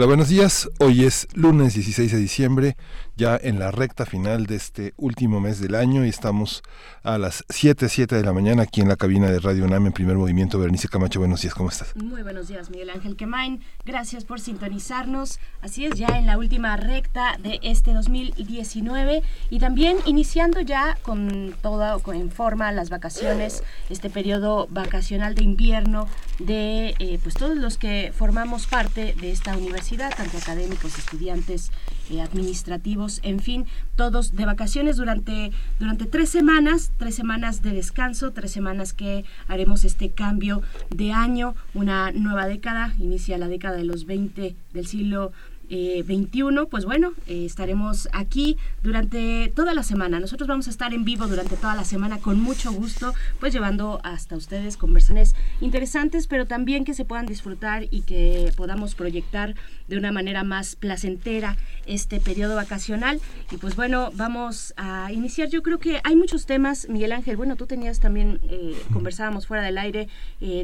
Hola, buenos días. Hoy es lunes 16 de diciembre, ya en la recta final de este último mes del año y estamos a las 7, 7 de la mañana aquí en la cabina de Radio UNAM en primer movimiento. Berenice Camacho, buenos días, ¿cómo estás? Muy buenos días, Miguel Ángel Quemain. Gracias por sintonizarnos. Así es, ya en la última recta de este 2019 y también iniciando ya con todo, en forma las vacaciones, este periodo vacacional de invierno de eh, pues todos los que formamos parte de esta universidad tanto académicos, estudiantes, eh, administrativos, en fin, todos de vacaciones durante, durante tres semanas, tres semanas de descanso, tres semanas que haremos este cambio de año, una nueva década, inicia la década de los 20 del siglo 21, eh, pues bueno, eh, estaremos aquí durante toda la semana. Nosotros vamos a estar en vivo durante toda la semana con mucho gusto, pues llevando hasta ustedes conversaciones interesantes, pero también que se puedan disfrutar y que podamos proyectar de una manera más placentera este periodo vacacional. Y pues bueno, vamos a iniciar. Yo creo que hay muchos temas, Miguel Ángel. Bueno, tú tenías también, eh, conversábamos fuera del aire,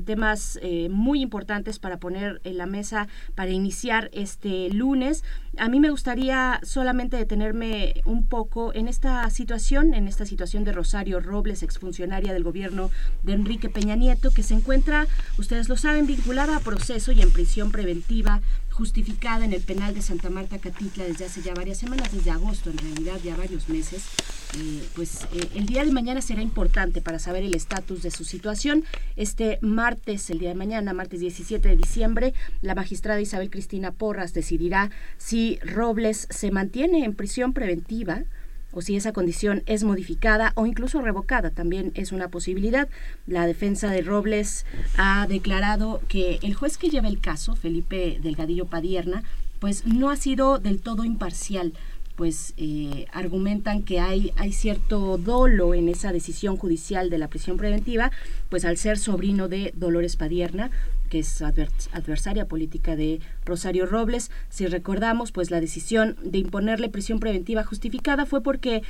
temas muy importantes para poner en la mesa para iniciar este lunes a mí me gustaría solamente detenerme un poco en esta situación, en esta situación de Rosario Robles, exfuncionaria del gobierno de Enrique Peña Nieto, que se encuentra, ustedes lo saben, vinculada a proceso y en prisión preventiva justificada en el penal de Santa Marta Catitla desde hace ya varias semanas, desde agosto en realidad, ya varios meses. Eh, pues eh, el día de mañana será importante para saber el estatus de su situación. Este martes, el día de mañana, martes 17 de diciembre, la magistrada Isabel Cristina Porras decidirá si Robles se mantiene en prisión preventiva o si esa condición es modificada o incluso revocada, también es una posibilidad. La defensa de Robles ha declarado que el juez que lleva el caso, Felipe Delgadillo Padierna, pues no ha sido del todo imparcial pues eh, argumentan que hay, hay cierto dolo en esa decisión judicial de la prisión preventiva, pues al ser sobrino de Dolores Padierna, que es adversaria política de Rosario Robles. Si recordamos, pues la decisión de imponerle prisión preventiva justificada fue porque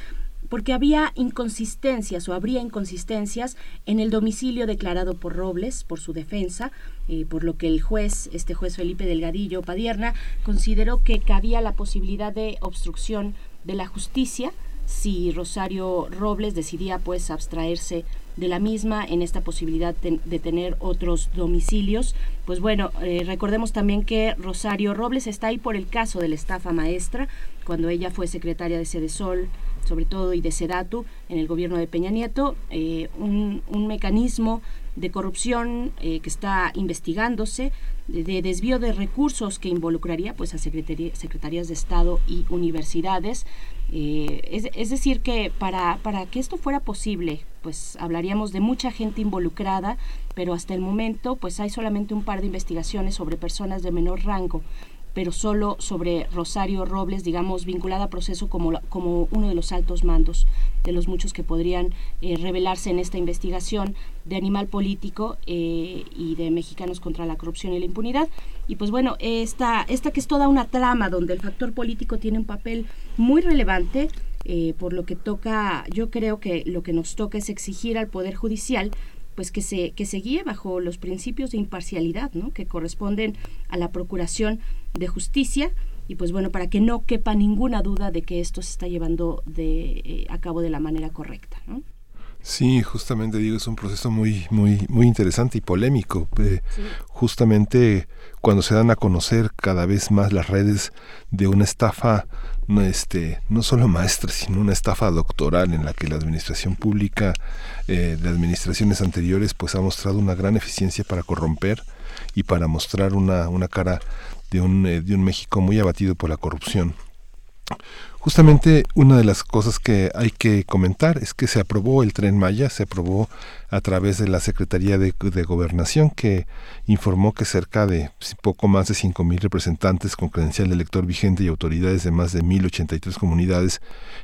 porque había inconsistencias o habría inconsistencias en el domicilio declarado por Robles, por su defensa, eh, por lo que el juez, este juez Felipe Delgadillo Padierna, consideró que cabía la posibilidad de obstrucción de la justicia si Rosario Robles decidía pues abstraerse de la misma en esta posibilidad de tener otros domicilios. Pues bueno, eh, recordemos también que Rosario Robles está ahí por el caso de la estafa maestra, cuando ella fue secretaria de Sede Sol, sobre todo, y de Sedatu en el gobierno de Peña Nieto, eh, un, un, mecanismo de corrupción eh, que está investigándose, de, desvío de recursos que involucraría pues a secretarías de Estado y universidades. Eh, es, es, decir, que para, para que esto fuera posible, pues hablaríamos de mucha gente involucrada, pero hasta el momento pues hay solamente un par de investigaciones sobre personas de menor rango pero solo sobre Rosario Robles, digamos, vinculada a proceso como, como uno de los altos mandos de los muchos que podrían eh, revelarse en esta investigación de animal político eh, y de mexicanos contra la corrupción y la impunidad. Y pues bueno, esta, esta que es toda una trama donde el factor político tiene un papel muy relevante, eh, por lo que toca, yo creo que lo que nos toca es exigir al Poder Judicial pues que se, que se guíe bajo los principios de imparcialidad, ¿no? que corresponden a la Procuración de Justicia y pues bueno, para que no quepa ninguna duda de que esto se está llevando de, eh, a cabo de la manera correcta. ¿no? Sí, justamente digo, es un proceso muy, muy, muy interesante y polémico. Eh, justamente cuando se dan a conocer cada vez más las redes de una estafa, este, no solo maestra, sino una estafa doctoral en la que la administración pública eh, de administraciones anteriores pues ha mostrado una gran eficiencia para corromper y para mostrar una, una cara de un, eh, de un México muy abatido por la corrupción. Justamente una de las cosas que hay que comentar es que se aprobó el tren Maya, se aprobó a través de la Secretaría de, Gobernación, que informó que cerca de poco más de 5.000 representantes con credencial de elector vigente y autoridades de más de 1.083 comunidades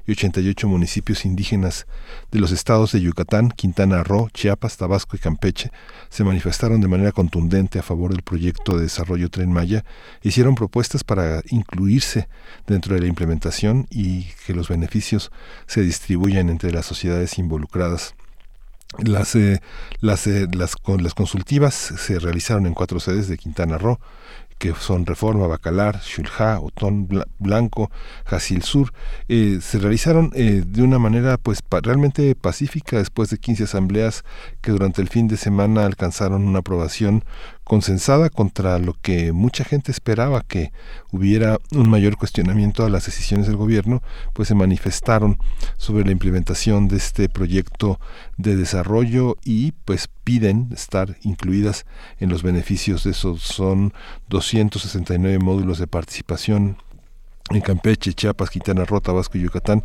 y 88 municipios indígenas de los estados de Yucatán, Quintana Roo, Chiapas, Tabasco y Campeche se manifestaron de manera contundente a favor del proyecto de desarrollo Tren Maya, hicieron propuestas para incluirse dentro de la implementación y que los beneficios se distribuyan entre las sociedades involucradas. Las, eh, las, eh, las, las consultivas se realizaron en cuatro sedes de Quintana Roo, que son Reforma, Bacalar, Xulja, Otón Blanco, Jasil Sur, eh, se realizaron eh, de una manera pues realmente pacífica después de 15 asambleas que durante el fin de semana alcanzaron una aprobación consensada contra lo que mucha gente esperaba que hubiera un mayor cuestionamiento a las decisiones del gobierno, pues se manifestaron sobre la implementación de este proyecto de desarrollo y pues piden estar incluidas en los beneficios de esos son 269 módulos de participación en Campeche, Chiapas, Quintana Roo, Tabasco y Yucatán,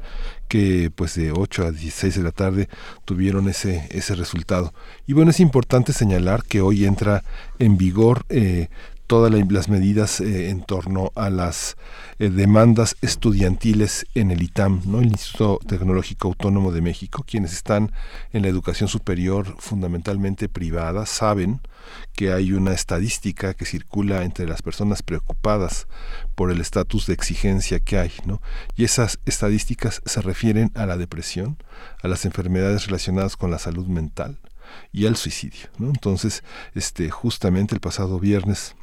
que pues de 8 a 16 de la tarde tuvieron ese, ese resultado. Y bueno, es importante señalar que hoy entra en vigor eh, todas las medidas eh, en torno a las eh, demandas estudiantiles en el ITAM, ¿no? el Instituto Tecnológico Autónomo de México, quienes están en la educación superior fundamentalmente privada, saben que hay una estadística que circula entre las personas preocupadas por el estatus de exigencia que hay, ¿no? Y esas estadísticas se refieren a la depresión, a las enfermedades relacionadas con la salud mental y al suicidio, ¿no? Entonces, este justamente el pasado viernes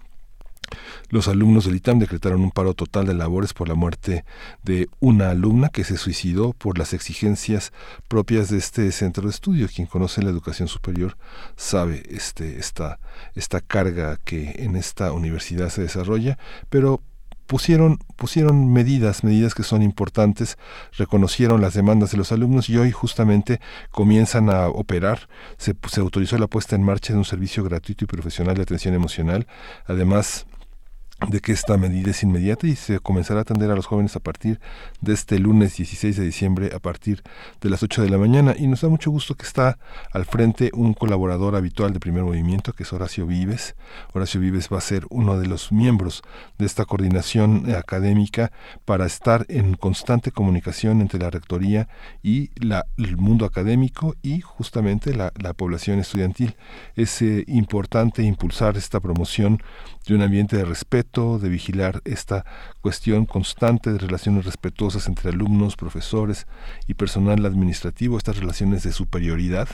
los alumnos del ITAM decretaron un paro total de labores por la muerte de una alumna que se suicidó por las exigencias propias de este centro de estudio. Quien conoce la educación superior sabe este, esta, esta carga que en esta universidad se desarrolla, pero pusieron, pusieron medidas, medidas que son importantes, reconocieron las demandas de los alumnos y hoy justamente comienzan a operar. Se, se autorizó la puesta en marcha de un servicio gratuito y profesional de atención emocional. Además, de que esta medida es inmediata y se comenzará a atender a los jóvenes a partir de este lunes 16 de diciembre a partir de las 8 de la mañana y nos da mucho gusto que está al frente un colaborador habitual de Primer Movimiento que es Horacio Vives. Horacio Vives va a ser uno de los miembros de esta coordinación académica para estar en constante comunicación entre la rectoría y la, el mundo académico y justamente la, la población estudiantil. Es eh, importante impulsar esta promoción de un ambiente de respeto, de vigilar esta cuestión constante de relaciones respetuosas entre alumnos, profesores y personal administrativo, estas relaciones de superioridad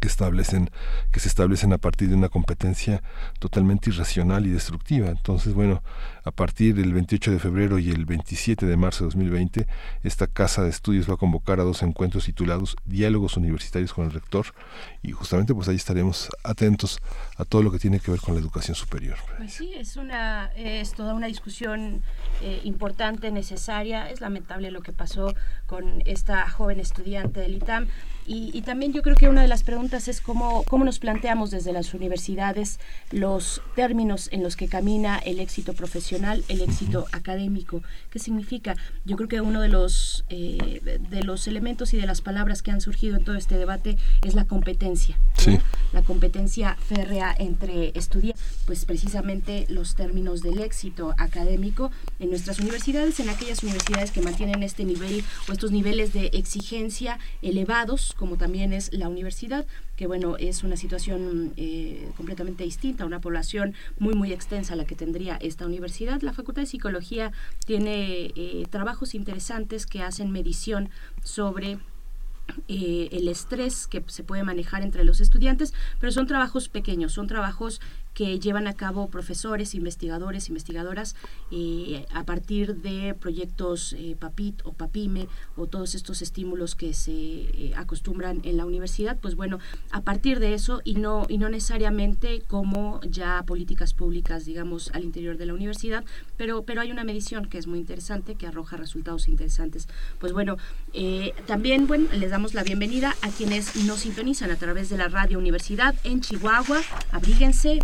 que establecen que se establecen a partir de una competencia totalmente irracional y destructiva. Entonces, bueno, a partir del 28 de febrero y el 27 de marzo de 2020, esta casa de estudios va a convocar a dos encuentros titulados Diálogos Universitarios con el Rector y justamente pues ahí estaremos atentos a todo lo que tiene que ver con la educación superior. Pues sí, es una es toda una discusión eh, importante, necesaria. Es lamentable lo que pasó con esta joven estudiante del ITAM. Y, también yo creo que una de las preguntas es cómo, cómo nos planteamos desde las universidades los términos en los que camina el éxito profesional, el éxito académico. ¿Qué significa? Yo creo que uno de los, eh, de los elementos y de las palabras que han surgido en todo este debate es la competencia. La competencia férrea entre estudiantes, pues precisamente los términos del éxito académico en nuestras universidades, en aquellas universidades que mantienen este nivel o estos niveles de exigencia elevados como también es la universidad, que bueno, es una situación eh, completamente distinta, una población muy, muy extensa la que tendría esta universidad. La Facultad de Psicología tiene eh, trabajos interesantes que hacen medición sobre eh, el estrés que se puede manejar entre los estudiantes, pero son trabajos pequeños, son trabajos que llevan a cabo profesores, investigadores, investigadoras eh, a partir de proyectos eh, PAPIT o PAPIME o todos estos estímulos que se eh, acostumbran en la universidad, pues bueno, a partir de eso y no, y no necesariamente como ya políticas públicas, digamos, al interior de la universidad, pero, pero hay una medición que es muy interesante, que arroja resultados interesantes. Pues bueno, también, bueno, les damos la bienvenida a quienes nos sintonizan a través de la radio universidad en Chihuahua. Abríguense,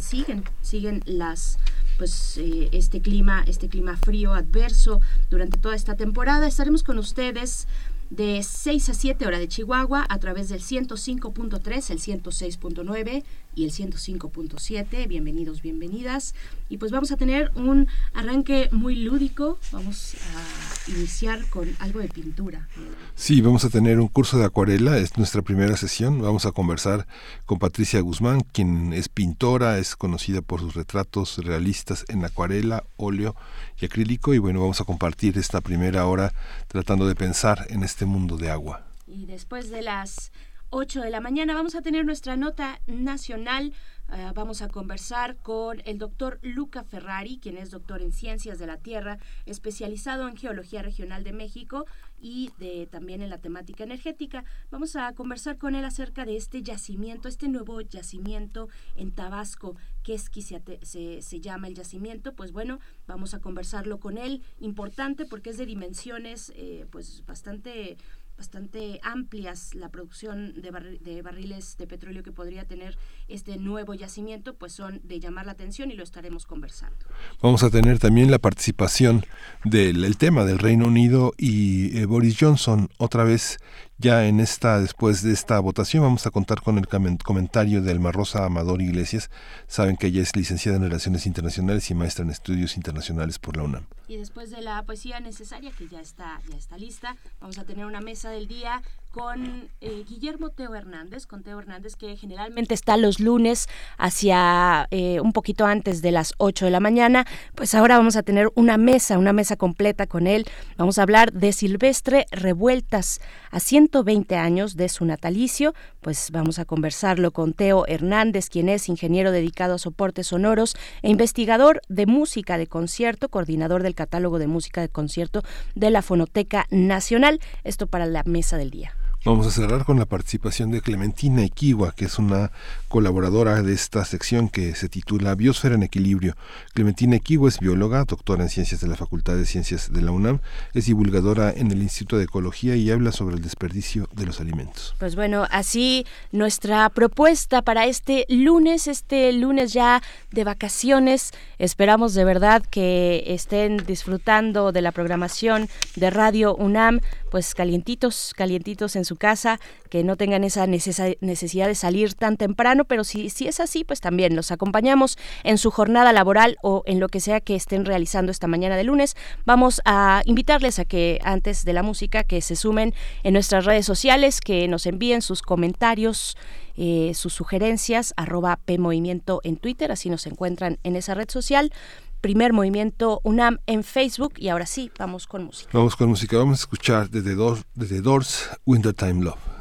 siguen, siguen las pues eh, este clima, este clima frío adverso durante toda esta temporada. Estaremos con ustedes de 6 a 7 hora de Chihuahua a través del 105.3, el 106.9 y el 105.7. Bienvenidos, bienvenidas. Y pues vamos a tener un arranque muy lúdico. Vamos a iniciar con algo de pintura. Sí, vamos a tener un curso de acuarela. Es nuestra primera sesión. Vamos a conversar con Patricia Guzmán, quien es pintora, es conocida por sus retratos realistas en acuarela, óleo y acrílico y bueno, vamos a compartir esta primera hora tratando de pensar en este mundo de agua. Y después de las 8 de la mañana vamos a tener nuestra nota nacional eh, vamos a conversar con el doctor Luca Ferrari, quien es doctor en Ciencias de la Tierra, especializado en Geología Regional de México y de, también en la temática energética. Vamos a conversar con él acerca de este yacimiento, este nuevo yacimiento en Tabasco. ¿Qué es que se, se, llama el yacimiento? Pues bueno, vamos a conversarlo con él. Importante porque es de dimensiones eh, pues bastante bastante amplias la producción de, de, barriles de petróleo que podría tener este nuevo yacimiento, pues son de llamar la atención y lo estaremos conversando. Vamos a tener también la participación del tema del Reino Unido y eh, Boris Johnson otra vez ya en esta, después de esta votación, vamos a contar con el comentario de Alma Rosa Amador Iglesias. Saben que ella es licenciada en Relaciones Internacionales y maestra en Estudios Internacionales por la UNAM. Y después de la poesía necesaria, que ya está, ya está lista, vamos a tener una mesa del día con eh, Guillermo Teo Hernández, con Teo Hernández que generalmente está los lunes hacia eh, un poquito antes de las 8 de la mañana, pues ahora vamos a tener una mesa, una mesa completa con él. Vamos a hablar de Silvestre Revueltas a 120 años de su natalicio, pues vamos a conversarlo con Teo Hernández, quien es ingeniero dedicado a soportes sonoros e investigador de música de concierto, coordinador del catálogo de música de concierto de la Fonoteca Nacional. Esto para la mesa del día. Vamos a cerrar con la participación de Clementina Equiwa, que es una colaboradora de esta sección que se titula Biosfera en Equilibrio. Clementina Equiwa es bióloga, doctora en Ciencias de la Facultad de Ciencias de la UNAM, es divulgadora en el Instituto de Ecología y habla sobre el desperdicio de los alimentos. Pues bueno, así nuestra propuesta para este lunes, este lunes ya de vacaciones, esperamos de verdad que estén disfrutando de la programación de Radio UNAM, pues calientitos, calientitos en su casa, que no tengan esa necesidad de salir tan temprano, pero si, si es así, pues también los acompañamos en su jornada laboral o en lo que sea que estén realizando esta mañana de lunes. Vamos a invitarles a que antes de la música que se sumen en nuestras redes sociales, que nos envíen sus comentarios. Eh, sus sugerencias, arroba PMovimiento en Twitter, así nos encuentran en esa red social. Primer Movimiento UNAM en Facebook y ahora sí, vamos con música. Vamos con música, vamos a escuchar desde Doors, desde Doors Wintertime Love.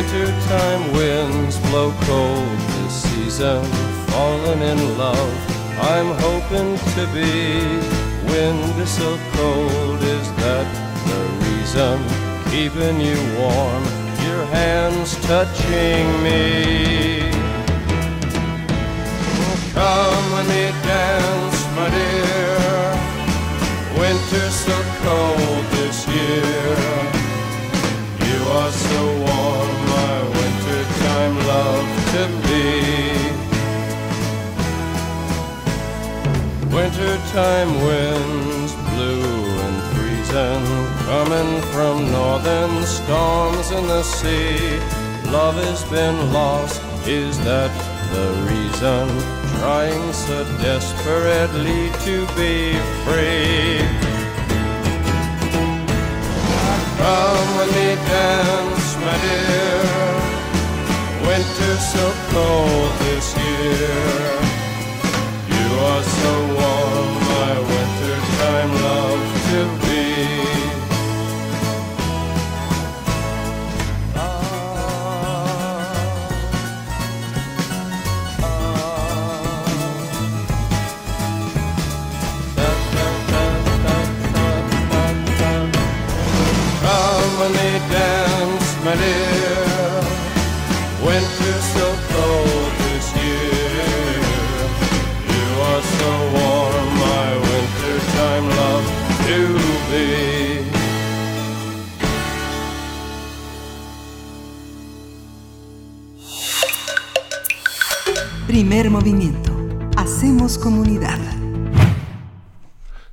Wintertime winds blow cold this season, falling in love. I'm hoping to be. Wind is so cold, is that the reason? Keeping you warm, your hands touching me. Come and dance, my dear. Winter's so cold this year. You are so warm, love to be. Wintertime winds blue and freezing, coming from northern storms in the sea. Love has been lost, is that the reason? trying so desperately to be free. Come with me, dance, my dear. Winter so cold this year. You are so warm, Primer movimiento. Hacemos comunidad.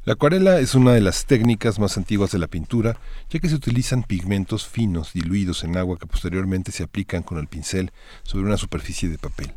La acuarela es una de las técnicas más antiguas de la pintura, ya que se utilizan pigmentos finos diluidos en agua que posteriormente se aplican con el pincel sobre una superficie de papel.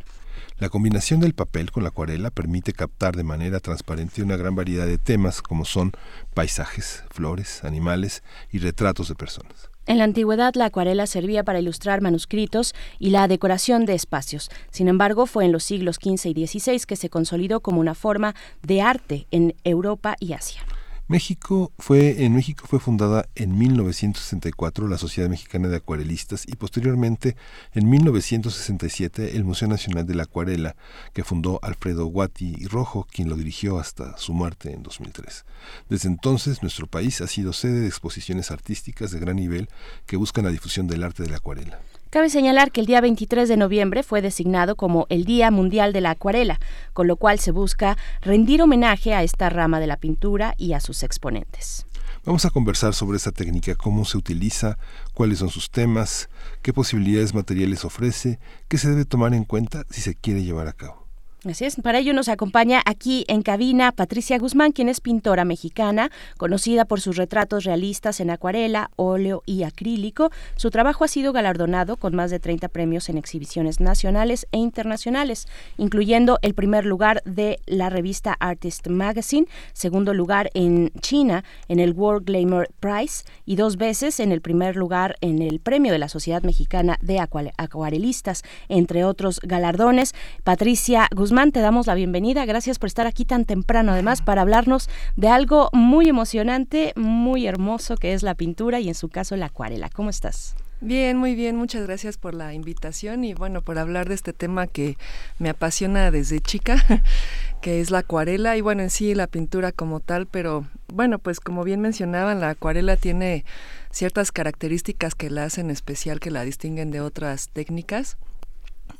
La combinación del papel con la acuarela permite captar de manera transparente una gran variedad de temas como son paisajes, flores, animales y retratos de personas. En la antigüedad la acuarela servía para ilustrar manuscritos y la decoración de espacios. Sin embargo, fue en los siglos XV y XVI que se consolidó como una forma de arte en Europa y Asia. México fue, en México fue fundada en 1964 la Sociedad Mexicana de Acuarelistas y posteriormente en 1967 el Museo Nacional de la Acuarela que fundó Alfredo Guati y Rojo, quien lo dirigió hasta su muerte en 2003. Desde entonces nuestro país ha sido sede de exposiciones artísticas de gran nivel que buscan la difusión del arte de la acuarela. Cabe señalar que el día 23 de noviembre fue designado como el Día Mundial de la Acuarela, con lo cual se busca rendir homenaje a esta rama de la pintura y a sus exponentes. Vamos a conversar sobre esta técnica, cómo se utiliza, cuáles son sus temas, qué posibilidades materiales ofrece, qué se debe tomar en cuenta si se quiere llevar a cabo. Así es, para ello nos acompaña aquí en cabina Patricia Guzmán, quien es pintora mexicana, conocida por sus retratos realistas en acuarela, óleo y acrílico. Su trabajo ha sido galardonado con más de 30 premios en exhibiciones nacionales e internacionales, incluyendo el primer lugar de la revista Artist Magazine, segundo lugar en China en el World Glamour Prize y dos veces en el primer lugar en el Premio de la Sociedad Mexicana de Acuarelistas, entre otros galardones. Patricia Guzmán Guzmán, te damos la bienvenida. Gracias por estar aquí tan temprano, además, para hablarnos de algo muy emocionante, muy hermoso, que es la pintura y en su caso la acuarela. ¿Cómo estás? Bien, muy bien, muchas gracias por la invitación y bueno, por hablar de este tema que me apasiona desde chica, que es la acuarela y bueno, en sí la pintura como tal, pero bueno, pues como bien mencionaban, la acuarela tiene ciertas características que la hacen especial, que la distinguen de otras técnicas.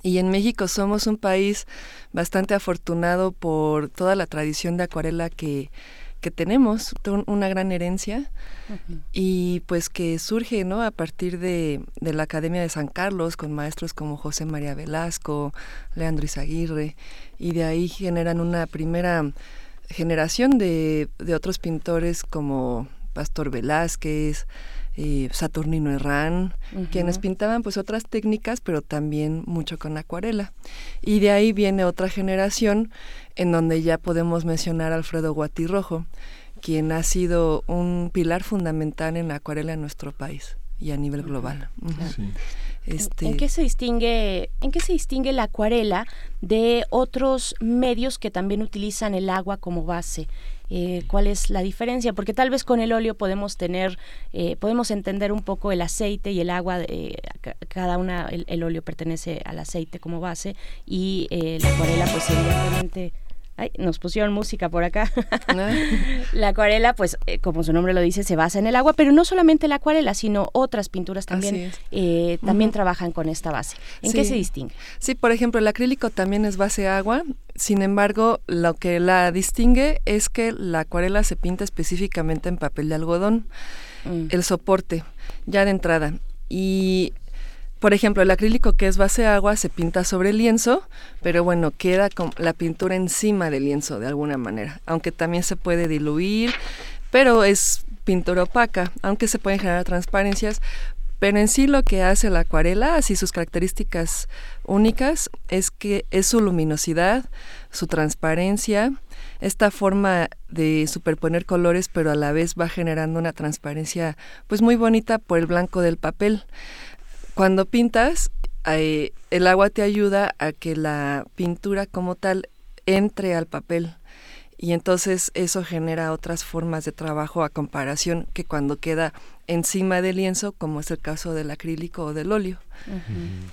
Y en México somos un país bastante afortunado por toda la tradición de acuarela que, que tenemos, una gran herencia y pues que surge ¿no? a partir de, de, la Academia de San Carlos con maestros como José María Velasco, Leandro Izaguirre y de ahí generan una primera generación de, de otros pintores como Pastor Velázquez, eh, Saturnino Herrán, quienes pintaban pues otras técnicas, pero también mucho con acuarela. Y de ahí viene otra generación en donde ya podemos mencionar a Alfredo Guatirrojo, quien ha sido un pilar fundamental en la acuarela en nuestro país y a nivel global. Este... ¿En qué se distingue, en qué se distingue la acuarela de otros medios que también utilizan el agua como base? Eh, cuál es la diferencia, porque tal vez con el óleo podemos tener, eh, podemos entender un poco el aceite y el agua, eh, cada una, el, óleo pertenece al aceite como base y la acuarela pues evidentemente nos pusieron música por acá. la acuarela, pues, eh, como su nombre lo dice, se basa en el agua, pero no solamente la acuarela, sino otras pinturas también, eh, también trabajan con esta base. ¿En qué se distingue? Sí, por ejemplo, el acrílico también es base agua. Sin embargo, lo que la distingue es que la acuarela se pinta específicamente en papel de algodón, mm. el soporte, ya de entrada. Y por ejemplo, el acrílico que es base agua se pinta sobre el lienzo, pero bueno, queda con la pintura encima del lienzo de alguna manera, aunque también se puede diluir, pero es pintura opaca, aunque se pueden generar transparencias, pero en sí lo que hace la acuarela, así sus características únicas, es que es su luminosidad, su transparencia, esta forma de superponer colores, pero a la vez va generando una transparencia pues muy bonita por el blanco del papel cuando pintas, el agua te ayuda a que la pintura como tal entre al papel y entonces eso genera otras formas de trabajo a comparación que cuando queda encima del lienzo, como es el caso del acrílico o del óleo.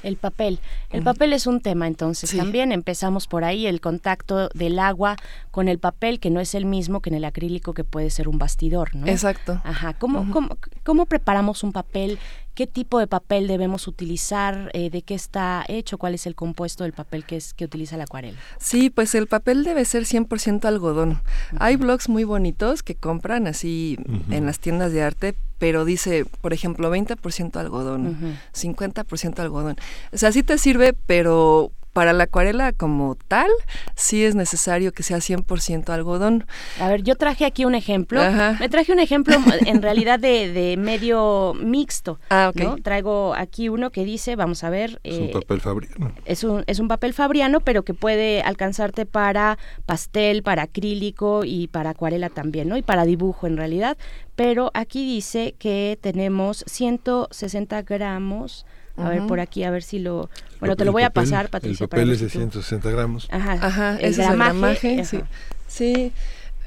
El papel. El papel es un tema entonces también. Empezamos por ahí, el contacto del agua con el papel, que no es el mismo que en el acrílico, que puede ser un bastidor, ¿no? Exacto. Ajá. ¿Cómo, cómo, cómo preparamos un papel? ¿Qué tipo de papel debemos utilizar? Eh, ¿De qué está hecho? ¿Cuál es el compuesto del papel que, es, que utiliza la acuarela? Sí, pues el papel debe ser 100% algodón. Hay blogs muy bonitos que compran así en las tiendas de arte, pero dice, por ejemplo, 20% algodón, 50% algodón. O sea, sí te sirve, pero para la acuarela como tal, sí es necesario que sea 100% algodón. A ver, yo traje aquí un ejemplo. Me traje un ejemplo en realidad de, medio mixto. Ah, ok. Traigo aquí uno que dice, vamos a ver... Es un eh, papel fabriano. Es un, es un papel fabriano, pero que puede alcanzarte para pastel, para acrílico y para acuarela también, ¿no? Y para dibujo en realidad. Pero aquí dice que tenemos 160 gramos a ver por aquí, a ver si lo... Bueno, te lo voy a pasar, Patricia. El papel es de 160 gramos. Ajá, Ajá el ese gramaje, sí. Sí.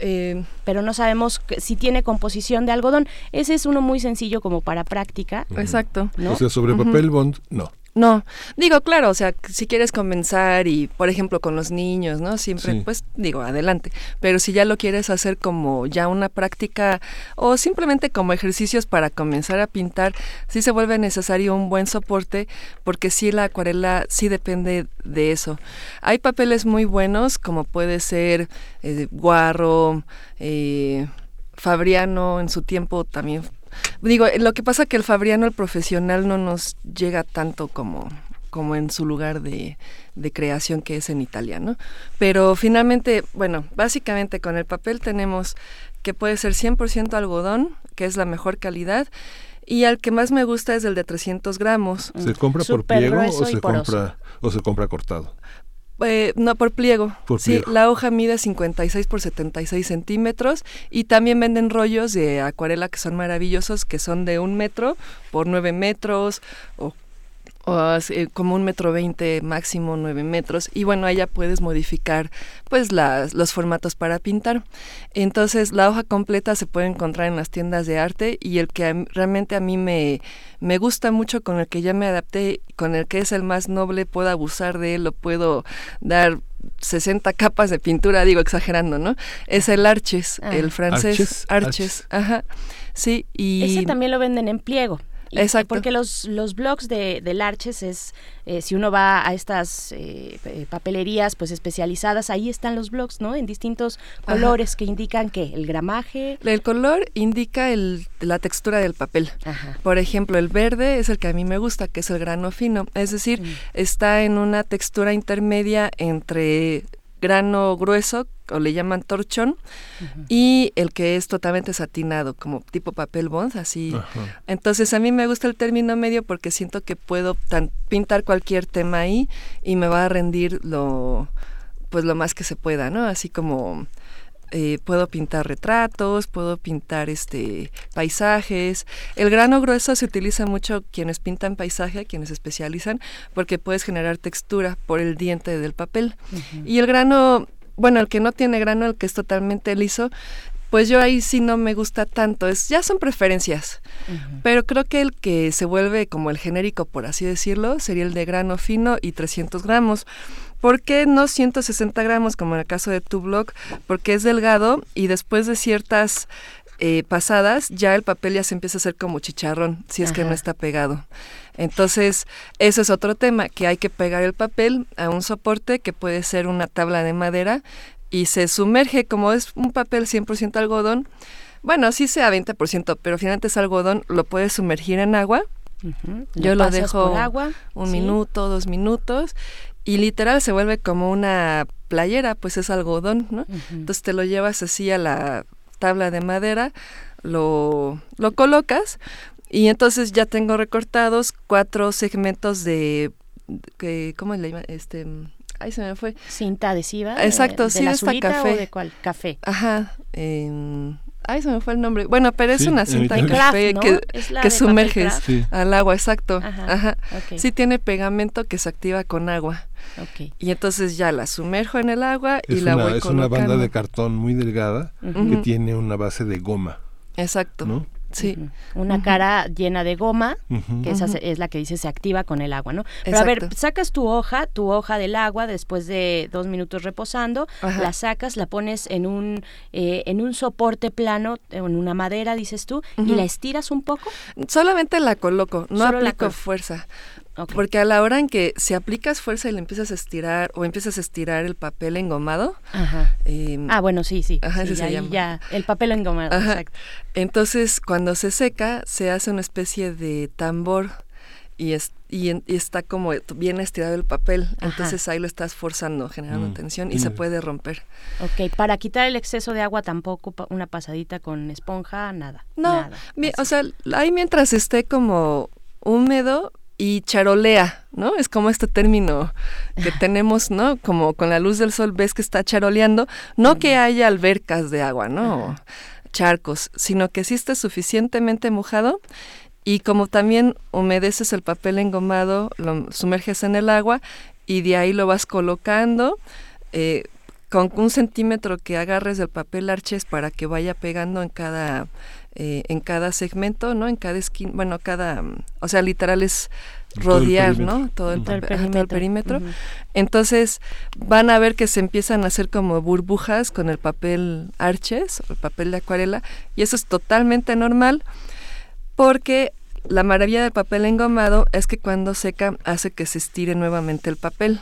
Eh, pero no sabemos si tiene composición de algodón. Ese es uno muy sencillo como para práctica. Exacto. ¿no? O sea, sobre papel bond, no. No, digo, claro, o sea, si quieres comenzar y, por ejemplo, con los niños, ¿no? Siempre, pues, digo, adelante. Pero si ya lo quieres hacer como ya una práctica o simplemente como ejercicios para comenzar a pintar, sí se vuelve necesario un buen soporte porque sí la acuarela sí depende de eso. Hay papeles muy buenos como puede ser eh, guarro, eh, Fabriano en su tiempo también Digo, lo que pasa que el Fabriano, el profesional, no nos llega tanto como como en su lugar de, de creación que es en italiano. Pero finalmente, bueno, básicamente con el papel tenemos que puede ser 100% algodón, que es la mejor calidad, y al que más me gusta es el de 300 gramos. ¿Se compra por pliego o se compra, o se compra cortado? Eh, no, por pliego. sí, la hoja mide 56 por 76 centímetros y también venden rollos de acuarela que son maravillosos, que son de un metro por 9 metros o como un metro veinte máximo nueve metros y bueno ya puedes modificar pues las, los formatos para pintar entonces la hoja completa se puede encontrar en las tiendas de arte y el que realmente a mí me, me gusta mucho con el que ya me adapté con el que es el más noble puedo abusar de él lo puedo dar 60 capas de pintura, digo exagerando, ¿no? Es el Arches, ah. el francés Arches, ajá. Sí, y ese también lo venden en pliego. Exacto. Porque los, los blogs de, del Arches es, eh, si uno va a estas eh, papelerías pues especializadas, ahí están los blogs, ¿no? En distintos colores que indican que el gramaje. El color indica el, la textura del papel. Por ejemplo, el verde es el que a mí me gusta, que es el grano fino. Es decir, mm. está en una textura intermedia entre grano grueso o le llaman torchón y el que es totalmente satinado como tipo papel bond así. Entonces a mí me gusta el término medio porque siento que puedo pintar cualquier tema ahí y me va a rendir lo pues lo más que se pueda no así como eh, puedo pintar retratos, puedo pintar este paisajes. El grano grueso se utiliza mucho quienes pintan paisaje, quienes especializan, porque puedes generar textura por el diente del papel. Y el grano, bueno, el que no tiene grano, el que es totalmente liso, pues yo ahí sí no me gusta tanto. Es, ya son preferencias. Pero creo que el que se vuelve como el genérico, por así decirlo, sería el de grano fino y 300 gramos. ¿Por qué no 160 gramos como en el caso de tu blog? Porque es delgado y después de ciertas eh, pasadas ya el papel ya se empieza a hacer como chicharrón, si es que no está pegado. Entonces, eso es otro tema, que hay que pegar el papel a un soporte que puede ser una tabla de madera y se sumerge como es un papel 100% algodón. Bueno, sí sea 20%, pero finalmente es algodón, lo puedes sumergir en agua. Yo lo, dejo agua, un minuto, dos minutos y literal se vuelve como una playera, pues es algodón, ¿no? Entonces te lo llevas así a la tabla de madera, lo, lo colocas y entonces ya tengo recortados cuatro segmentos de, que ¿cómo le llama? Este, ahí se me fue. Cinta adhesiva. Exacto, de, sí, esta café. O de cuál? Café. Ajá. Eh, Ay, se me fue el nombre. Bueno, pero es una cinta en café que, que sumerges al agua, exacto. Ajá. Sí tiene pegamento que se activa con agua. Okay. Y entonces ya la sumerjo en el agua y la voy Es una banda de cartón muy delgada que tiene una base de goma. Exacto. ¿no? Sí. Una cara llena de goma, que esa es la que dice se activa con el agua, ¿no? Pero a ver, sacas tu hoja, tu hoja del agua después de dos minutos reposando, la sacas, la pones en un, eh, en un soporte plano, en una madera, dices tú, y la estiras un poco. Solamente la coloco, no aplico fuerza. Porque a la hora en que si aplicas fuerza y le empiezas a estirar o empiezas a estirar el papel engomado. Em, ah, bueno, sí, sí. Ajá, se llama. Ya, el papel engomado, exacto. Entonces, cuando se seca, se hace una especie de tambor y es y, está como bien estirado el papel, entonces ahí lo estás forzando, generando mm. tensión y se puede romper. Ok, para quitar el exceso de agua tampoco una pasadita con esponja, nada. No, o sea, ahí mientras esté como húmedo y charolea, ¿no? Es como este término que tenemos, ¿no? Como con la luz del sol ves que está charoleando, no que haya albercas de agua, ¿no? Charcos, sino que sí esté suficientemente mojado y como también humedeces el papel engomado, lo sumerges en el agua y de ahí lo vas colocando. Eh, con un centímetro que agarres del papel arches para que vaya pegando en cada eh, en cada segmento, ¿no? En cada esquina, bueno, cada, o sea, literal es rodear, ¿no? Todo el, perímetro. Entonces van a ver que se empiezan a hacer como burbujas con el papel arches, el papel de acuarela, y eso es totalmente normal porque la maravilla del papel engomado es que cuando seca hace que se estire nuevamente el papel.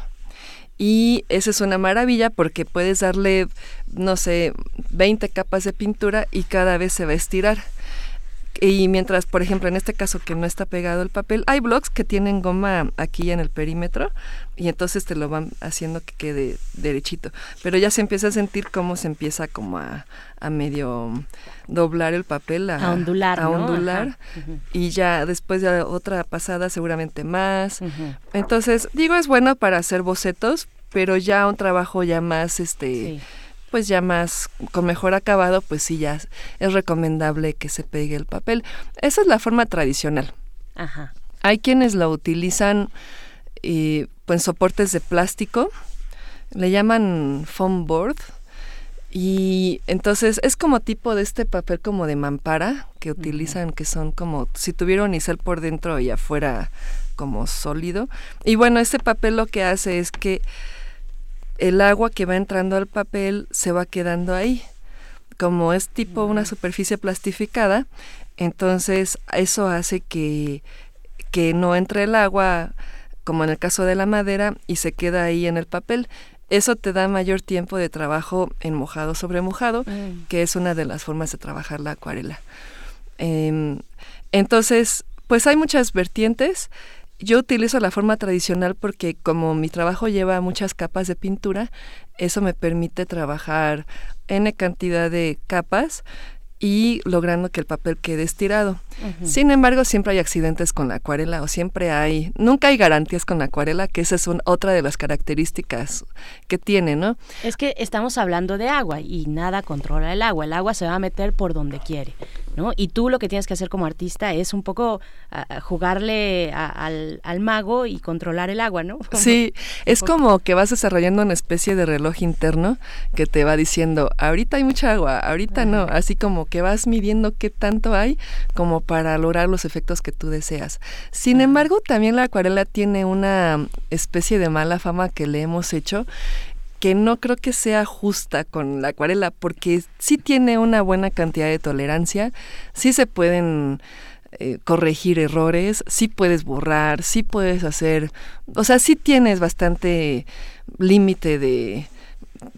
Y esa es una maravilla porque puedes darle, no sé, 20 capas de pintura y cada vez se va a estirar. Y mientras, por ejemplo, en este caso que no está pegado el papel, hay blocks que tienen goma aquí en el perímetro y entonces te lo van haciendo que quede derechito. Pero ya se empieza a sentir cómo se empieza como a, medio doblar el papel, a, ondular. A ondular. Y ya después de otra pasada seguramente más. Entonces, digo, es bueno para hacer bocetos, pero ya un trabajo ya más, este pues ya más con mejor acabado, pues sí ya es recomendable que se pegue el papel. Esa es la forma tradicional. Ajá. Hay quienes la utilizan eh, pues, soportes de plástico, le llaman foam board y entonces es como tipo de este papel como de mampara que utilizan, que son como si tuviera unicel por dentro y afuera como sólido. Y bueno, este papel lo que hace es que el agua que va entrando al papel se va quedando ahí. Como es tipo una superficie plastificada, entonces eso hace que, que no entre el agua, como en el caso de la madera, y se queda ahí en el papel. Eso te da mayor tiempo de trabajo en mojado sobre mojado, mm. que es una de las formas de trabajar la acuarela. Em, entonces, pues hay muchas vertientes. Yo utilizo la forma tradicional porque como mi trabajo lleva muchas capas de pintura, eso me permite trabajar n cantidad de capas y logrando que el papel quede estirado. Sin embargo, siempre hay accidentes con la acuarela o siempre hay, nunca hay garantías con la acuarela, que esa es otra de las características que tiene, ¿no? Es que estamos hablando de agua y nada controla el agua, el agua se va a meter por donde quiere. ¿no? Y tú lo que tienes que hacer como artista es un poco jugarle al, mago y controlar el agua, ¿no? sí, es como que vas desarrollando una especie de reloj interno que te va diciendo, ahorita hay mucha agua, ahorita no, así como que vas midiendo qué tanto hay como para lograr los efectos que tú deseas. Sin embargo, también la acuarela tiene una especie de mala fama que le hemos hecho que no creo que sea justa con la acuarela, porque sí tiene una buena cantidad de tolerancia, sí se pueden eh, corregir errores, sí puedes borrar, sí puedes hacer, o sea, sí tienes bastante límite de,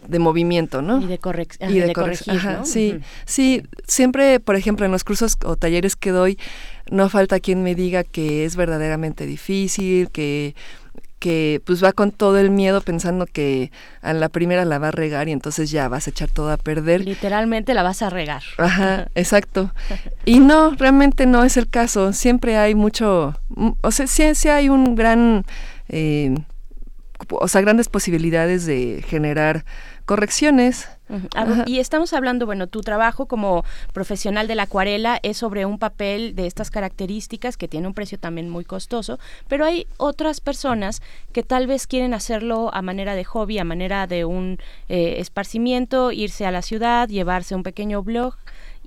de movimiento, ¿no? Y de, corrección. y de, corregir, Sí, sí, siempre, por ejemplo, en los cursos o talleres que doy, no falta quien me diga que es verdaderamente difícil, que que pues va con todo el miedo pensando que a la primera la va a regar y entonces ya vas a echar todo a perder. Literalmente la vas a regar. Ajá, exacto. Y no, realmente no es el caso. Siempre hay mucho, o sea, sí, sí hay un gran, eh, o sea, grandes posibilidades de generar correcciones. Y estamos hablando, bueno, tu trabajo como profesional de la acuarela es sobre un papel de estas características que tiene un precio también muy costoso, pero hay otras personas que tal vez quieren hacerlo a manera de hobby, a manera de un eh, esparcimiento, irse a la ciudad, llevarse un pequeño blog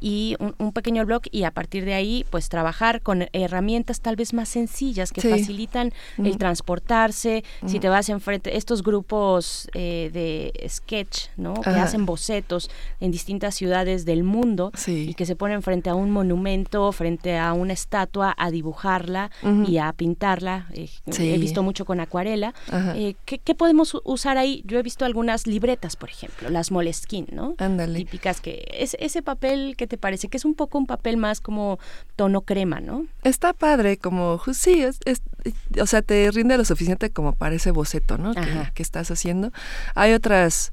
y un, pequeño blog y a partir de ahí pues trabajar con herramientas tal vez más sencillas que facilitan el transportarse si te vas enfrente estos grupos eh, de sketch no que hacen bocetos en distintas ciudades del mundo y que se ponen frente a un monumento frente a una estatua a dibujarla y a pintarla. Eh, he visto mucho con acuarela. Eh, ¿qué, podemos usar ahí yo he visto algunas libretas por ejemplo las moleskin no Ándale. típicas que es ese papel que ¿qué te parece? Que es un poco un papel más como tono crema, ¿no? Está padre, como, sí, es, o sea, te rinde lo suficiente como para ese boceto, ¿no? Que, que, estás haciendo. Hay otras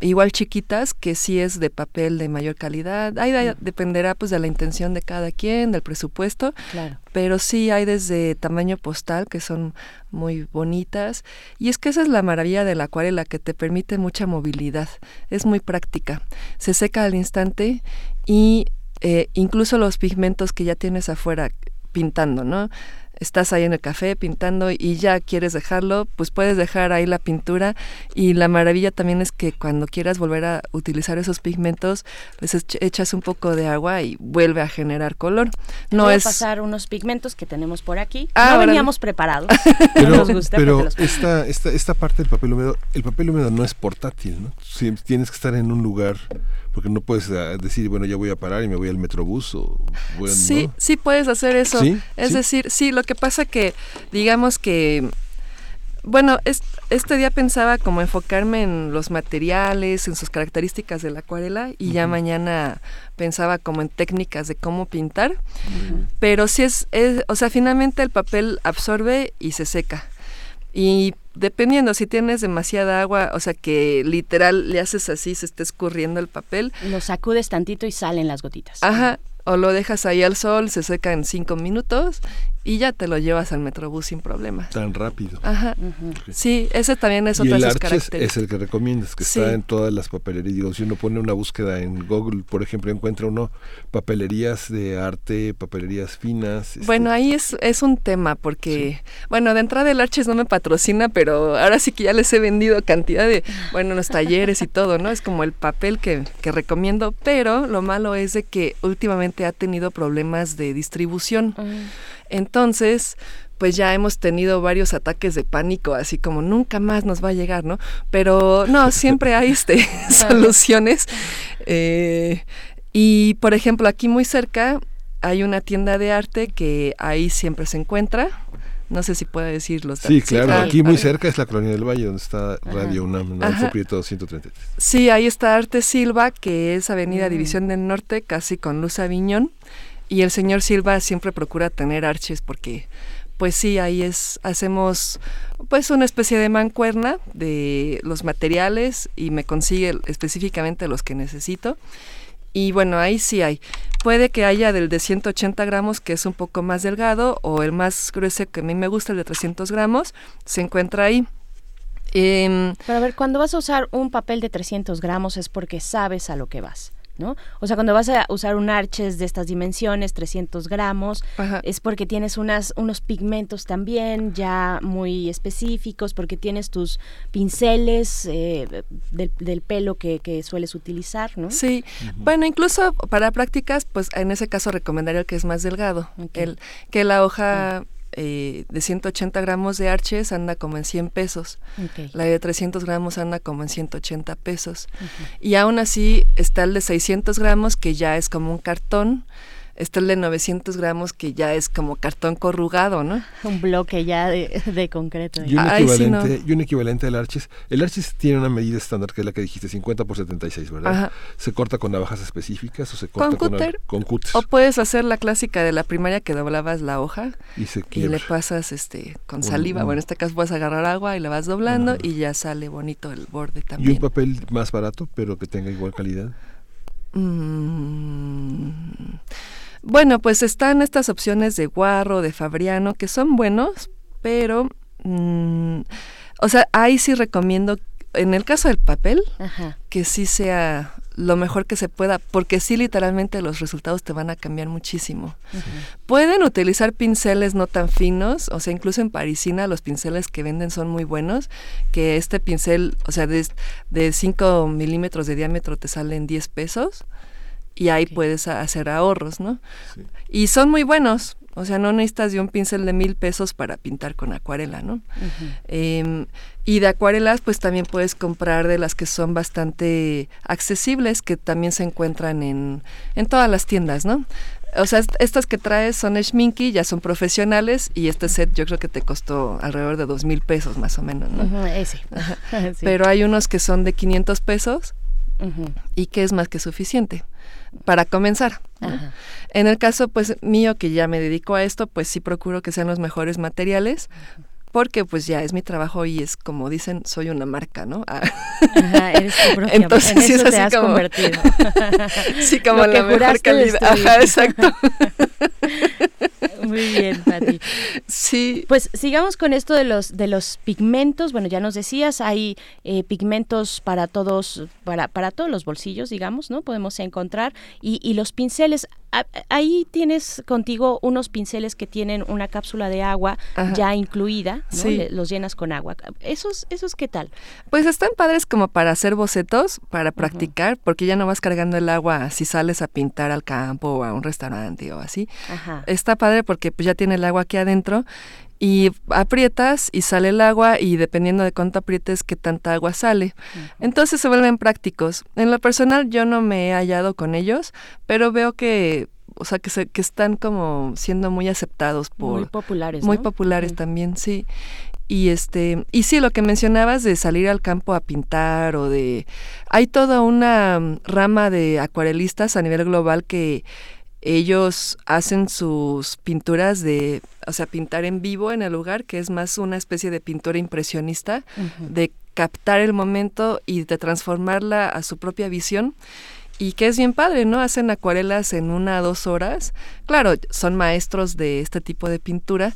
igual chiquitas que sí es de papel de mayor calidad. Ahí dependerá pues de la intención de cada quien, del presupuesto. Claro. Pero sí hay desde tamaño postal que son muy bonitas. Y es que esa es la maravilla de la acuarela, que te permite mucha movilidad. Es muy práctica. Se seca al instante y eh, incluso los pigmentos que ya tienes afuera pintando, ¿no? estás ahí en el café pintando y ya quieres dejarlo, pues puedes dejar ahí la pintura y la maravilla también es que cuando quieras volver a utilizar esos pigmentos, les echas un poco de agua y vuelve a generar color. No Voy es a pasar unos pigmentos que tenemos por aquí. Ah, no veníamos preparados. pero, pero esta, esta, esta parte del papel húmedo, el papel húmedo no es portátil, ¿no? tienes que estar en un lugar porque no puedes ah, decir, bueno, ya voy a parar y me voy al metrobús o bueno, Sí, sí puedes hacer eso. Es decir, sí, lo que pasa que digamos que bueno, este día pensaba como enfocarme en los materiales, en sus características de la acuarela y ya mañana pensaba como en técnicas de cómo pintar, pero sí es, es, o sea, finalmente el papel absorbe y se seca. Y dependiendo, si tienes demasiada agua, o sea que literal le haces así, se está escurriendo el papel. Lo sacudes tantito y salen las gotitas. Ajá, o lo dejas ahí al sol, se seca en cinco minutos y ya te lo llevas al Metrobús sin problema. Tan rápido. Ajá. Sí, ese también es otra de sus características. es el que recomiendas, que está en todas las papelerías. Digo, si uno pone una búsqueda en Google, por ejemplo, encuentra uno papelerías de arte, papelerías finas. Este bueno, ahí es, es un tema, porque, bueno, de entrada el Arches no me patrocina, pero ahora sí que ya les he vendido cantidad de, bueno, los talleres y todo, ¿no? Es como el papel que, que recomiendo, pero lo malo es de que últimamente ha tenido problemas de distribución. Entonces, pues ya hemos tenido varios ataques de pánico, así como nunca más nos va a llegar, ¿no? Pero no, siempre hay este, soluciones. Eh, y por ejemplo, aquí muy cerca hay una tienda de arte que ahí siempre se encuentra. No sé si puede decir los Sí, claro, aquí muy cerca es la Colonia del Valle, donde está Radio UNAM, ¿no? Prieto 133. Sí, ahí está Arte Silva, que es Avenida mm. División del Norte, casi con Luz Aviñón. Y el señor Silva siempre procura tener arches porque pues sí, ahí es, hacemos pues una especie de mancuerna de los materiales y me consigue específicamente los que necesito. Y bueno, ahí sí hay. Puede que haya del de 180 gramos, que es un poco más delgado, o el más grueso que a mí me gusta, el de 300 gramos, se encuentra ahí. Em, Pero a ver, cuando vas a usar un papel de 300 gramos es porque sabes a lo que vas. ¿No? O sea, cuando vas a usar un arches de estas dimensiones, 300 gramos, es porque tienes unas, unos pigmentos también ya muy específicos, porque tienes tus pinceles eh, del, pelo que, sueles utilizar, ¿no? Sí, bueno, incluso para prácticas, pues en ese caso recomendaría el que es más delgado, el, que la hoja... Eh, de 180 gramos de arches anda como en 100 pesos. La de 300 gramos anda como en 180 pesos. Y aún así está el de 600 gramos que ya es como un cartón está el de 900 gramos que ya es como cartón corrugado, ¿no? Un bloque ya de, concreto. Y un, equivalente, y un equivalente al Arches. El Arches tiene una medida estándar que es la que dijiste, 50 por 76, ¿verdad? ¿Se corta con navajas específicas o se corta con, con, con O puedes hacer la clásica de la primaria que doblabas la hoja y, se y le pasas este con saliva. Bueno, en este caso puedes agarrar agua y la vas doblando y ya sale bonito el borde también. ¿Y un papel más barato pero que tenga igual calidad? Mmm... Bueno, pues están estas opciones de Guarro, de Fabriano, que son buenos, pero, mm, o sea, ahí sí recomiendo, en el caso del papel, que sí sea lo mejor que se pueda, porque sí literalmente los resultados te van a cambiar muchísimo. Pueden utilizar pinceles no tan finos, o sea, incluso en Parisina los pinceles que venden son muy buenos, que este pincel, o sea, de, de 5 milímetros de diámetro te salen 10 pesos y ahí puedes hacer ahorros, ¿no? Y son muy buenos, o sea, no necesitas de un pincel de mil pesos para pintar con acuarela, ¿no? Em, y de acuarelas, pues también puedes comprar de las que son bastante accesibles, que también se encuentran en, en todas las tiendas, ¿no? O sea, estas que traes son Schminky, ya son profesionales y este set yo creo que te costó alrededor de dos mil pesos más o menos, ¿no? ese. Pero hay unos que son de 500 pesos y que es más que suficiente para comenzar. En el caso pues mío que ya me dedico a esto, pues sí procuro que sean los mejores materiales porque pues ya es mi trabajo y es como dicen, soy una marca, ¿no? Ajá, eres tu propia, Entonces, en eso te has convertido. sí, como la mejor calidad. Ajá, exacto. Muy bien, Pati. Sí. Pues sigamos con esto de los de los pigmentos. Bueno, ya nos decías, hay eh, pigmentos para todos, para, para todos los bolsillos, digamos, ¿no? Podemos encontrar. Y, y los pinceles, ahí tienes contigo unos pinceles que tienen una cápsula de agua ya incluida, ¿no? los llenas con agua. ¿Esos, ¿Esos qué tal? Pues están padres como para hacer bocetos, para practicar, porque ya no vas cargando el agua si sales a pintar al campo o a un restaurante o así. Está padre porque pues ya tiene el agua aquí adentro y aprietas y sale el agua y dependiendo de cuánto aprietes qué tanta agua sale. Entonces se vuelven prácticos. En lo personal yo no me he hallado con ellos, pero veo que o sea que se, que están como siendo muy aceptados por muy populares, muy populares también, sí. Y este, y sí, lo que mencionabas de salir al campo a pintar o de hay toda una rama de acuarelistas a nivel global que ellos hacen sus pinturas de, o sea, pintar en vivo en el lugar, que es más una especie de pintura impresionista, de captar el momento y de transformarla a su propia visión. Y que es bien padre, ¿no? Hacen acuarelas en una o dos horas. Claro, son maestros de este tipo de pintura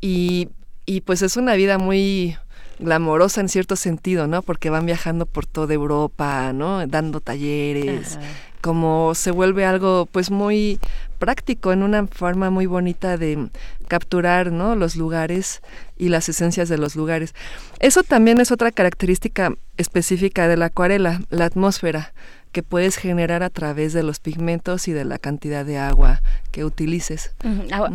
y, y pues es una vida muy glamorosa en cierto sentido, ¿no? Porque van viajando por toda Europa, ¿no? Dando talleres, como se vuelve algo pues muy práctico en una forma muy bonita de capturar ¿no? los lugares y las esencias de los lugares. Eso también es otra característica específica de la acuarela, la atmósfera que puedes generar a través de los pigmentos y de la cantidad de agua que utilices.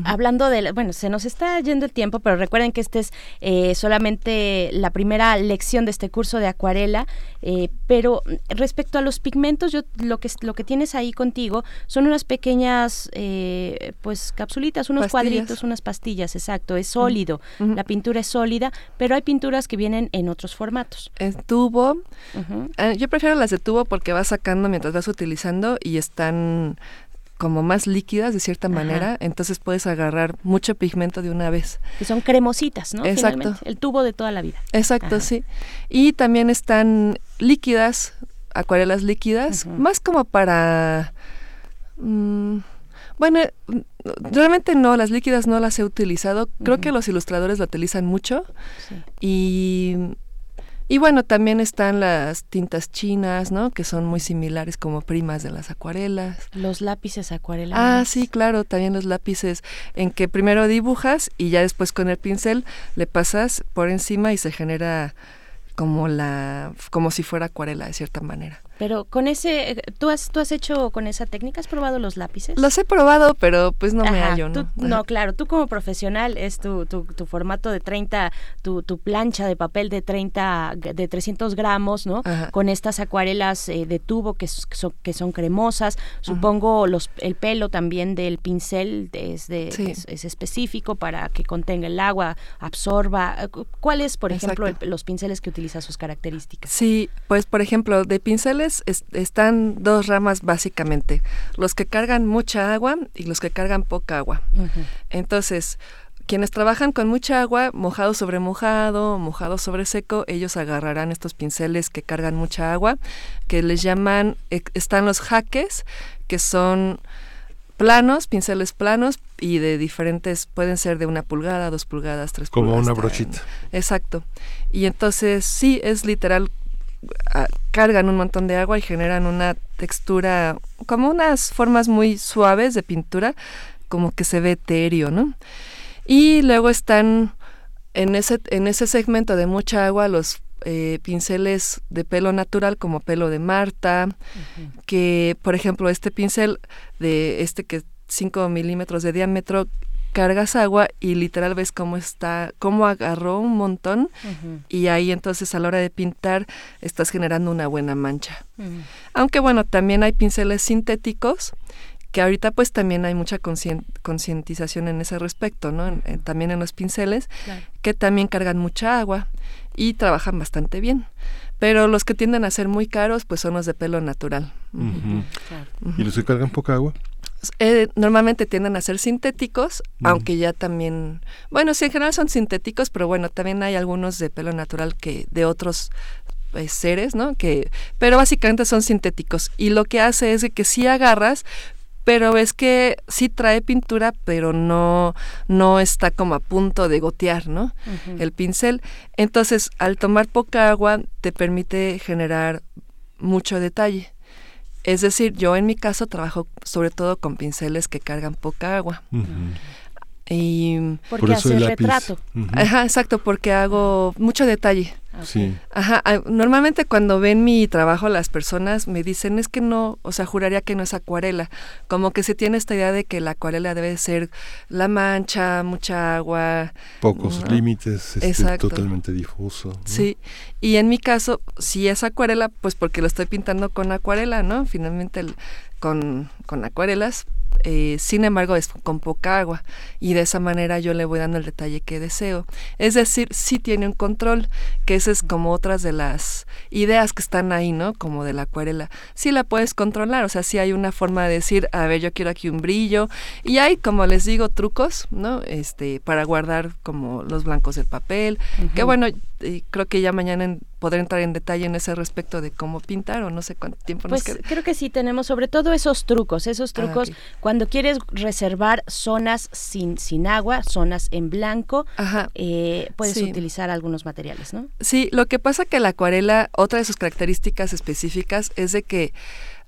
Hablando de, bueno, se nos está yendo el tiempo, pero recuerden que este es eh, solamente la primera lección de este curso de acuarela, eh, pero respecto a los pigmentos, yo lo que lo que tienes ahí contigo son unas pequeñas, eh, pues, capsulitas, unos cuadritos, unas pastillas, exacto, es sólido, la pintura es sólida, pero hay pinturas que vienen en otros formatos. En tubo, yo prefiero las de tubo porque vas sacando mientras vas utilizando y están como más líquidas de cierta manera, entonces puedes agarrar mucho pigmento de una vez. Que son cremositas, ¿no? Exacto. el tubo de toda la vida. Exacto, sí. Y también están líquidas, acuarelas líquidas, más como para... Mm, bueno, realmente no, las líquidas no las he utilizado. Creo que los ilustradores lo utilizan mucho. Y y bueno, también están las tintas chinas, ¿no? Que son muy similares como primas de las acuarelas. Los lápices acuarelas. Ah, sí, claro, también los lápices en que primero dibujas y ya después con el pincel le pasas por encima y se genera como la como si fuera acuarela de cierta manera. Pero con ese, ¿tú has, tú has hecho con esa técnica? ¿Has probado los lápices? Los he probado, pero pues no me hallo, ¿no? no, claro, tú como profesional es tu, tu, tu formato de 30, tu, tu, plancha de papel de 30, de 300 gramos, ¿no? Con estas acuarelas eh, de tubo que, son, que son cremosas. Supongo los, el pelo también del pincel es, de, es, específico para que contenga el agua, absorba. ¿Cuáles, por ejemplo, los pinceles que utiliza sus características? Sí, pues por ejemplo, de pinceles están dos ramas básicamente, los que cargan mucha agua y los que cargan poca agua. Entonces, quienes trabajan con mucha agua, mojado sobre mojado, mojado sobre seco, ellos agarrarán estos pinceles que cargan mucha agua, que les llaman, e, están los jaques, que son planos, pinceles planos y de diferentes, pueden ser de una pulgada, dos pulgadas, tres pulgadas. Como una brochita. Exacto. Y entonces sí, es literal cargan un montón de agua y generan una textura, como unas formas muy suaves de pintura, como que se ve etéreo, ¿no? Y luego están en ese, en ese segmento de mucha agua los eh, pinceles de pelo natural como pelo de Marta, que por ejemplo este pincel de este que 5 milímetros de diámetro cargas agua y literal ves cómo está, cómo agarró un montón y ahí entonces a la hora de pintar estás generando una buena mancha. Aunque bueno, también hay pinceles sintéticos que ahorita pues también hay mucha concientización en ese respecto, ¿no? también en los pinceles, que también cargan mucha agua y trabajan bastante bien. pero los que tienden a ser muy caros pues son los de pelo natural. ¿Y los que cargan poca agua? Eh, normalmente tienden a ser sintéticos, aunque ya también, bueno, sí, en general son sintéticos, pero bueno, también hay algunos de pelo natural que de otros eh, seres, ¿no? Que, pero básicamente son sintéticos. Y lo que hace es que si agarras, pero es que sí trae pintura, pero no, no está como a punto de gotear, ¿no? El pincel. Entonces, al tomar poca agua, te permite generar mucho detalle. Es decir, yo en mi caso trabajo sobre todo con pinceles que cargan poca agua. Y porque Por hace el retrato. Ajá, exacto, porque hago mucho detalle. Sí. Ajá, normalmente cuando ven mi trabajo las personas me dicen es que no, o sea, juraría que no es acuarela, como que se tiene esta idea de que la acuarela debe ser la mancha, mucha agua, pocos límites, este, totalmente difuso. Sí, y en mi caso, si es acuarela, pues porque lo estoy pintando con acuarela, ¿no? Finalmente el, con, con acuarelas, eh, sin embargo es con poca agua y de esa manera yo le voy dando el detalle que deseo. Es decir, sí tiene un control, que esa es como otras de las ideas que están ahí, ¿no? Como de la acuarela. Sí la puedes controlar, o sea, sí hay una forma de decir, a ver, yo quiero aquí un brillo y hay, como les digo, trucos, ¿no? Este, para guardar como los blancos del papel, que bueno, creo que ya mañana podré entrar en detalle en ese respecto de cómo pintar o no sé cuánto tiempo pues nos queda. creo que sí tenemos sobre todo esos trucos, esos ah, trucos cuando quieres reservar zonas sin, sin agua, zonas en blanco, eh, puedes utilizar algunos materiales, ¿no? Sí, lo que pasa que la acuarela, otra de sus características específicas es de que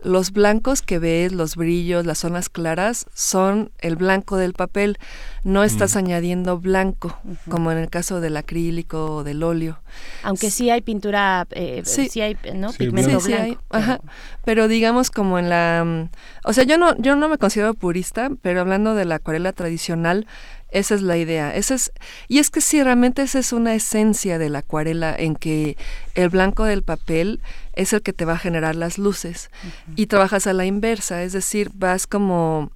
los blancos que ves, los brillos, las zonas claras, son el blanco del papel. No estás mm. añadiendo blanco, como en el caso del acrílico o del óleo. Aunque sí hay pintura, eh, sí. hay, ¿no? Pigmento blanco. Ajá. Pero digamos como en la... Mm, o sea, yo no, yo no me considero purista, pero hablando de la acuarela tradicional, esa es la idea. Esa es, y es que sí, realmente esa es una esencia de la acuarela en que el blanco del papel es el que te va a generar las luces y trabajas a la inversa, es decir, vas como...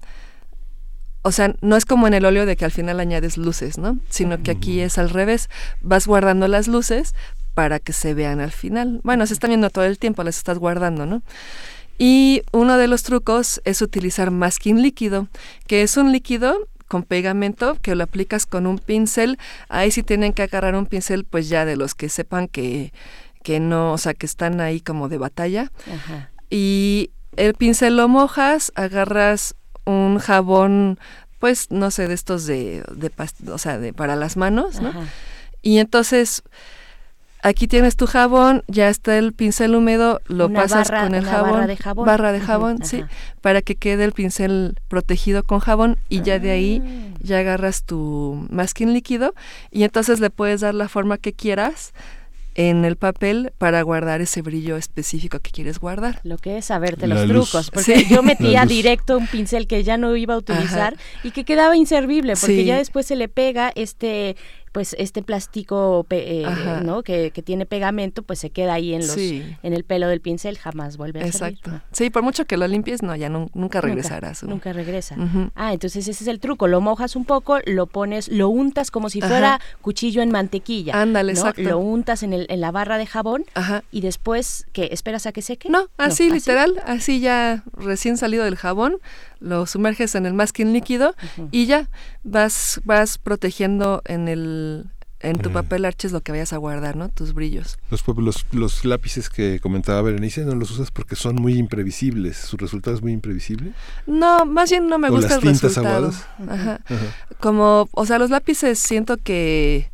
O sea, no es como en el óleo de que al final añades luces, ¿no? Sino que aquí es al revés, vas guardando las luces para que se vean al final. Bueno, se están viendo todo el tiempo, las estás guardando, ¿no? Y uno de los trucos es utilizar masking líquido, que es un líquido con pegamento que lo aplicas con un pincel. Ahí sí tienen que agarrar un pincel pues ya de los que sepan que, que no, o sea, que están ahí como de batalla. Y el pincel lo mojas, agarras un jabón pues no sé, de estos de, de o sea, de para las manos, ¿no? Y entonces aquí tienes tu jabón, ya está el pincel húmedo, lo pasas con el jabón, barra de jabón, barra de jabón sí, para que quede el pincel protegido con jabón y ya de ahí ah. ya agarras tu masking líquido y entonces le puedes dar la forma que quieras en el papel para guardar ese brillo específico que quieres guardar. Lo que es saberte los trucos, porque yo metía directo un pincel que ya no iba a utilizar y que quedaba inservible, porque ya después se le pega este pues este plástico eh, no que, tiene pegamento pues se queda ahí en los en el pelo del pincel jamás vuelve a exacto. sí por mucho que lo limpies no ya nunca regresarás nunca, regresa. Ah entonces ese es el truco lo mojas un poco lo pones lo untas como si fuera cuchillo en mantequilla ándale exacto. Lo untas en, el, en la barra de jabón y después que esperas a que seque no así literal así ya recién salido del jabón lo sumerges en el masking líquido y ya vas vas protegiendo en el en tu papel arches lo que vayas a guardar, ¿no? Tus brillos. Los, los, los lápices que comentaba Berenice no los usas porque son muy imprevisibles. ¿Su resultado es muy imprevisible? No, más bien no me gusta el resultado. Ajá. Como, o sea, los lápices siento que...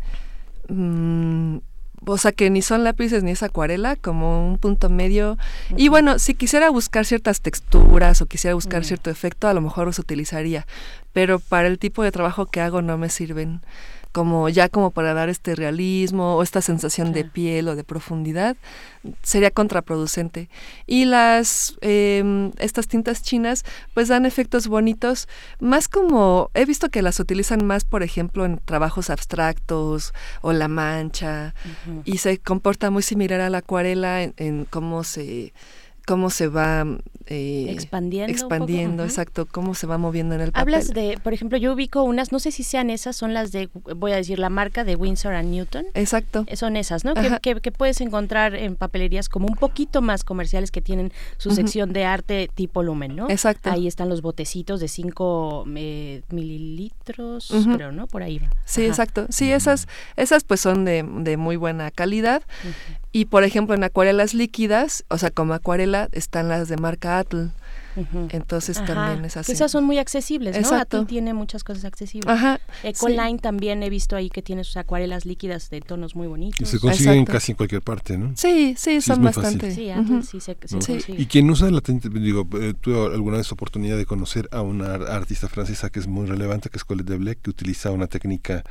Mm, o sea que ni son lápices ni es acuarela, como un punto medio. Y bueno, si quisiera buscar ciertas texturas o quisiera buscar cierto efecto, a lo mejor los utilizaría, pero para el tipo de trabajo que hago no me sirven como ya como para dar este realismo o esta sensación de piel o de profundidad sería contraproducente. Y las em, estas tintas chinas pues dan efectos bonitos más como he visto que las utilizan más por ejemplo en trabajos abstractos o la mancha y se comporta muy similar a la acuarela en, cómo se cómo se va eh, expandiendo. Expandiendo, exacto, cómo se va moviendo en el papel. Hablas de, por ejemplo, yo ubico unas, no sé si sean esas, son las de, voy a decir, la marca de Windsor and Newton. Exacto. Eh, son esas, ¿no? Que, que, puedes encontrar en papelerías como un poquito más comerciales que tienen su sección de arte tipo lumen, ¿no? Exacto. Ahí están los botecitos de 5 eh, mililitros, pero ¿no? Por ahí va. Sí, exacto. Sí, esas, esas pues son de, de muy buena calidad. Y por ejemplo, en acuarelas líquidas, o sea, como acuarela, están las de marca Atl. Entonces también es así. Esas son muy accesibles, ¿no? Atl tiene muchas cosas accesibles. Ajá. Ecoline también he visto ahí que tiene sus acuarelas líquidas de tonos muy bonitos. Y se consiguen casi en cualquier parte, ¿no? Sí, sí, son bastante. Sí, Atl sí se, consigue. Y quien usa la tinta, digo, eh, tuve alguna vez oportunidad de conocer a una artista francesa que es muy relevante, que es Colette de Blec, que utiliza una técnica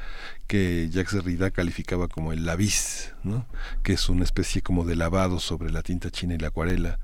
que Jacques Derrida calificaba como el lavis, ¿no? que es una especie como de lavado sobre la tinta china y la acuarela.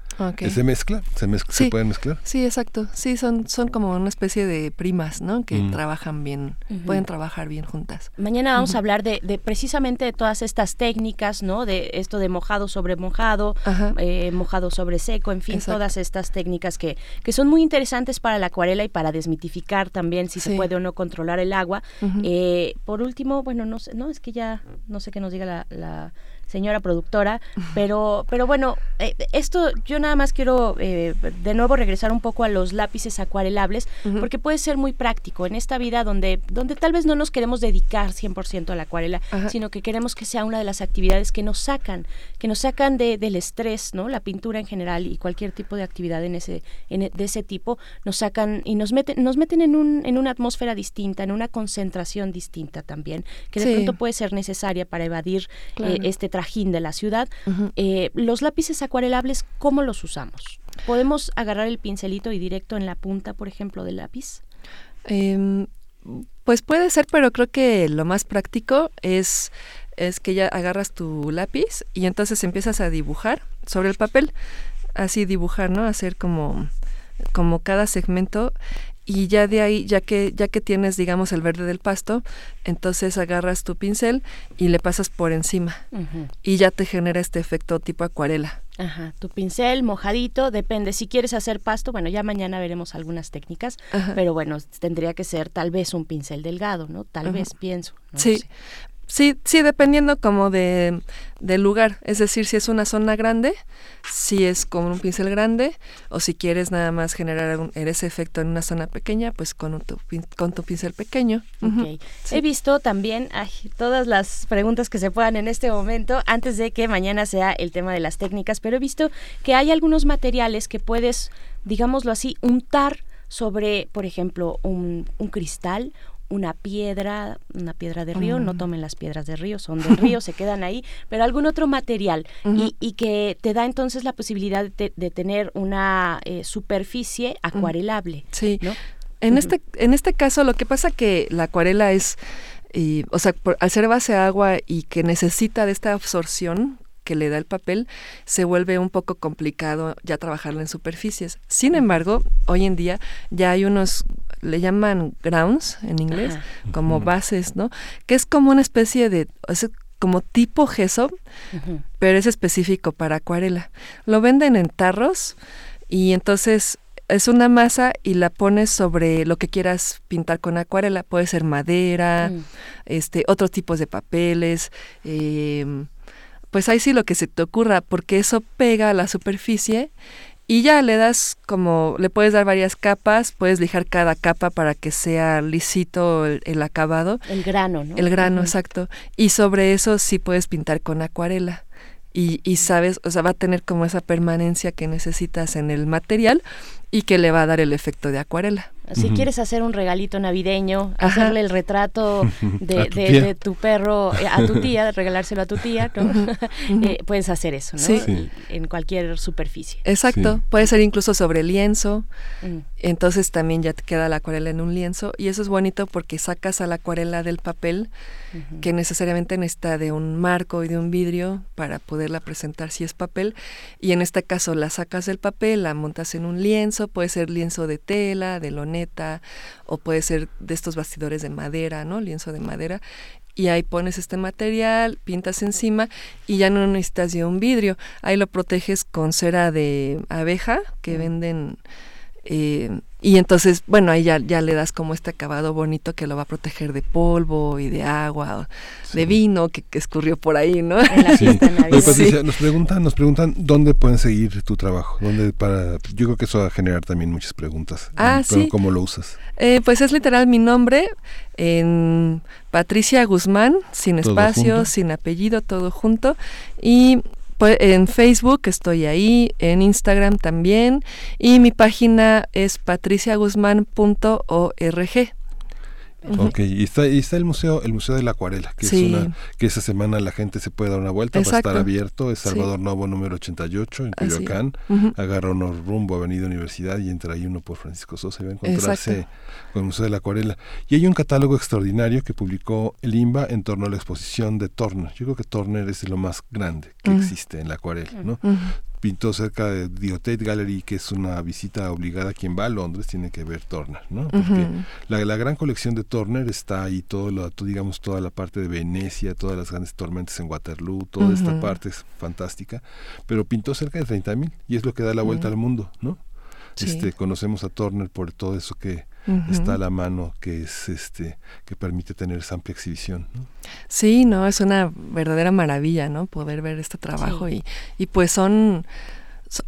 ¿Se mezcla? ¿Se, mezcla? ¿Se pueden mezclar? Sí, exacto. Sí, son, son como una especie de primas, ¿no? Que mm. trabajan bien, pueden trabajar bien juntas. Mañana vamos a hablar de, de, precisamente de todas estas técnicas, ¿no? De esto de mojado sobre mojado, eh, mojado sobre seco, en fin, todas estas técnicas que, que son muy interesantes para la acuarela y para desmitificar también si se puede o no controlar el agua. Eh, por último, bueno, no sé, no, es que ya, no sé qué nos diga la, la señora productora, pero, pero bueno, eh, esto yo nada más quiero eh, de nuevo regresar un poco a los lápices acuarelables, porque puede ser muy práctico en esta vida donde, donde tal vez no nos queremos dedicar 100% a la acuarela, sino que queremos que sea una de las actividades que nos sacan, que nos sacan de, del estrés, ¿no? La pintura en general y cualquier tipo de actividad en ese, en, de ese tipo, nos sacan y nos meten, nos meten en, un, en una atmósfera distinta, en una concentración distinta también, que de pronto puede ser necesaria para evadir eh, este trabajo de la ciudad. Eh, los lápices acuarelables, ¿cómo los usamos? ¿Podemos agarrar el pincelito y directo en la punta, por ejemplo, del lápiz? Em, pues puede ser, pero creo que lo más práctico es, es que ya agarras tu lápiz y entonces empiezas a dibujar sobre el papel. Así dibujar, ¿no? Hacer como, como cada segmento y ya de ahí, ya que, ya que tienes, digamos, el verde del pasto, entonces agarras tu pincel y le pasas por encima y ya te genera este efecto tipo acuarela. Ajá, tu pincel mojadito, depende. Si quieres hacer pasto, bueno, ya mañana veremos algunas técnicas, pero bueno, tendría que ser tal vez un pincel delgado, ¿no? Tal vez, pienso. sí, Sí, sí, dependiendo como de, del lugar. Es decir, si es una zona grande, si es con un pincel grande, o si quieres nada más generar ese efecto en una zona pequeña, pues con tu, con tu pincel pequeño. He visto también todas las preguntas que se puedan en este momento, antes de que mañana sea el tema de las técnicas, pero he visto que hay algunos materiales que puedes, digámoslo así, untar sobre, por ejemplo, un, un cristal una piedra, una piedra de río, no mm. tomen las piedras de río, son del río, se quedan ahí, pero algún otro material y, y, que te da entonces la posibilidad de, tener una eh, superficie acuarelable. Sí. En, este, en este caso lo que pasa que la acuarela es, o sea, al ser base agua y que necesita de esta absorción que le da el papel, se vuelve un poco complicado ya trabajarlo en superficies. Sin embargo, hoy en día ya hay unos le llaman grounds en inglés, como bases, ¿no? Que es como una especie de, es como tipo gesso, pero es específico para acuarela. Lo venden en tarros y entonces es una masa y la pones sobre lo que quieras pintar con acuarela. Puede ser madera, mm. este, otros tipos de papeles, eh, pues ahí sí lo que se te ocurra, porque eso pega a la superficie y ya le das como, le puedes dar varias capas, puedes lijar cada capa para que sea lisito el, acabado. El grano, ¿no? El grano, exacto. Y sobre eso sí puedes pintar con acuarela. Y, y sabes, o sea, va a tener como esa permanencia que necesitas en el material y que le va a dar el efecto de acuarela. Si quieres hacer un regalito navideño, hacerle el retrato de, tu perro eh, a tu tía, regalárselo a tu tía, eh, puedes hacer eso, ¿no? Sí. En cualquier superficie. Exacto, puede ser incluso sobre lienzo, mm. entonces también ya te queda la acuarela en un lienzo. Y eso es bonito porque sacas a la acuarela del papel que necesariamente necesita de un marco y de un vidrio para poderla presentar si es papel. Y en este caso la sacas del papel, la montas en un lienzo, puede ser lienzo de tela, de loneta, o puede ser de estos bastidores de madera, ¿no? Lienzo de madera y ahí pones este material, pintas encima y ya no necesitas de un vidrio. Ahí lo proteges con cera de abeja que venden eh, y entonces, bueno, ahí ya, ya le das como este acabado bonito que lo va a proteger de polvo y de agua, de vino que, escurrió por ahí, ¿no? nos preguntan, nos preguntan dónde pueden seguir tu trabajo, dónde para, yo creo que eso va a generar también muchas preguntas. Ah, sí. ¿Cómo lo usas? Eh, pues es literal mi nombre, en Patricia Guzmán, sin espacio, sin apellido, todo junto, y pues, en Facebook estoy ahí, en Instagram también y mi página es patriciaguzmán.org. Ok, y está, y está el museo, el museo de la acuarela, que es una, que esa semana la gente se puede dar una vuelta, va a estar abierto, es Salvador Novo número 88 en Coyoacán, agarra uno rumbo Avenida Universidad y entra ahí uno por Francisco Sosa y va a encontrarse con el Museo de la Acuarela. Y hay un catálogo extraordinario que publicó el IMBA en torno a la exposición de Turner. Yo creo que Turner es lo más grande que existe en la acuarela, ¿no? Pintó cerca de The Gallery, que es una visita obligada. Quien va a Londres tiene que ver Turner, ¿no? Porque la, la, gran colección de Turner está ahí, todo lo, digamos, toda la parte de Venecia, todas las grandes tormentas en Waterloo, toda esta parte es fantástica. Pero pintó cerca de 30.000 y es lo que da la vuelta al mundo, ¿no? Este, conocemos a Turner por todo eso que está a la mano, que es este, que permite tener esa amplia exhibición. ¿no? Sí, no, es una verdadera maravilla, ¿no? Poder ver este trabajo y, y pues son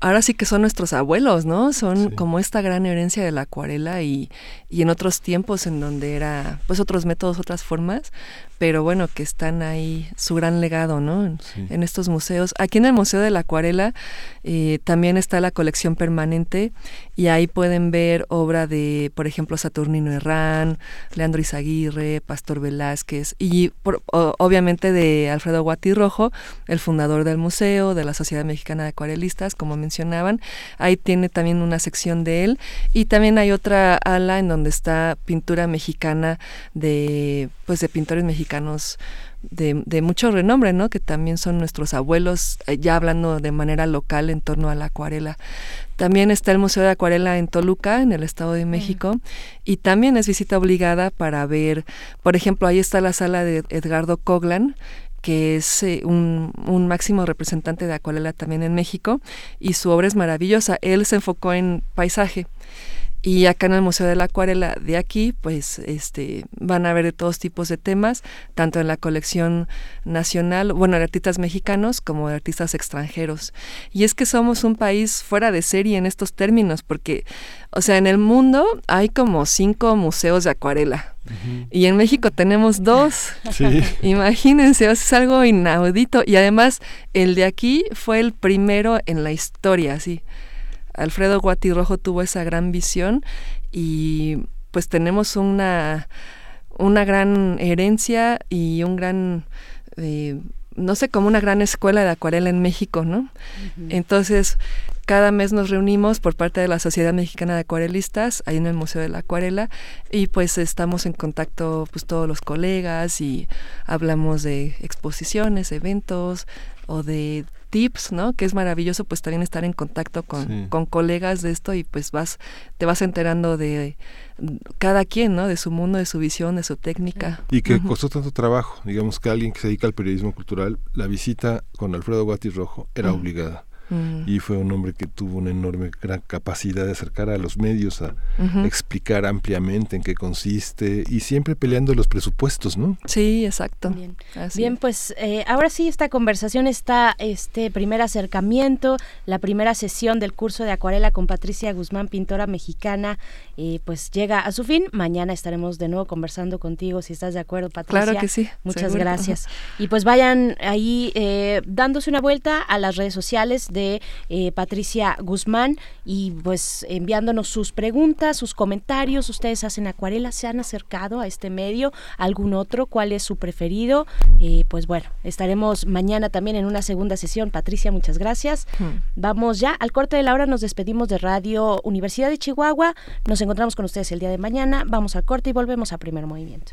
ahora sí que son nuestros abuelos, ¿no? Son como esta gran herencia de la acuarela y, y, en otros tiempos en donde era, pues otros métodos, otras formas, pero bueno, que están ahí, su gran legado, ¿no? En, estos museos. Aquí en el Museo de la Acuarela eh, también está la colección permanente y ahí pueden ver obra de, por ejemplo, Saturnino Herrán, Leandro Izaguirre, Pastor Velázquez y obviamente de Alfredo Guatirrojo, el fundador del museo, de la Sociedad Mexicana de Acuarelistas, como mencionaban. Ahí tiene también una sección de él y también hay otra ala en donde está pintura mexicana de, pues de pintores mexicanos de, de, mucho renombre, ¿no? Que también son nuestros abuelos, eh, ya hablando de manera local en torno a la acuarela. También está el Museo de Acuarela en Toluca, en el Estado de México, y también es visita obligada para ver, por ejemplo, ahí está la sala de Edgardo Coglan, que es eh, un, un, máximo representante de acuarela también en México, y su obra es maravillosa. Él se enfocó en paisaje. Y acá en el Museo de la Acuarela de aquí, pues este, van a ver de todos tipos de temas, tanto en la colección nacional, bueno, de artistas mexicanos como de artistas extranjeros. Y es que somos un país fuera de serie en estos términos, porque, o sea, en el mundo hay como cinco museos de acuarela. Y en México tenemos dos. Imagínense, es algo inaudito. Y además, el de aquí fue el primero en la historia, sí. Alfredo Guatirrojo tuvo esa gran visión y pues tenemos una, una gran herencia y un gran, eh, no sé, como una gran escuela de acuarela en México, ¿no? Entonces, cada mes nos reunimos por parte de la Sociedad Mexicana de Acuarelistas, ahí en el Museo de la Acuarela, y pues estamos en contacto pues todos los colegas y hablamos de exposiciones, eventos o de tips, ¿no? Que es maravilloso pues también estar en contacto con, con colegas de esto y pues vas, te vas enterando de cada quien, ¿no? De su mundo, de su visión, de su técnica. Y que costó tanto trabajo, digamos que alguien que se dedica al periodismo cultural, la visita con Alfredo Guatis Rojo era obligada. Mm. y fue un hombre que tuvo una enorme gran capacidad de acercar a los medios a explicar ampliamente en qué consiste y siempre peleando los presupuestos, ¿no? Sí, exacto. Bien, Bien pues eh, ahora sí esta conversación está, este primer acercamiento, la primera sesión del curso de acuarela con Patricia Guzmán, pintora mexicana, eh, pues llega a su fin. Mañana estaremos de nuevo conversando contigo, si estás de acuerdo, Patricia. Claro que sí. Muchas gracias. Y pues vayan ahí eh, dándose una vuelta a las redes sociales de eh, Patricia Guzmán y pues enviándonos sus preguntas, sus comentarios. Ustedes hacen acuarelas, se han acercado a este medio, algún otro, cuál es su preferido. Eh, pues bueno, estaremos mañana también en una segunda sesión. Patricia, muchas gracias. Hmm. Vamos ya al corte de la hora, nos despedimos de Radio Universidad de Chihuahua. Nos encontramos con ustedes el día de mañana. Vamos al corte y volvemos a primer movimiento.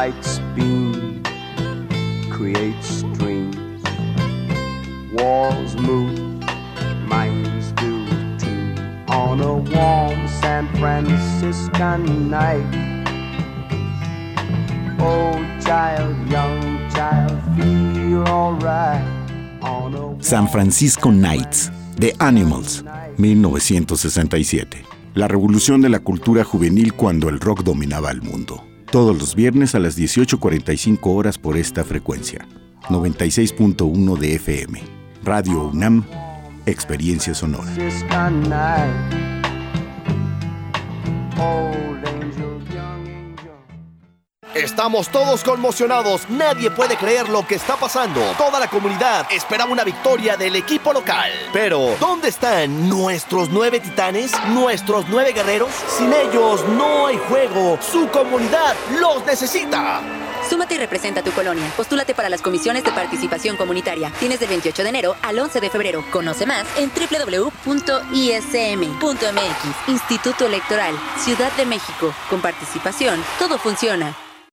Lights beam, create streams. Walls move, minds do too. On a warm San Franciscan night. Oh, child, young child, feel alright. San Francisco Nights, The Animals, 1967. La revolución de la cultura juvenil cuando el rock dominaba el mundo. Todos los viernes a las 18.45 horas por esta frecuencia. 96.1 de FM. Radio UNAM, Experiencia Sonora. Estamos todos conmocionados, nadie puede creer lo que está pasando. Toda la comunidad esperaba una victoria del equipo local. Pero, ¿dónde están nuestros nueve titanes? ¿Nuestros nueve guerreros? Sin ellos no hay juego. Su comunidad los necesita. Súmate y representa tu colonia. Postúlate para las comisiones de participación comunitaria. Tienes del 28 de enero al 11 de febrero. Conoce más en www.ism.mx. Instituto Electoral, Ciudad de México. Con participación, todo funciona.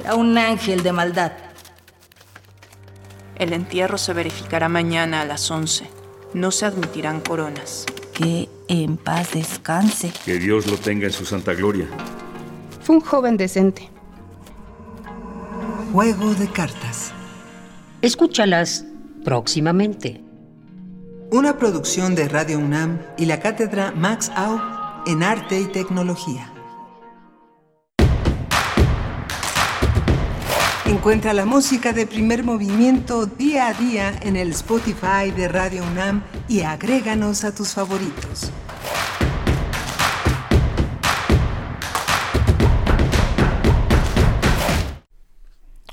era un ángel de maldad. El entierro se verificará mañana a las 11. No se admitirán coronas. Que en paz descanse. Que Dios lo tenga en su santa gloria. Fue un joven decente. Juego de cartas. Escúchalas próximamente. Una producción de Radio UNAM y la cátedra Max Au en Arte y Tecnología. Encuentra la música de primer movimiento día a día en el Spotify de Radio UNAM y agréganos a tus favoritos.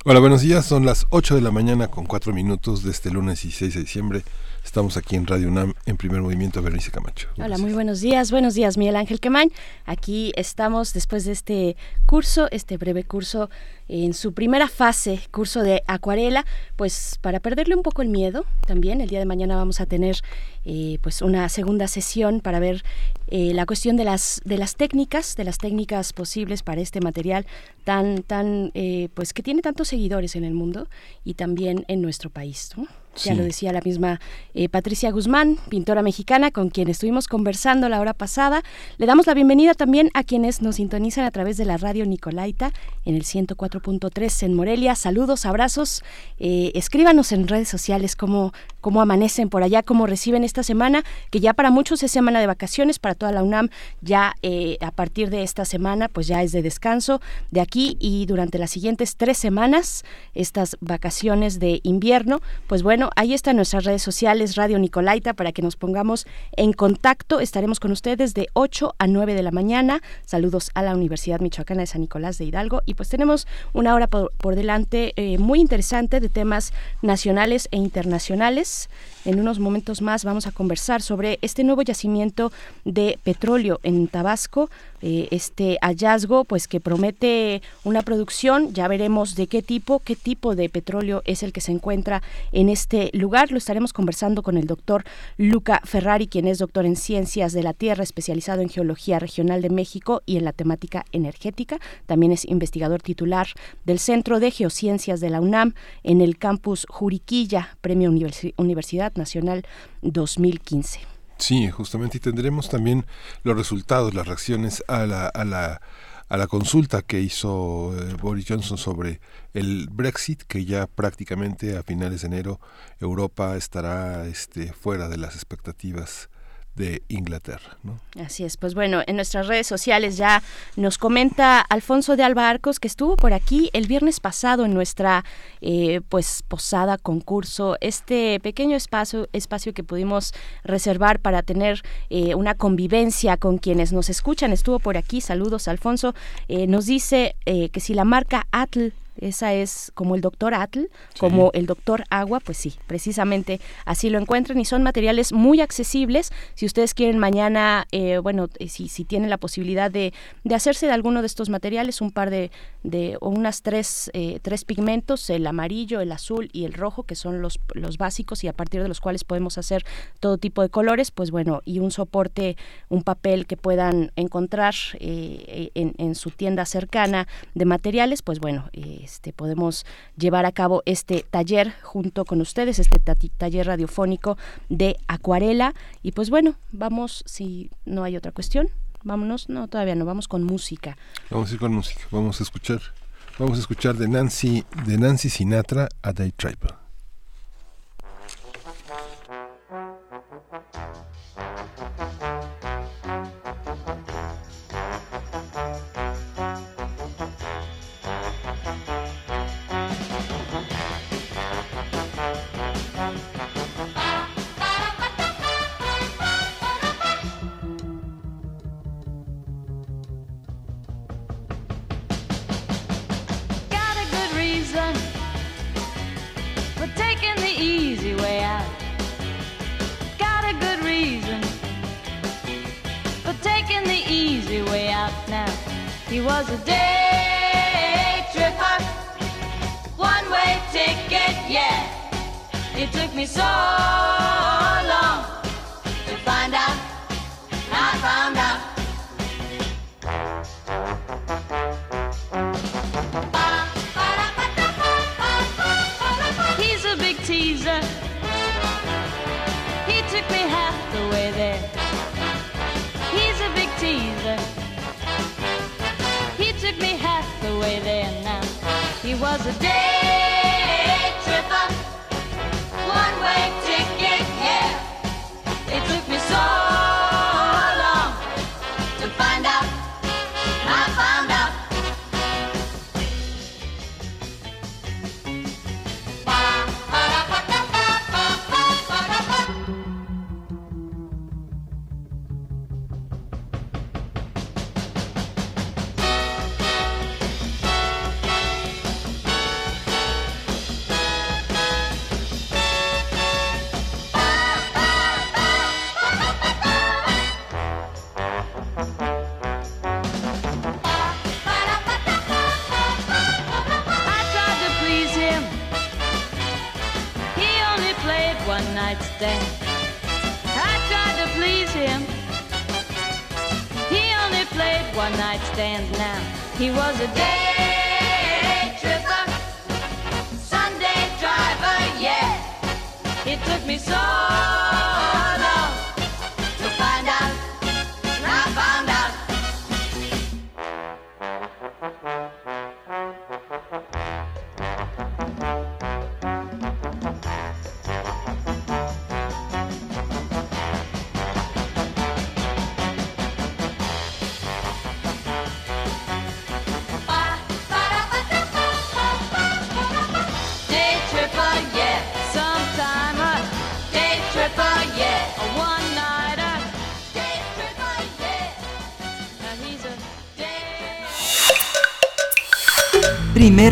Hola, buenos días. Son las 8 de la mañana con 4 minutos de este lunes 16 de diciembre. Estamos aquí en Radio UNAM en primer movimiento, Berenice Camacho. Hola, muy buenos días. Buenos días, Miguel Ángel Quemain. Aquí estamos después de este curso, este breve curso en su primera fase, curso de acuarela, pues para perderle un poco el miedo también. El día de mañana vamos a tener eh, pues una segunda sesión para ver eh, la cuestión de las de las técnicas, de las técnicas posibles para este material tan tan eh, pues que tiene tantos seguidores en el mundo y también en nuestro país. ¿no? Ya lo decía la misma eh, Patricia Guzmán, pintora mexicana, con quien estuvimos conversando la hora pasada. Le damos la bienvenida también a quienes nos sintonizan a través de la radio Nicolaita en el 104.3 en Morelia. Saludos, abrazos. Eh, escríbanos en redes sociales cómo, cómo amanecen por allá, cómo reciben esta semana, que ya para muchos es semana de vacaciones, para toda la UNAM ya eh, a partir de esta semana pues ya es de descanso de aquí y durante las siguientes tres semanas, estas vacaciones de invierno, pues bueno, ahí están nuestras redes sociales, Radio Nicolaita, para que nos pongamos en contacto. Estaremos con ustedes de 8 a 9 de la mañana. Saludos a la Universidad Michoacana de San Nicolás de Hidalgo. Y pues tenemos una hora por, por delante eh, muy interesante de temas nacionales e internacionales. En unos momentos más vamos a conversar sobre este nuevo yacimiento de petróleo en Tabasco, eh, este hallazgo, pues que promete una producción, ya veremos de qué tipo, qué tipo de petróleo es el que se encuentra en este lugar. Lo estaremos conversando con el doctor Luca Ferrari, quien es doctor en Ciencias de la Tierra, especializado en Geología Regional de México y en la temática energética. También es investigador titular del Centro de Geociencias de la UNAM en el campus Juriquilla, Premio Universidad Nacional 2015. Sí, justamente, y tendremos también los resultados, las reacciones a la, a la, a la consulta que hizo eh, Boris Johnson sobre el Brexit, que ya prácticamente a finales de enero Europa estará este, fuera de las expectativas de Inglaterra. ¿no? Así es, pues bueno, en nuestras redes sociales ya nos comenta Alfonso de Alba Arcos que estuvo por aquí el viernes pasado en nuestra eh, pues posada concurso, este pequeño espacio, espacio que pudimos reservar para tener eh, una convivencia con quienes nos escuchan, estuvo por aquí, saludos Alfonso, eh, nos dice que si la marca Atl esa es como el doctor Atl, como el doctor Agua, pues sí, precisamente así lo encuentran y son materiales muy accesibles. Si ustedes quieren mañana, eh, bueno, eh, si, si tienen la posibilidad de, de, hacerse de alguno de estos materiales, un par de, de o unas tres, eh, tres pigmentos, el amarillo, el azul y el rojo, que son los, los básicos y a partir de los cuales podemos hacer todo tipo de colores, pues bueno, y un soporte, un papel que puedan encontrar en, en, su tienda cercana de materiales, pues bueno, este, podemos llevar a cabo este taller junto con ustedes, este taller radiofónico de acuarela. Y pues bueno, vamos, si no hay otra cuestión, vámonos, no, todavía no, vamos con música. Vamos a ir con música, vamos a escuchar, vamos a escuchar de Nancy, de Nancy Sinatra a Day Tribe. Was a day tripper, one way ticket, yeah. It took me so long to find out, I found out. Was a day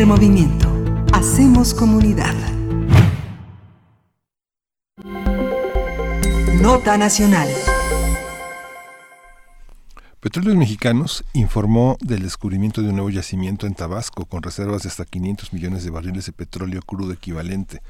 Movimiento. Hacemos comunidad. Nota nacional. Petróleos Mexicanos informó del descubrimiento de un nuevo yacimiento en Tabasco con reservas de hasta 500 millones de barriles de petróleo crudo equivalente.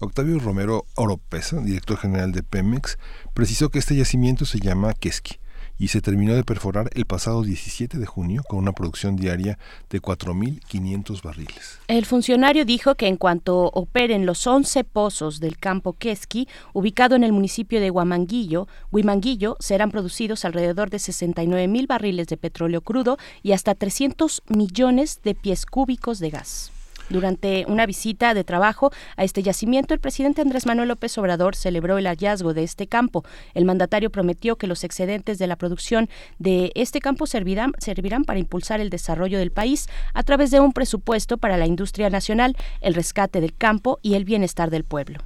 Octavio Romero Oropesa, director general de Pemex, precisó que este yacimiento se llama Quesqui y se terminó de perforar el pasado 17 de junio con una producción diaria de 4.500 barriles. El funcionario dijo que en cuanto operen los 11 pozos del campo Quesqui, ubicado en el municipio de Huamanguillo, Huimanguillo, serán producidos alrededor de 69 mil barriles de petróleo crudo y hasta 300 millones de pies cúbicos de gas. Durante una visita de trabajo a este yacimiento, el presidente Andrés Manuel López Obrador celebró el hallazgo de este campo. El mandatario prometió que los excedentes de la producción de este campo servirán, servirán para impulsar el desarrollo del país a través de un presupuesto para la industria nacional, el rescate del campo y el bienestar del pueblo.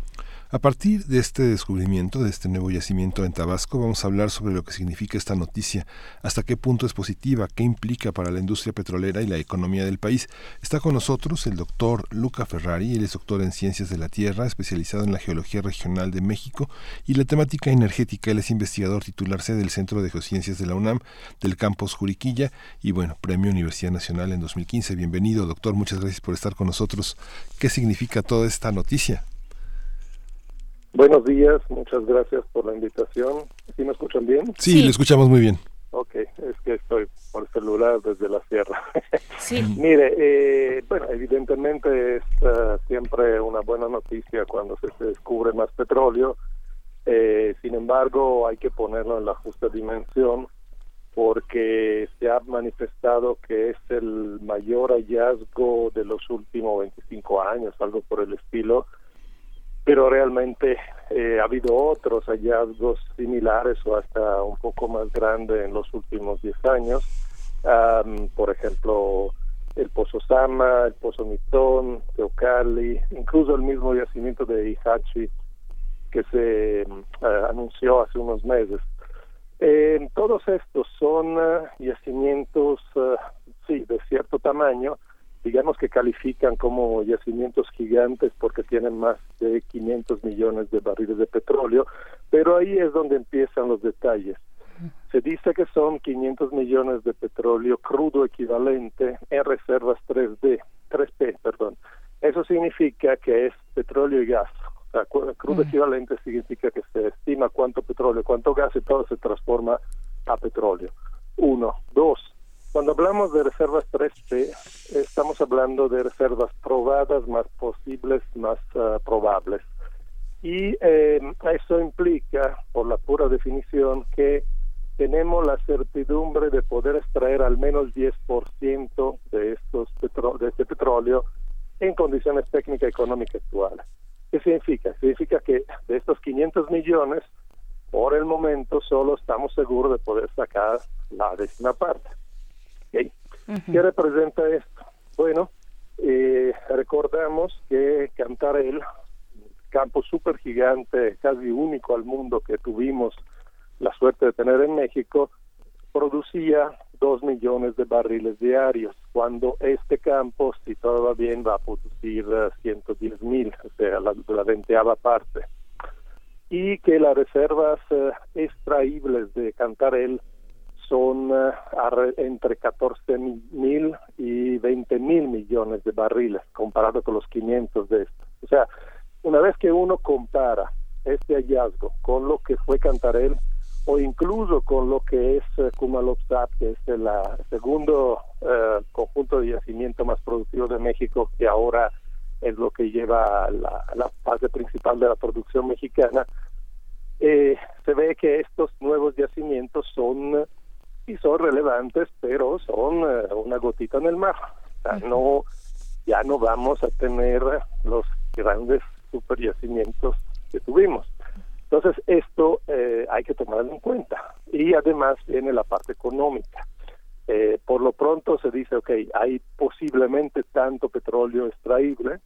A partir de este descubrimiento, de este nuevo yacimiento en Tabasco, vamos a hablar sobre lo que significa esta noticia, hasta qué punto es positiva, qué implica para la industria petrolera y la economía del país. Está con nosotros el doctor Luca Ferrari, él es doctor en Ciencias de la Tierra, especializado en la Geología Regional de México y la temática energética. Él es investigador titularse del Centro de Geociencias de la UNAM, del campus Juriquilla y bueno, Premio Universidad Nacional en 2015. Bienvenido, doctor, muchas gracias por estar con nosotros. ¿Qué significa toda esta noticia? Buenos días, muchas gracias por la invitación. ¿Sí me escuchan bien? Sí, le escuchamos muy bien. Ok, es que estoy por celular desde la sierra. Sí. Mire, eh, bueno, evidentemente es eh, siempre una buena noticia cuando se, se descubre más petróleo. Eh, sin embargo, hay que ponerlo en la justa dimensión porque se ha manifestado que es el mayor hallazgo de los últimos 25 años, algo por el estilo pero realmente eh, ha habido otros hallazgos similares o hasta un poco más grandes en los últimos 10 años. Am, por ejemplo, el Pozo Sama, el Pozo Mitón, Teocalli, incluso el mismo yacimiento de Ihachi que se mm, anunció hace unos meses. Eh, todos estos son ah, yacimientos, ah, sí, de cierto tamaño, digamos que califican como yacimientos gigantes porque tienen más de 500 millones de barriles de petróleo, pero ahí es donde empiezan los detalles. Se dice que son 500 millones de petróleo crudo equivalente en reservas 3D, 3P, perdón. Eso significa que es petróleo y gas. O sea, cu- crudo equivalente significa que se estima cuánto petróleo, cuánto gas y todo se transforma a petróleo. Uno. Dos. Cuando hablamos de reservas 3P, estamos hablando de reservas probadas más posibles, más ah, probables. Y eh, eso implica, por la pura definición, que tenemos la certidumbre de poder extraer al menos 10% de, estos petro- de este petróleo en condiciones técnicas y económicas actuales. ¿Qué significa? Significa que de estos 500 millones, por el momento solo estamos seguros de poder sacar la décima parte. ¿Qué representa esto? Bueno, eh, recordamos que Cantarell, campo súper gigante, casi único al mundo que tuvimos la suerte de tener en México, producía dos millones de barriles diarios, cuando este campo, si todo va bien, va a producir eh, 110 mil, o sea, la, la parte. Y que las reservas eh, extraíbles de Cantarell son eh, entre 14 mil y 20 mil millones de barriles, comparado con los 500 de esto. O sea, una vez que uno compara este hallazgo con lo que fue Cantarell, o incluso con lo que es eh, Kumalopsat, que es el segundo eh, conjunto de yacimiento más productivo de México, que ahora es lo que lleva la, la fase principal de la producción mexicana, eh, se ve que estos nuevos yacimientos son y son relevantes, pero son eh, una gotita en el mar. O sea, no, ya no vamos a tener los grandes super yacimientos que tuvimos. Entonces, esto eh, hay que tomarlo en cuenta. Y además viene la parte económica. Eh, por lo pronto se dice, ok, hay posiblemente tanto petróleo extraíble.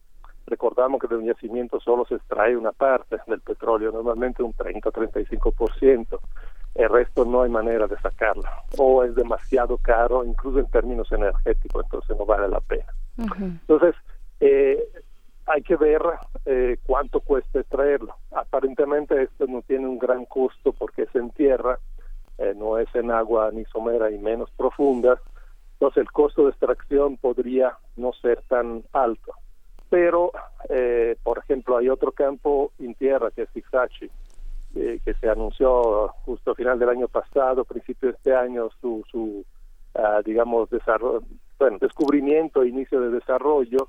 Recordamos que de un yacimiento solo se extrae una parte del petróleo, normalmente un 30-35%. El resto no hay manera de sacarlo. O es demasiado caro, incluso en términos energéticos, entonces no vale la pena. Entonces, eh, hay que ver eh, cuánto cuesta extraerlo. Aparentemente esto no tiene un gran costo porque se entierra, eh, no es en agua ni somera y menos profunda, entonces el costo de extracción podría no ser tan alto. Pero, eh, por ejemplo, hay otro campo en tierra que es Ixachi, eh, que se anunció justo a final del año pasado, principio de este año, su, su ah, digamos, desarrollo, bueno, descubrimiento, inicio de desarrollo,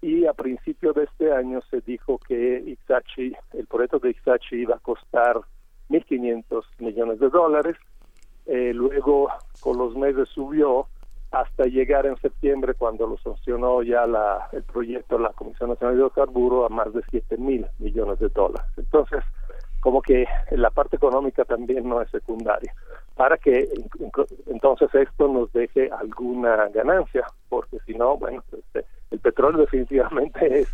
y a principio de este año se dijo que Ixachi, el proyecto de Ixachi iba a costar 1.500 millones de dólares, eh, luego con los meses subió hasta llegar en septiembre cuando lo sancionó ya la, el proyecto la Comisión Nacional de Hidrocarburos a más de 7 mil millones de dólares. Entonces, como que la parte económica también no es secundaria, para que entonces esto nos deje alguna ganancia, porque si no, bueno, este, el petróleo definitivamente es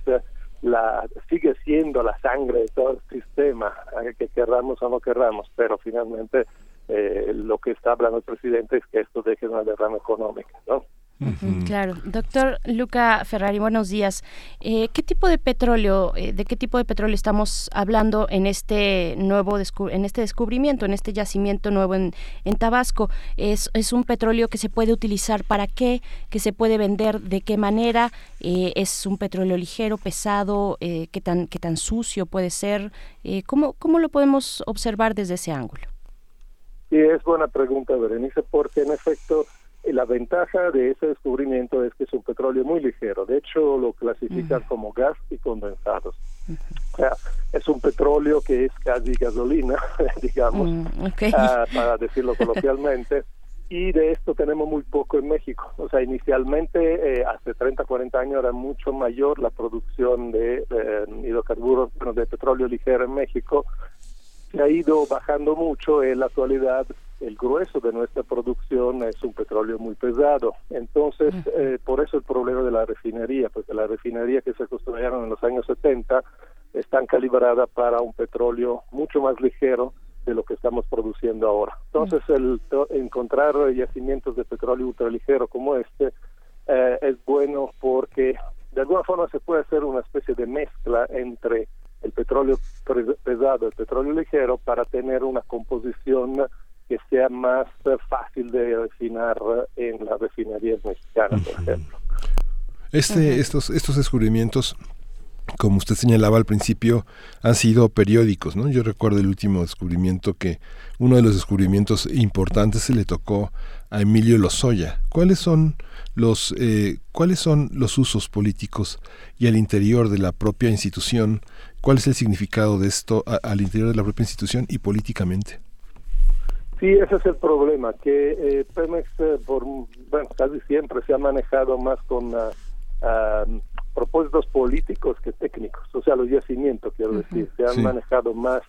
la sigue siendo la sangre de todo el sistema, eh, que querramos o no querramos, pero finalmente eh, lo que está hablando el presidente es que esto deje una derrama económica, ¿no? Claro, doctor Luca Ferrari, buenos días. Eh, ¿Qué tipo de petróleo, eh, de qué tipo de petróleo estamos hablando en este nuevo en este descubrimiento, en este yacimiento nuevo en, en Tabasco? ¿Es, ¿Es un petróleo que se puede utilizar para qué? ¿Que se puede vender de qué manera? Eh, ¿Es un petróleo ligero, pesado? ¿qué, tan, ¿Qué tan sucio puede ser? ¿cómo, ¿Cómo lo podemos observar desde ese ángulo? Sí, es buena pregunta, Berenice, porque en efecto la ventaja de ese descubrimiento es que es un petróleo muy ligero. De hecho, lo clasifican como gas y condensados. O sea, es un petróleo que es casi gasolina, digamos, Mm, ah, para decirlo coloquialmente. Y de esto tenemos muy poco en México. O sea, inicialmente, eh, hace 30, 40 años, era mucho mayor la producción de eh, hidrocarburos, bueno, de petróleo ligero en México. Se ha ido bajando mucho. En la actualidad, el grueso de nuestra producción es un petróleo muy pesado. Entonces, eh, por eso el problema de la refinería, porque la refinería que se construyeron en los años 70 están calibradas para un petróleo mucho más ligero de lo que estamos produciendo ahora. Entonces, el to- encontrar yacimientos de petróleo ultraligero como este eh, es bueno porque de alguna forma se puede hacer una especie de mezcla entre el petróleo pesado y el petróleo ligero para tener una composición que sea más eh, fácil de refinar eh, en las refinerías mexicanas, por ejemplo. Este, estos, estos descubrimientos, como usted señalaba al principio, han sido periódicos, ¿no? Yo recuerdo el último descubrimiento que uno de los descubrimientos importantes se le tocó a Emilio Lozoya. ¿Cuáles son los eh, cuáles son los usos políticos y al interior de la propia institución? ¿Cuál es el significado de esto a- al interior de la propia institución y políticamente? Sí, ese es el problema, que eh, Pemex eh, por bueno, casi siempre se ha manejado más con ah, ah, propósitos políticos que técnicos, o sea, los yacimientos, quiero decir, se han Sí. manejado más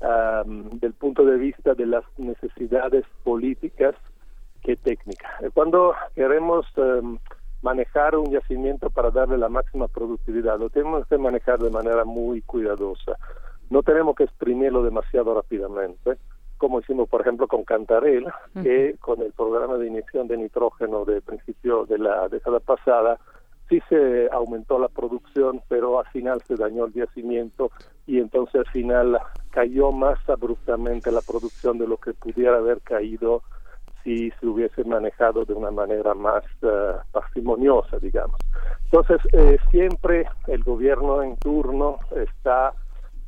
ah, del punto de vista de las necesidades políticas que técnicas. Cuando queremos em, manejar un yacimiento para darle la máxima productividad, lo tenemos que manejar de manera muy cuidadosa. No tenemos que exprimirlo demasiado rápidamente, como hicimos, por ejemplo, con Cantarell, que con el programa de inyección de nitrógeno de principio de la década pasada, sí se aumentó la producción, pero al final se dañó el yacimiento y entonces al final cayó más abruptamente la producción de lo que pudiera haber caído si se hubiese manejado de una manera más eh, parsimoniosa, digamos. Entonces, eh, siempre el gobierno en turno está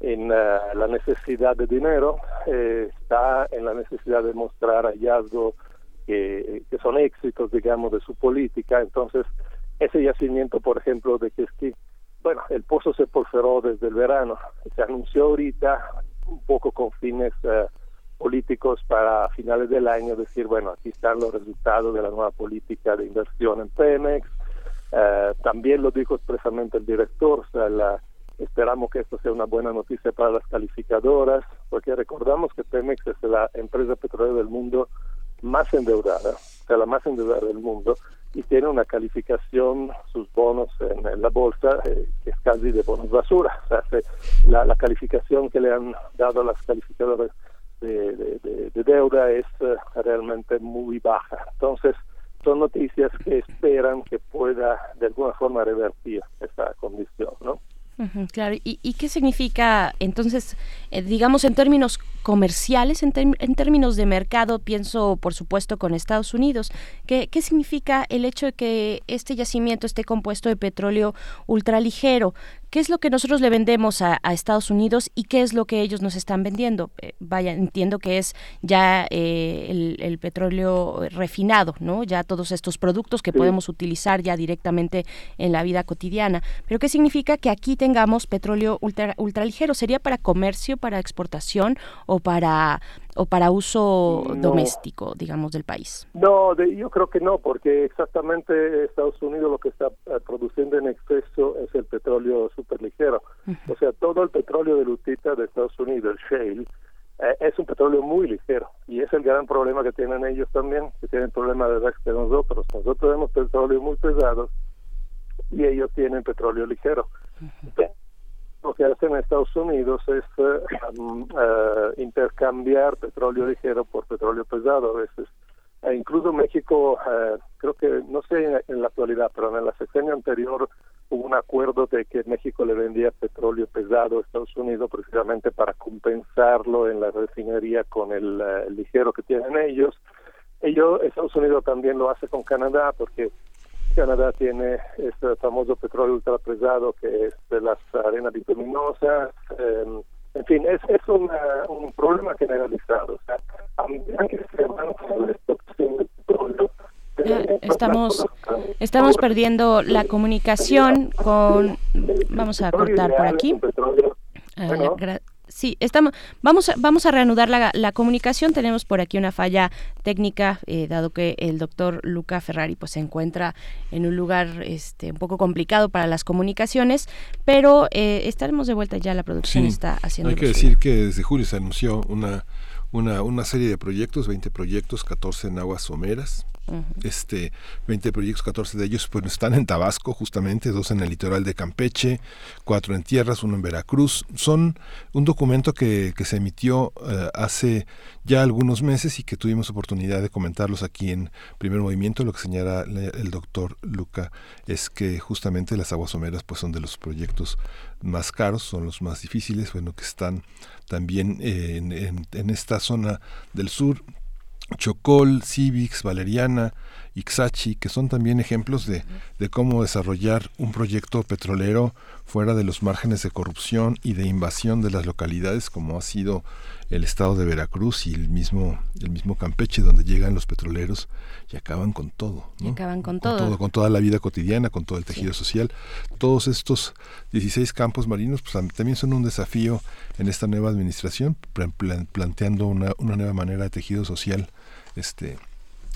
en eh, la necesidad de dinero, eh, está en la necesidad de mostrar hallazgos que, que son éxitos, digamos, de su política. Entonces, ese yacimiento, por ejemplo, de que es que, bueno, el pozo se porferó desde el verano, se anunció ahorita un poco con fines eh, políticos para finales del año decir, bueno, aquí están los resultados de la nueva política de inversión en Pemex. Eh, también lo dijo expresamente el director, o sea, la, esperamos que esto sea una buena noticia para las calificadoras, porque recordamos que Pemex es la empresa petrolera del mundo más endeudada, o sea, la más endeudada del mundo, y tiene una calificación, sus bonos en, la bolsa, eh, que es casi de bonos basura. O sea, se- la, calificación que le han dado las calificadoras de deuda es eh, realmente muy baja. Entonces, son noticias que esperan que pueda de alguna forma revertir esta condición, ¿no? Claro, ¿Y, qué significa entonces eh, digamos, en términos comerciales, en, en términos de mercado, pienso por supuesto con Estados Unidos. ¿Qué, ¿Qué significa el hecho de que este yacimiento esté compuesto de petróleo ultraligero? ¿Qué es lo que nosotros le vendemos a, a Estados Unidos y qué es lo que ellos nos están vendiendo? Eh, vaya, entiendo que es ya eh, el, el petróleo refinado, ¿no? Ya todos estos productos que Sí. podemos utilizar ya directamente en la vida cotidiana. Pero ¿qué significa que aquí tengamos petróleo ultra, ultraligero? ¿Sería para comercio, para exportación o para o para uso No. doméstico, digamos, del país? No, de- yo creo que no, porque exactamente Estados Unidos lo que está eh, produciendo en exceso es el petróleo superligero. O sea, todo el petróleo de lutita de Estados Unidos, el shale, eh, es un petróleo muy ligero. Y es el gran problema que tienen ellos también, que tienen problema de que nosotros. Nosotros tenemos petróleo muy pesado y ellos tienen petróleo ligero. Lo que hacen en Estados Unidos es eh, intercambiar petróleo ligero por petróleo pesado a veces. E incluso México, eh, creo que, no sé en, en la actualidad, pero en la sexenio anterior hubo un acuerdo de que México le vendía petróleo pesado a Estados Unidos precisamente para compensarlo en la refinería con el, el ligero que tienen ellos. Ellos, Estados Unidos también lo hace con Canadá porque Canadá tiene este famoso petróleo ultrapesado que es de las arenas bituminosas. eh, en fin, es, es una- un problema generalizado. O sea, a medida que se avanza la petróleo, Estamos, estamos perdiendo la comunicación con... Vamos a cortar por aquí. Ah, Sí, estamos, vamos, a, vamos a reanudar la, la comunicación. Tenemos por aquí una falla técnica, eh, dado que el doctor Luca Ferrari pues, se encuentra en un lugar este, un poco complicado para las comunicaciones, pero eh, estaremos de vuelta ya. La producción Sí, está haciendo. Hay que suyo. decir que desde julio se anunció una, una, una serie de proyectos, 20 proyectos, 14 en aguas someras. Este, 20 proyectos, 14 de ellos pues están en Tabasco justamente, dos en el litoral de Campeche, cuatro en tierras, uno en Veracruz. Son un documento que, se emitió eh, hace ya algunos meses y que tuvimos oportunidad de comentarlos aquí en Primer Movimiento. Lo que señala el doctor Luca es que justamente las aguas someras pues son de los proyectos más caros, son los más difíciles, bueno, que están también eh, en esta zona del sur Chocol, Civix, Valeriana, Ixachi, que son también ejemplos de, de cómo desarrollar un proyecto petrolero fuera de los márgenes de corrupción y de invasión de las localidades, como ha sido el estado de Veracruz y el mismo, el mismo Campeche, donde llegan los petroleros y acaban con todo. Y acaban con con todo. todo, con toda la vida cotidiana, con todo el tejido social. Todos estos 16 campos marinos pues, tam- también son un desafío en esta nueva administración, plan- plan- planteando una, una nueva manera de tejido social este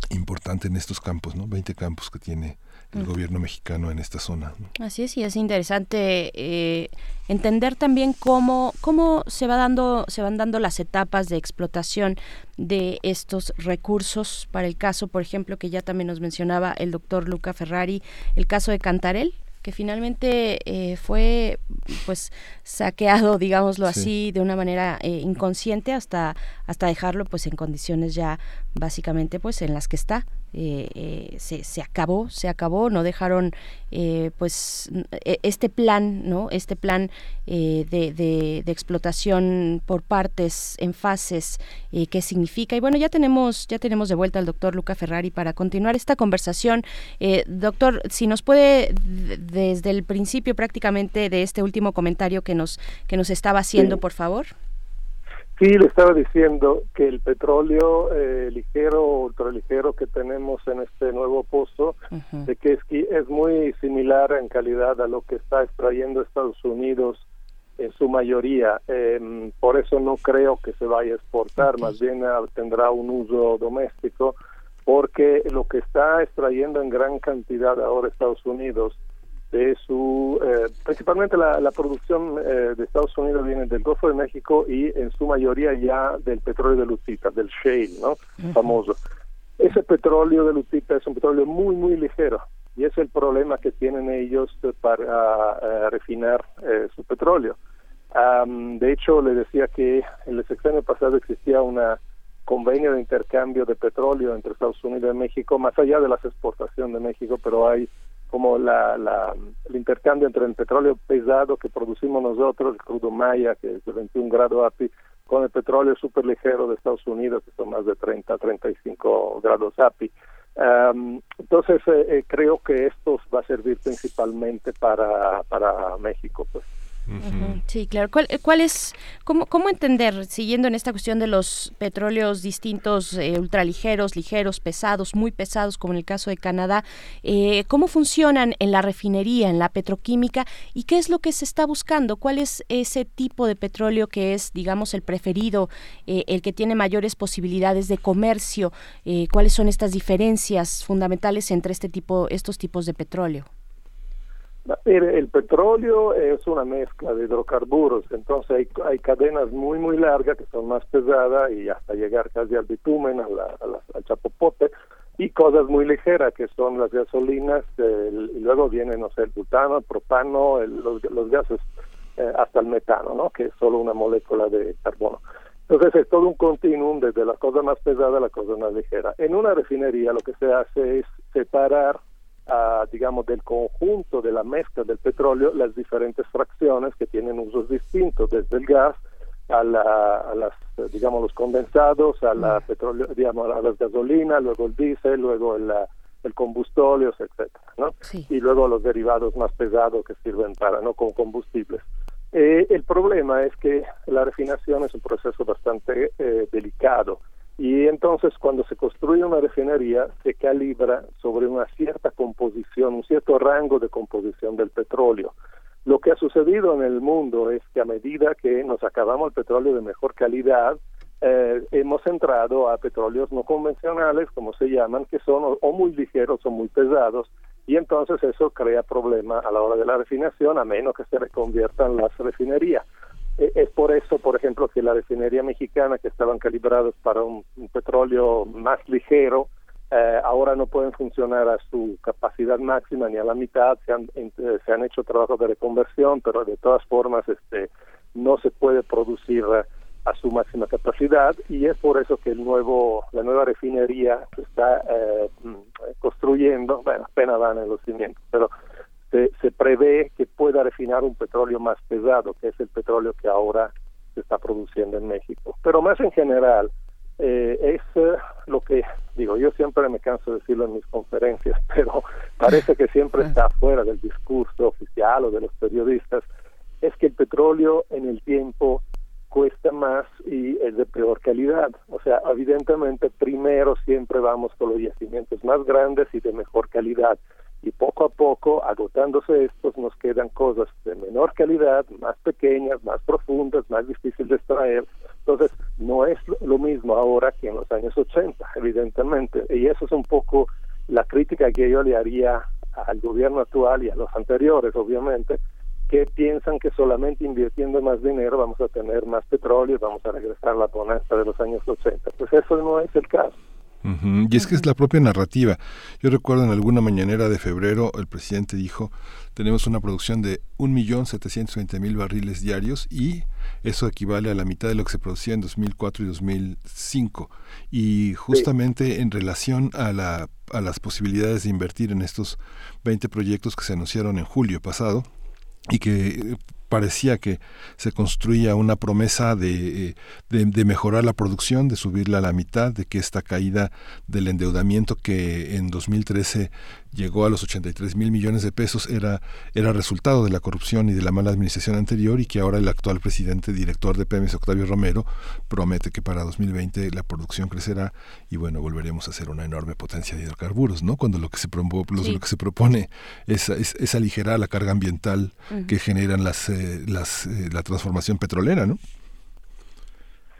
importante en estos campos, ¿no? 20 campos que tiene el gobierno mexicano en esta zona. ¿no? Así es, y es interesante eh, entender también cómo, cómo se va dando, se van dando las etapas de explotación de estos recursos. Para el caso, por ejemplo, que ya también nos mencionaba el doctor Luca Ferrari, el caso de Cantarel que finalmente eh, fue pues saqueado digámoslo Sí. así de una manera eh, inconsciente hasta hasta dejarlo pues en condiciones ya básicamente pues en las que está eh, eh, se, se acabó, se acabó, no dejaron eh, pues e- este plan, ¿no? Este plan eh, de, de- de explotación por partes, en fases, eh, qué significa. Y bueno, ya tenemos, ya tenemos de vuelta al doctor Luca Ferrari para continuar esta conversación. Eh, doctor, si nos puede desde el principio prácticamente de este último comentario que nos, que nos estaba haciendo, por favor. Sí, le estaba diciendo que el petróleo eh, ligero o ultraligero que tenemos en este nuevo pozo, de que es, muy similar en calidad a lo que está extrayendo Estados Unidos en su mayoría. Em, por eso no creo que se vaya a exportar, más bien ah, tendrá un uso doméstico, porque lo que está extrayendo en gran cantidad ahora Estados Unidos de su eh, principalmente la, la producción eh, de Estados Unidos viene del Golfo de México y en su mayoría ya del petróleo de Lutita, del shale, ¿no? Famoso. Ese petróleo de Lutita es un petróleo muy muy ligero y es el problema que tienen ellos eh, para eh, refinar eh, su petróleo. Am, de hecho, le decía que en el sexenio pasado existía una convenio de intercambio de petróleo entre Estados Unidos y México, más allá de las exportaciones de México, pero hay como la, la, el intercambio entre el petróleo pesado que producimos nosotros, el crudo Maya, que es de 21 grados API, con el petróleo súper ligero de Estados Unidos, que son más de 30, 35 grados API. Um, entonces, eh, eh, creo que esto va a servir principalmente para, para México. Pues. Sí, claro. ¿Cuál, eh, cuál es, cómo, cómo entender, siguiendo en esta cuestión de los petróleos distintos, eh, ultraligeros, ligeros, pesados, muy pesados, como en el caso de Canadá, eh, cómo funcionan en la refinería, en la petroquímica y qué es lo que se está buscando? ¿Cuál es ese tipo de petróleo que es, digamos, el preferido, el que tiene mayores posibilidades de comercio? ¿Cuáles son estas diferencias fundamentales entre este tipo, estos tipos de petróleo? El petróleo es una mezcla de hidrocarburos, entonces hay, hay cadenas muy, muy largas que son más pesadas y hasta llegar casi al bitumen, a la- al chapopote, y cosas muy ligeras que son las gasolinas, el- y luego viene, no sé, el butano, el propano, el- los, los gases, eh, hasta el metano, ¿no? Que es solo una molécula de carbono. Entonces es todo un continuum desde la cosa más pesada a la cosa más ligera. En una refinería lo que se hace es separar ah, digamos, del conjunto de la mezcla del petróleo las diferentes fracciones que tienen usos distintos, desde el gas a, la, a las, digamos, los condensados, a la petróleo, digamos, a las gasolinas, luego el diésel, luego el, el combustóleos, etcétera, ¿no? Y luego los derivados más pesados que sirven para, ¿no? Como combustibles. Eh, el problema es que la refinación es un proceso bastante eh, delicado y entonces cuando se construye una refinería se calibra sobre una cierta composición, un cierto rango de composición del petróleo. Lo que ha sucedido en el mundo es que a medida que nos acabamos el petróleo de mejor calidad, eh, hemos entrado a petróleos no convencionales, como se llaman, que son o, muy ligeros o muy pesados, y entonces eso crea problema a la hora de la refinación, a menos que se reconviertan las refinerías. Eh, Es por eso, por ejemplo, que la refinería mexicana, que estaban calibrados para un, petróleo más ligero, eh, ahora no pueden funcionar a su capacidad máxima ni a la mitad. Se han, eh, se han hecho trabajos de reconversión, pero de todas formas este, no se puede producir eh, a su máxima capacidad y es por eso que el nuevo, la nueva refinería se está eh, mm, construyendo, bueno, apenas van en los cimientos, pero se, se prevé que pueda refinar un petróleo más pesado, que es el petróleo que ahora se está produciendo en México. Pero más en general, eh, es eh, lo que digo, yo siempre me canso de decirlo en mis conferencias, pero parece que siempre está fuera del discurso oficial o de los periodistas, es que el petróleo en el tiempo cuesta más y es de peor calidad. O sea, evidentemente primero siempre vamos con los yacimientos más grandes y de mejor calidad y poco a poco, agotándose estos, nos quedan cosas de menor calidad, más pequeñas, más profundas, más difíciles de extraer. Entonces, no es lo- mismo ahora que en los años 80, evidentemente. Y eso es un poco la crítica que yo le haría al gobierno actual y a los anteriores, obviamente, que piensan que solamente invirtiendo más dinero vamos a tener más petróleo vamos a regresar a la bonanza de los años 80. Pues eso no es el caso. Y es que es la propia narrativa. Yo recuerdo en alguna mañanera de febrero el presidente dijo, tenemos una producción de 1.720.000 barriles diarios y eso equivale a la mitad de lo que se producía en 2004 y 2005. Y justamente en relación a, la, a las posibilidades de invertir en estos 20 proyectos que se anunciaron en julio pasado, y que eh, parecía que se construía una promesa de, eh, de, de mejorar la producción, de subirla a la mitad, de que esta caída del endeudamiento que en 2013 llegó a los 83 mil millones de pesos era, era resultado de la corrupción y de la mala administración anterior y que ahora el actual presidente director de Pemex, Octavio Romero, promete que para 2020 la producción crecerá y bueno, volveremos a ser una enorme potencia de hidrocarburos, ¿no? Cuando lo que se, promo- lo- Sí. lo que se propone es, es, es aligerar la carga ambiental que generan las, eh, las, eh, la transformación petrolera, ¿no?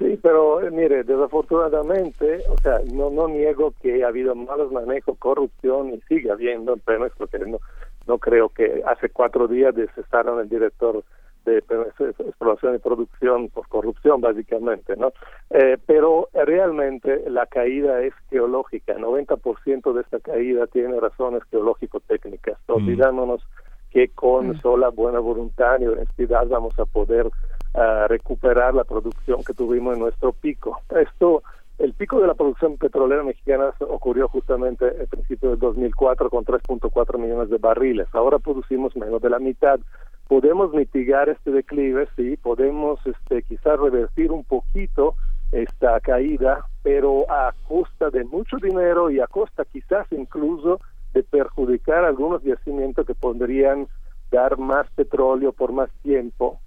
Sí, pero eh, mire, desafortunadamente, o sea, no no niego que ha habido malos manejos, corrupción y sigue habiendo en Pemex, porque no no creo que hace cuatro días cesaron el director de Pemex Exploración y Producción por corrupción, básicamente, ¿no? Eh, pero eh, realmente la caída es geológica, 90% de esta caída tiene razones geológico-técnicas. Olvidémonos que con sola buena voluntad y honestidad vamos a poder ah, recuperar la producción que tuvimos en nuestro pico. Esto el pico de la producción petrolera mexicana ocurrió justamente a principios del 2004 con 3.4 millones de barriles. Ahora producimos menos de la mitad. Podemos mitigar este declive, sí, podemos este, quizás revertir un poquito esta caída, pero a costa de mucho dinero y a costa quizás incluso de perjudicar algunos yacimientos que podrían dar más petróleo por más tiempo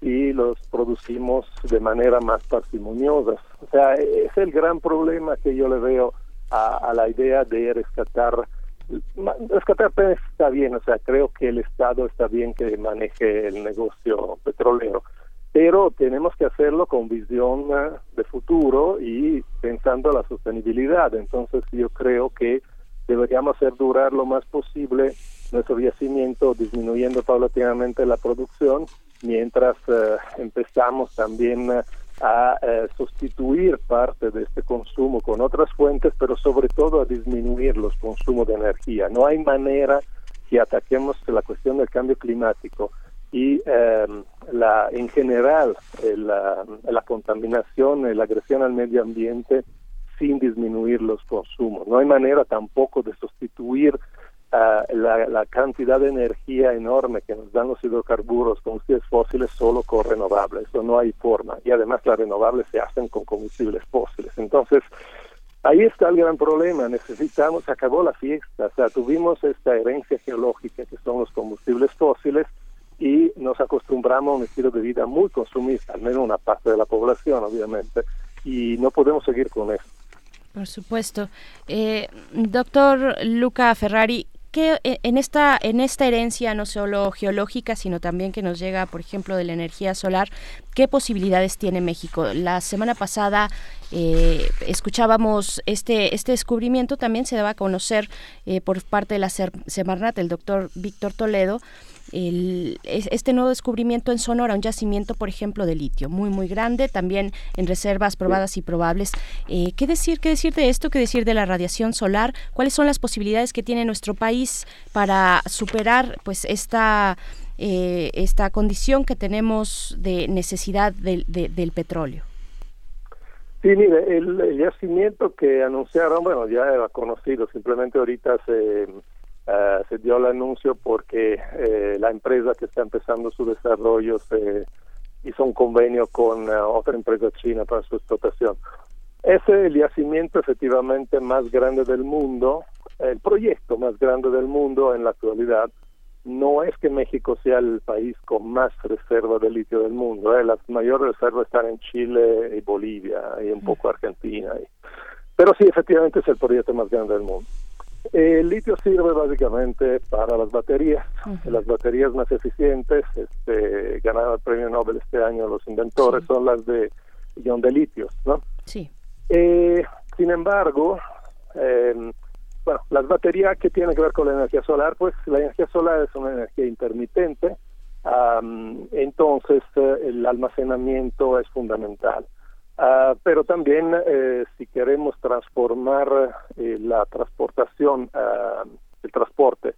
y los producimos de manera más parsimoniosa. O sea, es el gran problema que yo le veo a, la idea de rescatar. Rescatar está bien, o sea, creo que el Estado está bien que maneje el negocio petrolero, pero tenemos que hacerlo con visión eh, de futuro y pensando la sostenibilidad. Entonces yo creo que deberíamos hacer durar lo más posible nuestro yacimiento, disminuyendo paulatinamente la producción mientras eh, empezamos también eh, a eh, sustituir parte de este consumo con otras fuentes, pero sobre todo a disminuir los consumos de energía. No hay manera que ataquemos la cuestión del cambio climático y em, la en general la, la contaminación, la agresión al medio ambiente sin disminuir los consumos. No hay manera tampoco de sustituir la, cantidad de energía enorme que nos dan los hidrocarburos, combustibles fósiles, solo con renovables. Eso no hay forma. Y además las renovables se hacen con combustibles fósiles. Entonces, ahí está el gran problema. Necesitamos, acabó la fiesta. O sea, tuvimos esta herencia geológica que son los combustibles fósiles y nos acostumbramos a un estilo de vida muy consumista, al menos una parte de la población, obviamente, y no podemos seguir con eso. Por supuesto. Eh, doctor Luca Ferrari, que eh, en esta en esta herencia no solo geológica sino también que nos llega por ejemplo de la energía solar qué posibilidades tiene México la semana pasada eh, escuchábamos este este descubrimiento también se daba a conocer eh, por parte de la Semarnat el doctor Víctor Toledo el, este nuevo descubrimiento en Sonora, un yacimiento, por ejemplo, de litio, muy, muy grande, también en reservas probadas y probables. Eh, ¿Qué decir, qué decir de esto? ¿Qué decir de la radiación solar? ¿Cuáles son las posibilidades que tiene nuestro país para superar, pues, esta eh, esta condición que tenemos de necesidad del petróleo? Sí, mire, el, yacimiento que anunciaron, bueno, ya era conocido, simplemente ahorita se eh, se dio el anuncio porque eh, la empresa que está empezando su desarrollo se hizo un convenio con eh, otra empresa china para su explotación. Es el yacimiento efectivamente más grande del mundo, el proyecto más grande del mundo en la actualidad. No es que México sea el país con más reserva de litio del mundo, las mayores reservas están en Chile y Bolivia y un poco Argentina. Pero sí, efectivamente es el proyecto más grande del mundo. El litio sirve básicamente para las baterías, las baterías más eficientes, este, ganaron el premio Nobel este año los inventores, son las de ion de litio, ¿no? Sí. Eh, sin embargo, eh, bueno, las baterías que tienen que ver con la energía solar, pues la energía solar es una energía intermitente, entonces eh, el almacenamiento es fundamental. Ah, pero también eh, si queremos transformar eh, la transportación, ah, el transporte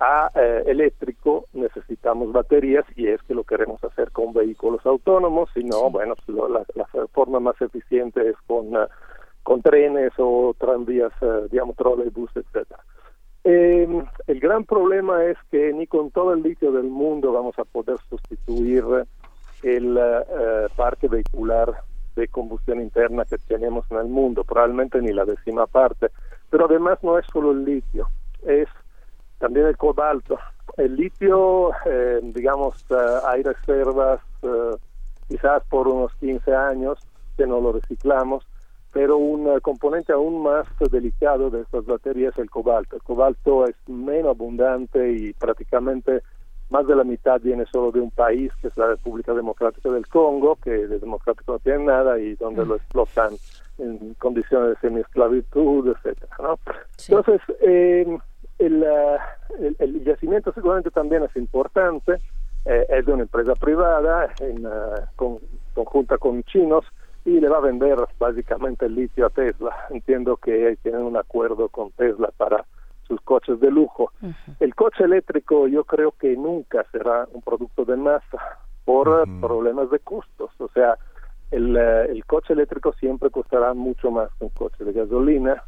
a eh, eléctrico, necesitamos baterías y es que lo queremos hacer con vehículos autónomos, si no, bueno, pues la, forma más eficiente es con, ah, con trenes o tranvías, digamos, trolebús, etcétera. Em, el gran problema es que ni con todo el litio del mundo vamos a poder sustituir el parque vehicular de combustión interna que tenemos en el mundo, probablemente ni la décima parte. Pero además no es solo el litio, es también el cobalto. El litio, eh, digamos, eh, hay reservas eh, quizás por unos 15 años que no lo reciclamos, pero un componente aún más delicado de estas baterías es el cobalto. El cobalto es menos abundante y prácticamente más de la mitad viene solo de un país, que es la República Democrática del Congo, que de democrático no tiene nada y donde lo explotan en condiciones de semiesclavitud, etcétera, ¿no? Entonces, eh, el, el, yacimiento seguramente también es importante, eh, es de una empresa privada, en con, conjunta con chinos, y le va a vender básicamente el litio a Tesla. Entiendo que tienen un acuerdo con Tesla para sus coches de lujo. El coche eléctrico yo creo que nunca será un producto de masa por problemas de costos. O sea, el, eh, el coche eléctrico siempre costará mucho más que un coche de gasolina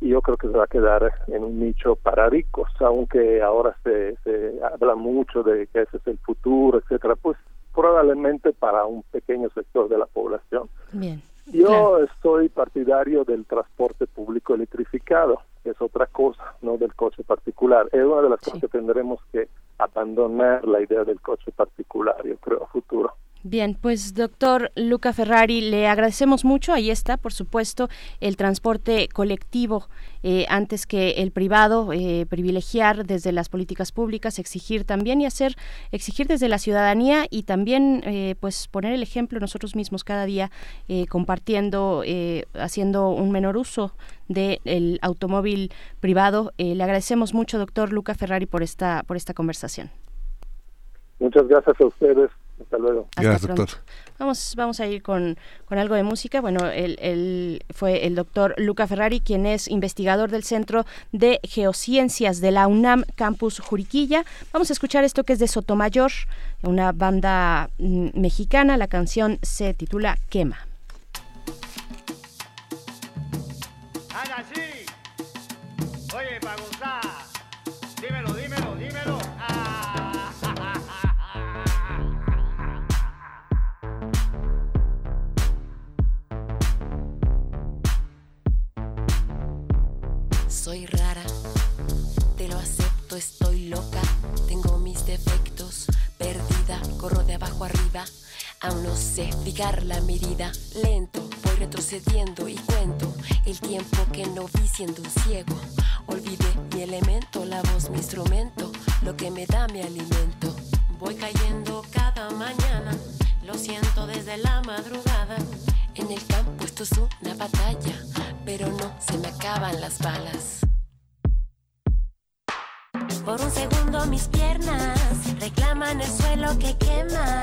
y yo creo que se va a quedar en un nicho para ricos, aunque ahora se, se habla mucho de que ese es el futuro, etcétera, pues probablemente para un pequeño sector de la población. Bien. Yo estoy partidario del transporte público electrificado, que es otra cosa, no del coche particular. Es una de las cosas que tendremos que abandonar la idea del coche particular, yo creo, a futuro. Bien, pues doctor Luca Ferrari, le agradecemos mucho. Ahí está, por supuesto, el transporte colectivo eh, antes que el privado, eh, privilegiar desde las políticas públicas, exigir también y hacer, exigir desde la ciudadanía y también, eh, pues, poner el ejemplo nosotros mismos cada día, compartiendo, haciendo un menor uso del automóvil privado. le agradecemos mucho, doctor Luca Ferrari, por esta, por esta conversación. Muchas gracias a ustedes. Hasta luego. Hasta pronto. Vamos, vamos a ir con, con algo de música. Bueno, él, fue el doctor Luca Ferrari, quien es investigador del Centro de Geociencias de la UNAM Campus Juriquilla. Vamos a escuchar esto que es de Sotomayor, una banda mm, mexicana. La canción se titula Quema. Aún no sé fijar la medida, lento, voy retrocediendo y cuento el tiempo que no vi siendo un ciego, olvidé mi elemento, la voz, mi instrumento, lo que me da mi alimento, voy cayendo cada mañana, lo siento desde la madrugada. En el campo esto es una batalla, pero no se me acaban las balas. Por un segundo mis piernas reclaman el suelo que quema.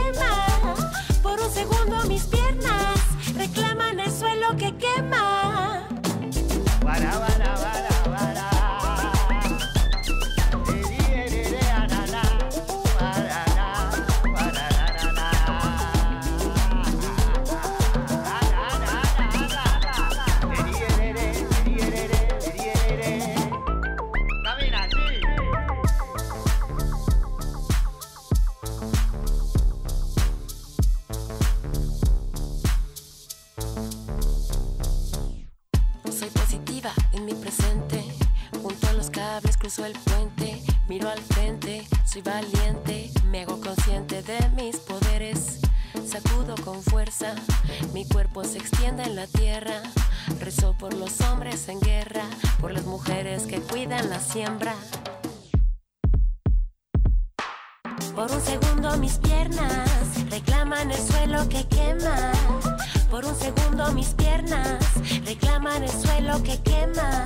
El puente. Miro al frente, soy valiente. Me hago consciente de mis poderes. Sacudo con fuerza. Mi cuerpo se extiende en la tierra. Rezo por los hombres en guerra. Por las mujeres que cuidan la siembra. Por un segundo mis piernas reclaman el suelo que quema. Por un segundo mis piernas reclaman el suelo que quema.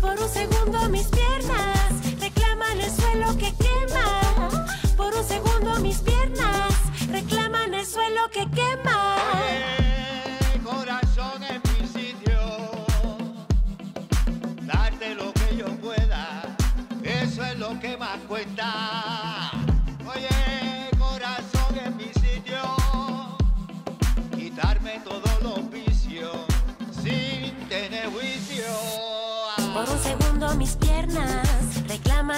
Por un segundo mis piernas reclaman el suelo que quema. Por un segundo mis piernas reclaman el suelo que quema. Corazón en mi sitio, darte lo que yo pueda, eso es lo que más cuenta.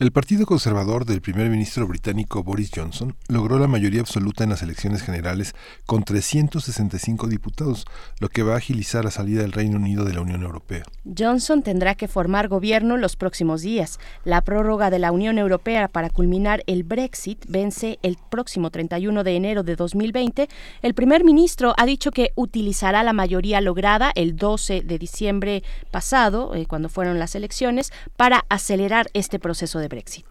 El Partido Conservador del primer ministro británico Boris Johnson logró la mayoría absoluta en las elecciones generales con 365 diputados, lo que va a agilizar la salida del Reino Unido de la Unión Europea. Johnson tendrá que formar gobierno los próximos días. La prórroga de la Unión Europea para culminar el Brexit vence el próximo 31 de enero de 2020. El primer ministro ha dicho que utilizará la mayoría lograda el 12 de diciembre pasado, eh, cuando fueron las elecciones, para acelerar este proceso de Brexit.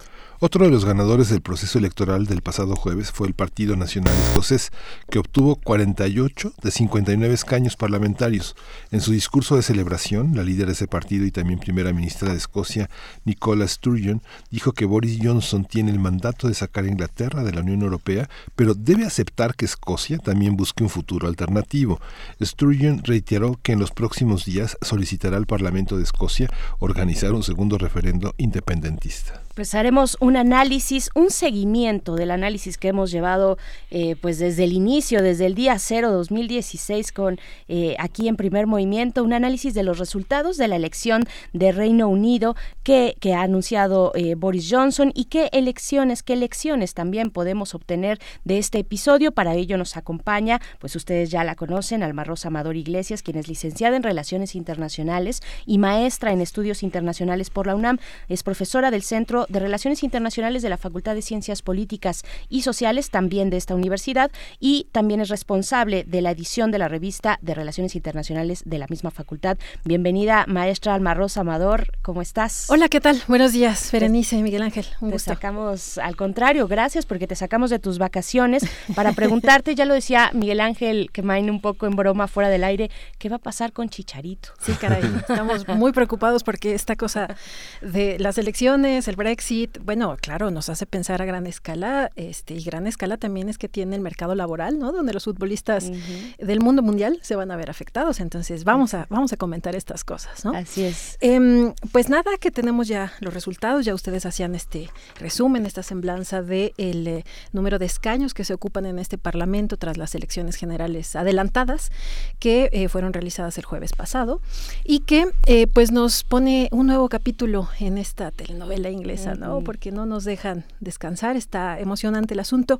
Otro de los ganadores del proceso electoral del pasado jueves fue el Partido Nacional Escocés, que obtuvo 48 de 59 escaños parlamentarios. En su discurso de celebración, la líder de ese partido y también primera ministra de Escocia, Nicola Sturgeon, dijo que Boris Johnson tiene el mandato de sacar a Inglaterra de la Unión Europea, pero debe aceptar que Escocia también busque un futuro alternativo. Sturgeon reiteró que en los próximos días solicitará al Parlamento de Escocia organizar un segundo referendo independentista. Pues haremos un análisis, un seguimiento del análisis que hemos llevado eh, pues desde el inicio, desde el día cero 2016 con eh, aquí en primer movimiento, un análisis de los resultados de la elección de Reino Unido que, que ha anunciado eh, Boris Johnson y qué elecciones, qué elecciones también podemos obtener de este episodio. Para ello nos acompaña, pues ustedes ya la conocen, Alma Rosa Amador Iglesias, quien es licenciada en Relaciones Internacionales y maestra en Estudios Internacionales por la UNAM, es profesora del Centro de Relaciones Internacionales de la Facultad de Ciencias Políticas y Sociales, también de esta universidad, y también es responsable de la edición de la revista de Relaciones Internacionales de la misma facultad. Bienvenida, maestra Alma Rosa Amador, ¿cómo estás? Hola, ¿qué tal? Buenos días, Berenice y Miguel Ángel. Un te gusto. sacamos, al contrario, gracias porque te sacamos de tus vacaciones para preguntarte, ya lo decía Miguel Ángel, que main un poco en broma fuera del aire, ¿qué va a pasar con Chicharito? Sí, caray, estamos muy preocupados porque esta cosa de las elecciones, el Brexit, bueno, claro, nos hace pensar a gran escala, este, y gran escala también es que tiene el mercado laboral, ¿no? Donde los futbolistas del mundo mundial se van a ver afectados. Entonces, vamos a, vamos a comentar estas cosas, ¿no? Así es. Em, pues nada, que tenemos ya los resultados, ya ustedes hacían este resumen, esta semblanza del de número de escaños que se ocupan en este Parlamento tras las elecciones generales adelantadas que eh, fueron realizadas el jueves pasado y que eh, pues nos pone un nuevo capítulo en esta telenovela inglesa, ¿no? Porque no nos dejan descansar, está emocionante el asunto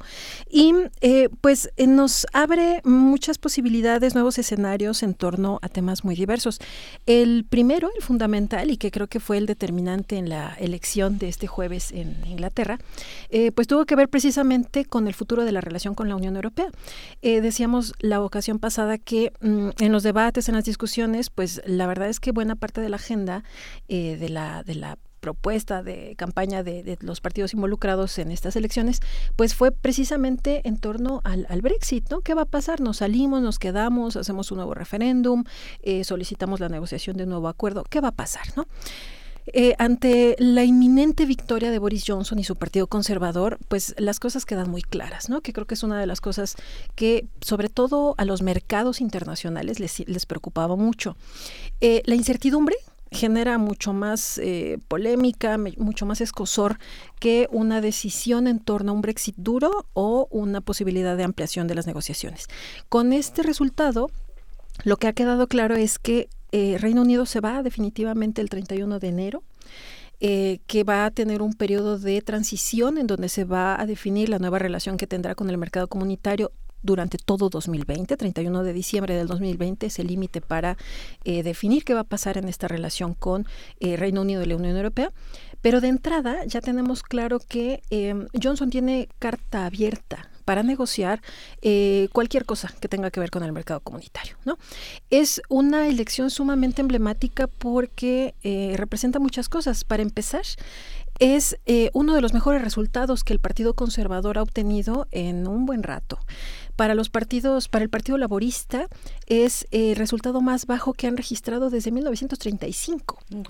y eh, pues eh, nos abre muchas posibilidades, nuevos escenarios en torno a temas muy diversos. El primero, el fundamental y que creo que fue el determinante en la elección de este jueves en Inglaterra, eh, pues tuvo que ver precisamente con el futuro de la relación con la Unión Europea. Decíamos la ocasión pasada que mm, en los debates, en las discusiones, pues la verdad es que buena parte de la agenda de la de la propuesta de campaña de, de, los partidos involucrados en estas elecciones, pues fue precisamente en torno al, al, Brexit, ¿no? ¿Qué va a pasar? ¿Nos salimos, nos quedamos, hacemos un nuevo referéndum, eh, solicitamos la negociación de un nuevo acuerdo? ¿Qué va a pasar, no? Eh, ante la inminente victoria de Boris Johnson y su partido conservador, pues las cosas quedan muy claras, ¿no? Que creo que es una de las cosas que, sobre todo a los mercados internacionales, les, les preocupaba mucho. Eh, la incertidumbre genera mucho más eh, polémica, mucho más escosor que una decisión en torno a un Brexit duro o una posibilidad de ampliación de las negociaciones. Con este resultado, lo que ha quedado claro es que eh, Reino Unido se va definitivamente el 31 de enero. Eh, que va a tener un periodo de transición en donde se va a definir la nueva relación que tendrá con el mercado comunitario durante todo 2020, 31 de diciembre del 2020 es el límite para eh, definir qué va a pasar en esta relación con eh, Reino Unido y la Unión Europea. Pero de entrada ya tenemos claro que eh, Johnson tiene carta abierta para negociar eh, cualquier cosa que tenga que ver con el mercado comunitario. ¿no? Es una elección sumamente emblemática porque eh, representa muchas cosas. Para empezar, es eh, uno de los mejores resultados que el Partido Conservador ha obtenido en un buen rato. Para los partidos, para el Partido Laborista es el resultado más bajo que han registrado desde 1935. Wow.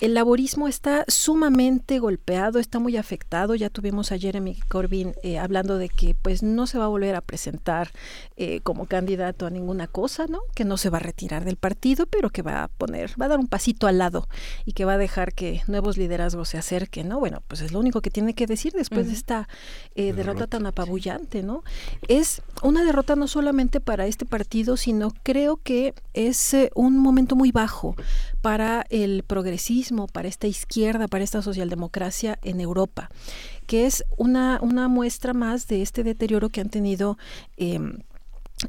El laborismo está sumamente golpeado, está muy afectado. Ya tuvimos a Jeremy Corbyn eh, hablando de que pues no se va a volver a presentar eh, como candidato a ninguna cosa, ¿no? Que no se va a retirar del partido, pero que va a poner, va a dar un pasito al lado y que va a dejar que nuevos liderazgos se acerquen, ¿no? ¿No? Bueno, pues es lo único que tiene que decir después de esta eh, derrota tan apabullante, ¿no? Es una derrota no solamente para este partido, sino creo que es eh, un momento muy bajo para el progresismo, para esta izquierda, para esta socialdemocracia en Europa, que es una, una muestra más de este deterioro que han tenido. em,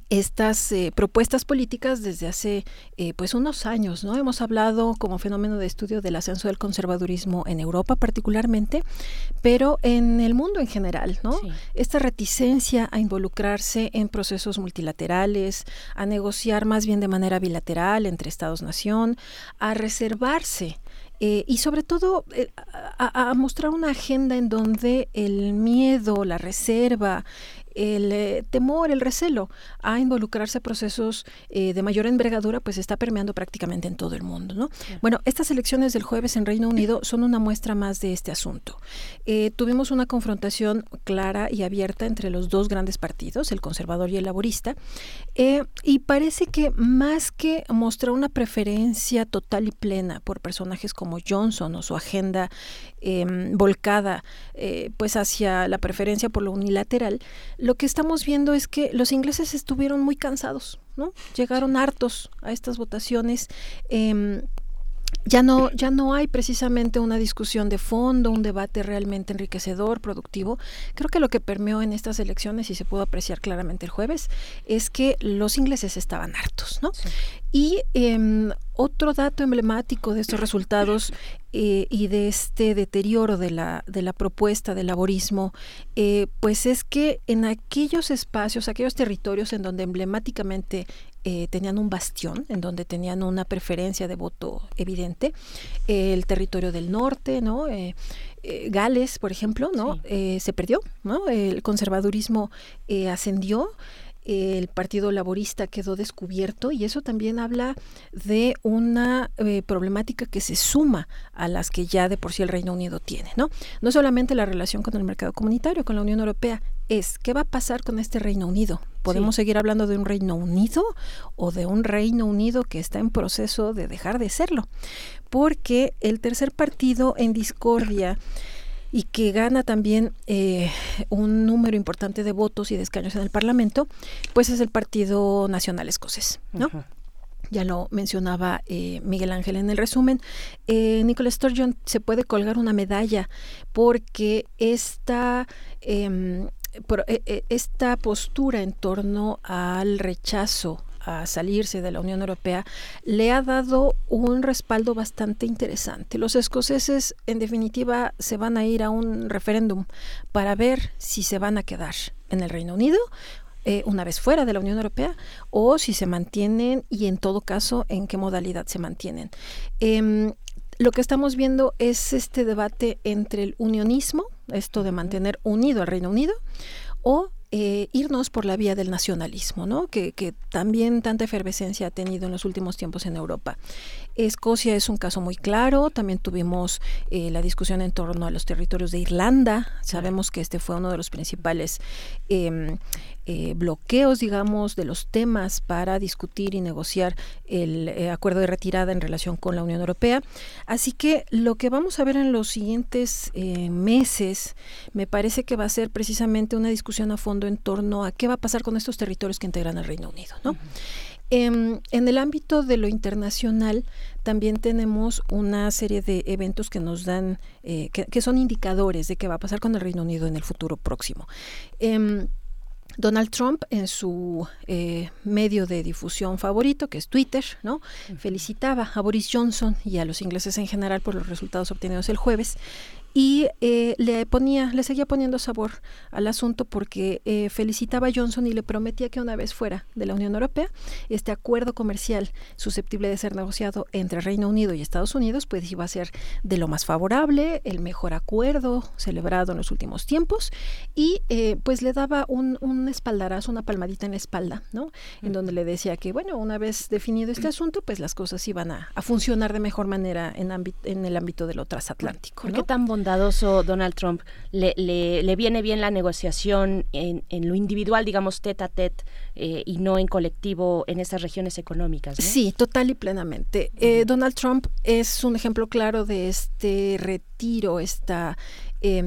estas eh, propuestas políticas desde hace eh, pues unos años no hemos hablado como fenómeno de estudio del ascenso del conservadurismo en Europa particularmente pero en el mundo en general no esta reticencia a involucrarse en procesos multilaterales a negociar más bien de manera bilateral entre estados nación a reservarse eh, y sobre todo eh, a, a mostrar una agenda en donde el miedo, la reserva, el eh, temor, el recelo a involucrarse a procesos eh, de mayor envergadura, pues está permeando prácticamente en todo el mundo. ¿no? Bueno, estas elecciones del jueves en Reino Unido son una muestra más de este asunto. Eh, tuvimos una confrontación clara y abierta entre los dos grandes partidos, el conservador y el laborista, y parece que más que mostrar una preferencia total y plena por personajes como Johnson o su agenda em, volcada eh, pues hacia la preferencia por lo unilateral, lo que estamos viendo es que los ingleses estuvieron muy cansados, ¿no? Llegaron hartos a estas votaciones. em, ya no, ya no hay precisamente una discusión de fondo, un debate realmente enriquecedor, productivo. Creo que lo que permeó en estas elecciones, y se pudo apreciar claramente el jueves, es que los ingleses estaban hartos, ¿no? Y em, otro dato emblemático de estos resultados eh, y de este deterioro de la, de la propuesta del laborismo, eh, pues es que en aquellos espacios, aquellos territorios en donde emblemáticamente eh, tenían un bastión, en donde tenían una preferencia de voto evidente, eh, el territorio del norte, ¿no? Eh, eh, Gales, por ejemplo, ¿no? Eh, se perdió, ¿no? El conservadurismo ascendió el Partido Laborista quedó descubierto y eso también habla de una eh, problemática que se suma a las que ya de por sí el Reino Unido tiene, ¿no? No solamente la relación con el mercado comunitario, con la Unión Europea, es qué va a pasar con este Reino Unido. ¿Podemos seguir hablando de un Reino Unido o de un Reino Unido que está en proceso de dejar de serlo? Porque el tercer partido en discordia y que gana también eh, un número importante de votos y de escaños en el Parlamento, pues es el Partido Nacional Escocés, ¿no? Ya lo mencionaba eh, Miguel Ángel en el resumen. Eh, Nicola Sturgeon se puede colgar una medalla porque esta, em, esta postura en torno al rechazo a salirse de la Unión Europea le ha dado un respaldo bastante interesante. Los escoceses, en definitiva, se van a ir a un referéndum para ver si se van a quedar en el Reino Unido eh, una vez fuera de la Unión Europea o si se mantienen y en todo caso en qué modalidad se mantienen. Em, lo que estamos viendo es este debate entre el unionismo, esto de mantener unido al Reino Unido, o eh, irnos por la vía del nacionalismo, ¿no? que, que también tanta efervescencia ha tenido en los últimos tiempos en Europa. Escocia es un caso muy claro, también tuvimos eh, la discusión en torno a los territorios de Irlanda, sabemos que este fue uno de los principales em, eh, bloqueos, digamos, de los temas para discutir y negociar el eh, acuerdo de retirada en relación con la Unión Europea. Así que lo que vamos a ver en los siguientes meses me parece que va a ser precisamente una discusión a fondo en torno a qué va a pasar con estos territorios que integran el Reino Unido, ¿no? Em, en el ámbito de lo internacional también tenemos una serie de eventos que nos dan, eh, que, que son indicadores de qué va a pasar con el Reino Unido en el futuro próximo. Em, Donald Trump en su eh, medio de difusión favorito, que es Twitter, ¿no? Felicitaba a Boris Johnson y a los ingleses en general por los resultados obtenidos el jueves y eh, le ponía, le seguía poniendo sabor al asunto porque eh, felicitaba a Johnson y le prometía que una vez fuera de la Unión Europea, este acuerdo comercial susceptible de ser negociado entre Reino Unido y Estados Unidos, pues iba a ser de lo más favorable, el mejor acuerdo celebrado en los últimos tiempos y eh, pues le daba un, un espaldarazo, una palmadita en la espalda, ¿no? En donde le decía que, bueno, una vez definido este asunto, pues las cosas iban a, a funcionar de mejor manera en, en el ámbito de lo transatlántico. ¿Por ¿no? qué tan bondadoso Donald Trump. Le, le, le viene bien la negociación en, en, lo individual, digamos, tete a tete, eh, y no en colectivo en estas regiones económicas. ¿no? Sí, total y plenamente. Eh, Donald Trump es un ejemplo claro de este retiro, esta eh,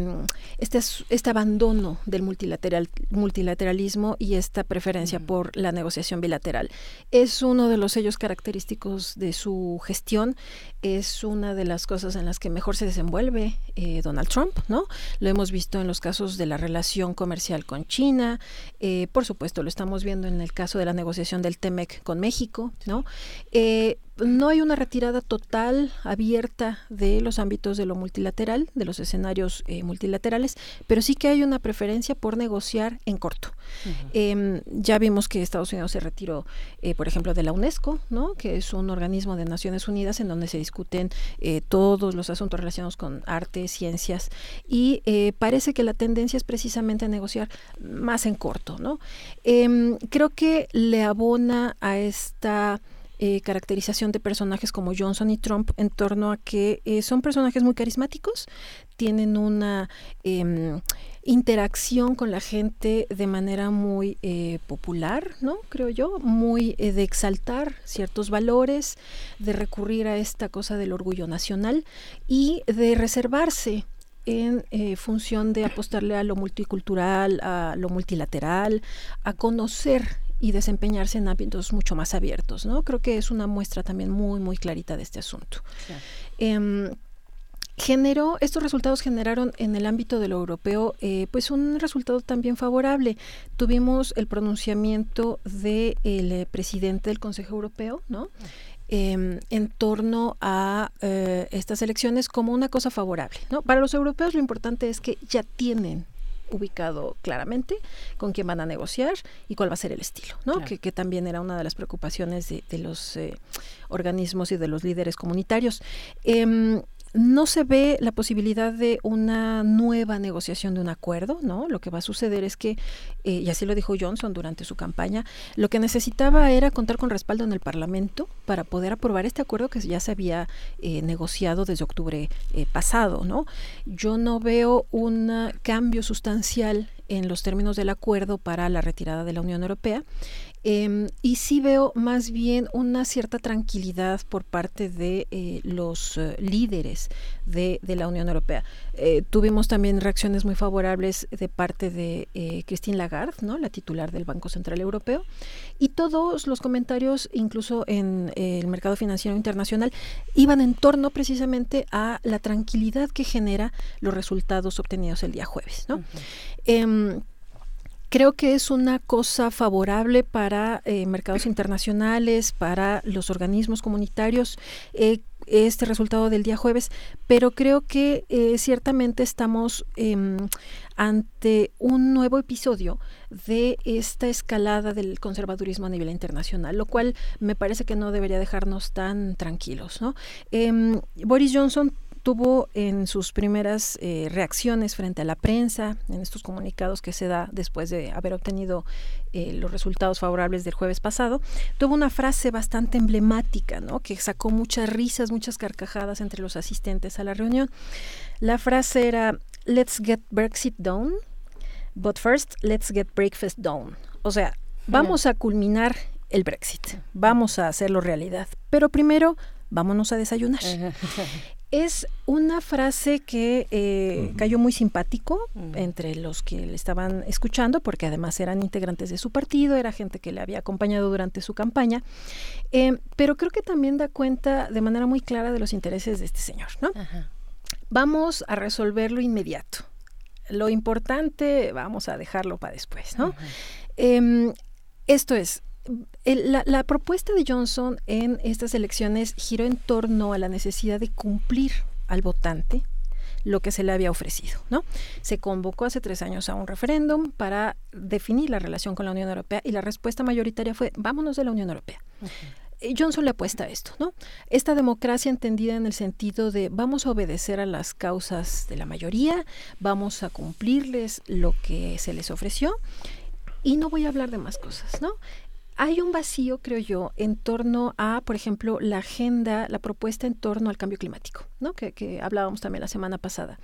este, este abandono del multilateral, multilateralismo y esta preferencia por la negociación bilateral. Es uno de los sellos característicos de su gestión, es una de las cosas en las que mejor se desenvuelve eh, Donald Trump, ¿no? Lo hemos visto en los casos de la relación comercial con China, eh, por supuesto lo estamos viendo en el caso de la negociación del TEMEC con México, ¿no? No hay una retirada total, abierta de los ámbitos de lo multilateral, de los escenarios eh, multilaterales, pero sí que hay una preferencia por negociar en corto. Uh -huh. eh, ya vimos que Estados Unidos se retiró, eh, por ejemplo, de la UNESCO, ¿no? que es un organismo de Naciones Unidas en donde se discuten eh, todos los asuntos relacionados con arte, ciencias, y parece que la tendencia es precisamente a negociar más en corto. ¿no? Em, creo que le abona a esta eh, caracterización de personajes como Johnson y Trump en torno a que eh, son personajes muy carismáticos, tienen una eh, interacción con la gente de manera muy eh, popular, ¿no? Creo yo, muy de exaltar ciertos valores, de recurrir a esta cosa del orgullo nacional y de reservarse en función de apostarle a lo multicultural, a lo multilateral, a conocer y desempeñarse en ámbitos mucho más abiertos, ¿no? Creo que es una muestra también muy, muy clarita de este asunto. Sí. Eh, generó, estos resultados generaron en el ámbito de lo europeo, eh, pues un resultado también favorable. Tuvimos el pronunciamiento del de eh, presidente del Consejo Europeo, ¿no? Eh, en torno a eh, estas elecciones como una cosa favorable. ¿no? Para los europeos lo importante es que ya tienen ubicado claramente con quién van a negociar y cuál va a ser el estilo, ¿no? Claro. Que, que, también era una de las preocupaciones de, de los eh, organismos y de los líderes comunitarios. Eh, no se ve la posibilidad de una nueva negociación de un acuerdo, ¿no? Lo que va a suceder es que, eh, y así lo dijo Johnson durante su campaña, lo que necesitaba era contar con respaldo en el Parlamento para poder aprobar este acuerdo que ya se había eh, negociado desde octubre eh, pasado, ¿no? Yo no veo un cambio sustancial en los términos del acuerdo para la retirada de la Unión Europea eh, y sí veo más bien una cierta tranquilidad por parte de eh, los uh, líderes de, de, la Unión Europea. Eh, tuvimos también reacciones muy favorables de parte de eh, Christine Lagarde, ¿no? la titular del Banco Central Europeo, y todos los comentarios, incluso en el mercado financiero internacional, iban en torno precisamente a la tranquilidad que genera los resultados obtenidos el día jueves. ¿no? Uh -huh. Creo que es una cosa favorable para eh, mercados internacionales, para los organismos comunitarios, eh, este resultado del día jueves, pero creo que eh, ciertamente estamos eh, ante un nuevo episodio de esta escalada del conservadurismo a nivel internacional, lo cual me parece que no debería dejarnos tan tranquilos. ¿no? Eh, Boris Johnson tuvo en sus primeras eh, reacciones frente a la prensa, en estos comunicados que se da después de haber obtenido eh, los resultados favorables del jueves pasado, tuvo una frase bastante emblemática, ¿no? que sacó muchas risas, muchas carcajadas entre los asistentes a la reunión. La frase era, let's get Brexit done, but first let's get breakfast done. O sea, vamos a culminar el Brexit, vamos a hacerlo realidad, pero primero vámonos a desayunar. Es una frase que eh, uh -huh. cayó muy simpático uh -huh. entre los que le estaban escuchando, porque además eran integrantes de su partido, era gente que le había acompañado durante su campaña, eh, pero creo que también da cuenta de manera muy clara de los intereses de este señor, ¿no? Uh -huh. Vamos a resolverlo inmediato. Lo importante vamos a dejarlo para después, ¿no? Eh, esto es, la, la, propuesta de Johnson en estas elecciones giró en torno a la necesidad de cumplir al votante lo que se le había ofrecido, ¿no? Se convocó hace tres años a un referéndum para definir la relación con la Unión Europea y la respuesta mayoritaria fue vámonos de la Unión Europea. -huh. Johnson le apuesta a esto, ¿no? Esta democracia entendida en el sentido de vamos a obedecer a las causas de la mayoría, vamos a cumplirles lo que se les ofreció y no voy a hablar de más cosas, ¿no? Hay un vacío, creo yo, en torno a, por ejemplo, la agenda, la propuesta en torno al cambio climático, ¿no? Que, que hablábamos también la semana pasada.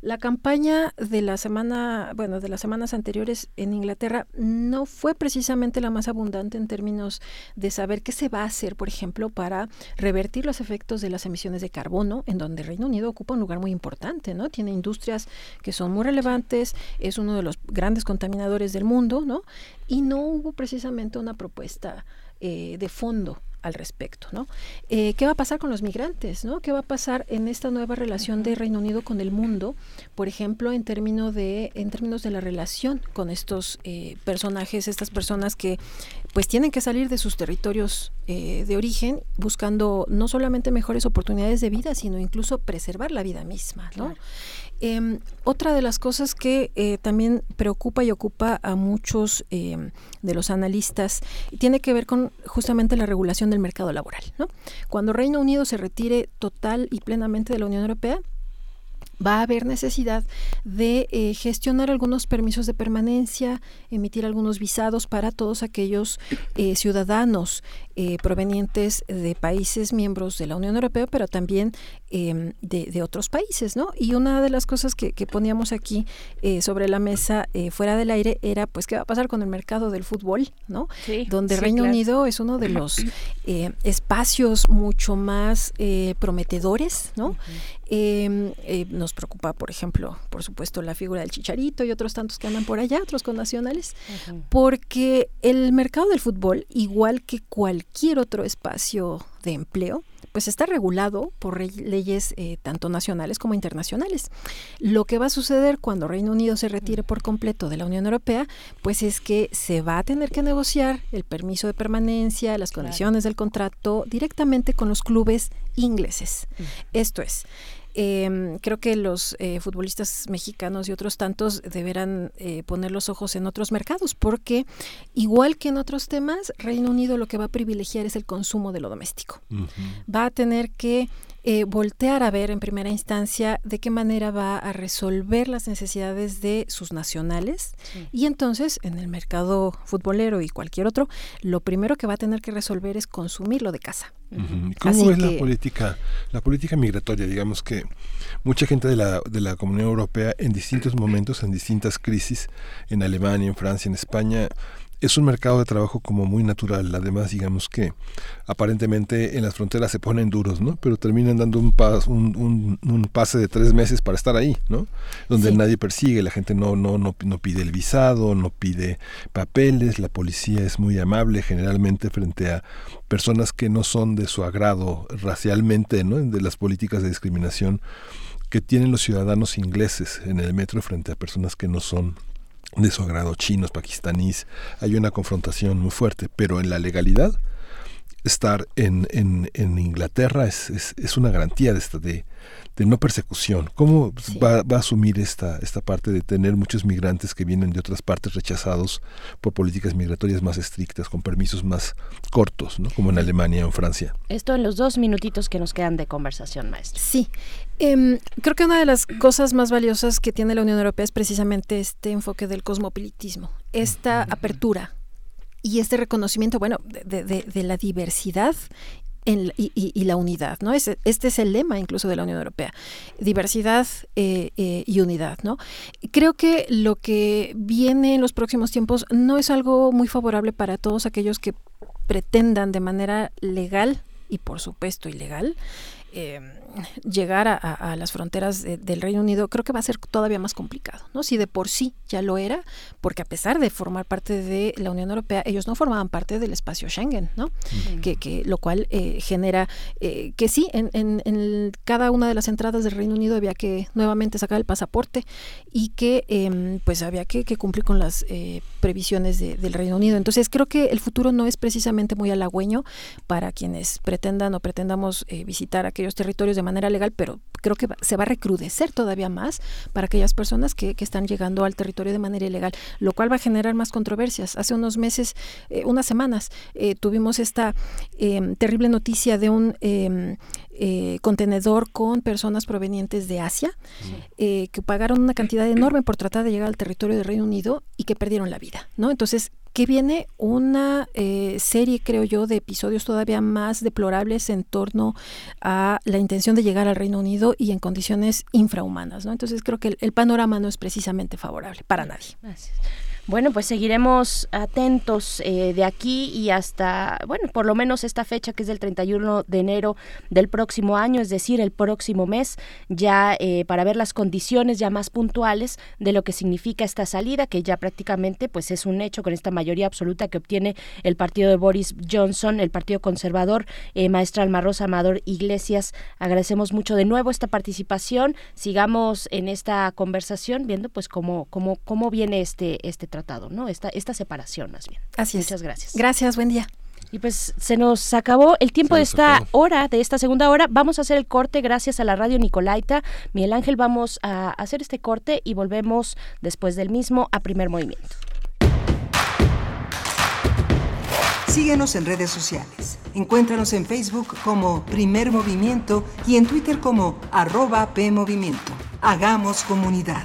La campaña de la semana, bueno, de las semanas anteriores en Inglaterra no fue precisamente la más abundante en términos de saber qué se va a hacer, por ejemplo, para revertir los efectos de las emisiones de carbono, en donde Reino Unido ocupa un lugar muy importante, ¿no? Tiene industrias que son muy relevantes, es uno de los grandes contaminadores del mundo, ¿no? Y no hubo precisamente una propuesta eh, de fondo al respecto, ¿no? Eh, ¿Qué va a pasar con los migrantes, ¿no? ¿Qué va a pasar en esta nueva relación de Reino Unido con el mundo, por ejemplo, en términos de en términos de la relación con estos eh, personajes, estas personas que pues tienen que salir de sus territorios eh, de origen buscando no solamente mejores oportunidades de vida, sino incluso preservar la vida misma, ¿no? Em, otra de las cosas que eh, también preocupa y ocupa a muchos em, de los analistas tiene que ver con justamente la regulación del mercado laboral. ¿no? Cuando Reino Unido se retire total y plenamente de la Unión Europea, va a haber necesidad de eh, gestionar algunos permisos de permanencia, emitir algunos visados para todos aquellos eh, ciudadanos eh, provenientes de países miembros de la Unión Europea, pero también em, de, otros países, ¿no? Y una de las cosas que, poníamos aquí sobre la mesa fuera del aire era, pues, ¿qué va a pasar con el mercado del fútbol, ¿no? Donde Reino Unido es uno de los espacios mucho más prometedores, ¿no? Em, eh, nos preocupa, por ejemplo, por supuesto, la figura del Chicharito y otros tantos que andan por allá, otros connacionales, porque el mercado del fútbol, igual que cualquier otro espacio de empleo, pues está regulado por leyes eh, tanto nacionales como internacionales. Lo que va a suceder cuando Reino Unido se retire por completo de la Unión Europea, pues es que se va a tener que negociar el permiso de permanencia, las condiciones del contrato directamente con los clubes ingleses. Esto es, Em, creo que los eh, futbolistas mexicanos y otros tantos deberán eh, poner los ojos en otros mercados, porque igual que en otros temas, Reino Unido lo que va a privilegiar es el consumo de lo doméstico. Va a tener que eh, voltear a ver en primera instancia de qué manera va a resolver las necesidades de sus nacionales y entonces en el mercado futbolero y cualquier otro, lo primero que va a tener que resolver es consumirlo de casa. ¿Cómo es la política, la política migratoria? Digamos que mucha gente de la, de la Comunidad Europea en distintos momentos, en distintas crisis, en Alemania, en Francia, en España, es un mercado de trabajo como muy natural. Además, digamos que aparentemente en las fronteras se ponen duros, ¿no? Pero terminan dando un, un, un, pase de tres meses para estar ahí, ¿no? Donde nadie persigue, la gente no, no, no, no pide el visado, no pide papeles, la policía es muy amable generalmente frente a personas que no son de su agrado racialmente, ¿no? De las políticas de discriminación que tienen los ciudadanos ingleses en el metro frente a personas que no son de su agrado, chinos, pakistaníes, hay una confrontación muy fuerte, pero en la legalidad, estar en, en, en Inglaterra es, es, es, una garantía de, esta, de, de no persecución. ¿Cómo va, va, a asumir esta, esta parte de tener muchos migrantes que vienen de otras partes rechazados por políticas migratorias más estrictas, con permisos más cortos, ¿no? como en Alemania o en Francia? Esto en los dos minutitos que nos quedan de conversación, maestro. Sí. Em, creo que una de las cosas más valiosas que tiene la Unión Europea es precisamente este enfoque del cosmopolitismo, esta apertura y este reconocimiento, bueno, de, de, la diversidad en, y, la unidad, ¿no? Este, este es el lema incluso de la Unión Europea, diversidad eh, eh, y unidad, ¿no? Creo que lo que viene en los próximos tiempos no es algo muy favorable para todos aquellos que pretendan de manera legal y por supuesto ilegal eh, llegar a, las fronteras del Reino Unido creo que va a ser todavía más complicado, ¿no? Si de por sí ya lo era, porque a pesar de formar parte de la Unión Europea, ellos no formaban parte del espacio Schengen, ¿no? que, lo cual eh, genera eh, que sí, en, en, cada una de las entradas del Reino Unido había que nuevamente sacar el pasaporte y que em, pues había que, cumplir con las eh, previsiones del Reino Unido. Entonces creo que el futuro no es precisamente muy halagüeño para quienes pretendan o pretendamos visitar aquellos territorios de manera legal, pero creo que se va a recrudecer todavía más para aquellas personas que, están llegando al territorio de manera ilegal, lo cual va a generar más controversias. Hace unos meses, eh, unas semanas, eh, tuvimos esta em, terrible noticia de un em, eh, contenedor con personas provenientes de Asia que pagaron una cantidad enorme por tratar de llegar al territorio del Reino Unido y que perdieron la vida, ¿no? Entonces, que viene una eh, serie, creo yo, de episodios todavía más deplorables en torno a la intención de llegar al Reino Unido y en condiciones infrahumanas, ¿no? Entonces creo que el, el panorama no es precisamente favorable para nadie. Gracias. Bueno, pues seguiremos atentos eh, de aquí y hasta, bueno, por lo menos esta fecha que es del 31 de enero del próximo año, es decir, el próximo mes, ya eh, para ver las condiciones ya más puntuales de lo que significa esta salida, que ya prácticamente pues es un hecho con esta mayoría absoluta que obtiene el partido de Boris Johnson, el partido conservador, eh, maestra Alma Rosa Amador Iglesias. Agradecemos mucho de nuevo esta participación. Sigamos en esta conversación viendo pues cómo, cómo, cómo viene este, este tratado, ¿no? Esta, esta separación más bien. Así es. Muchas gracias. Gracias, buen día. Y pues se nos acabó el tiempo de esta hora, de esta segunda hora. Vamos a hacer el corte gracias a la radio Nicolaita. Miguel Ángel, vamos a hacer este corte y volvemos después del mismo a primer movimiento. Síguenos en redes sociales. Encuéntranos en Facebook como Primer Movimiento y en Twitter como arroba PMovimiento. Hagamos comunidad.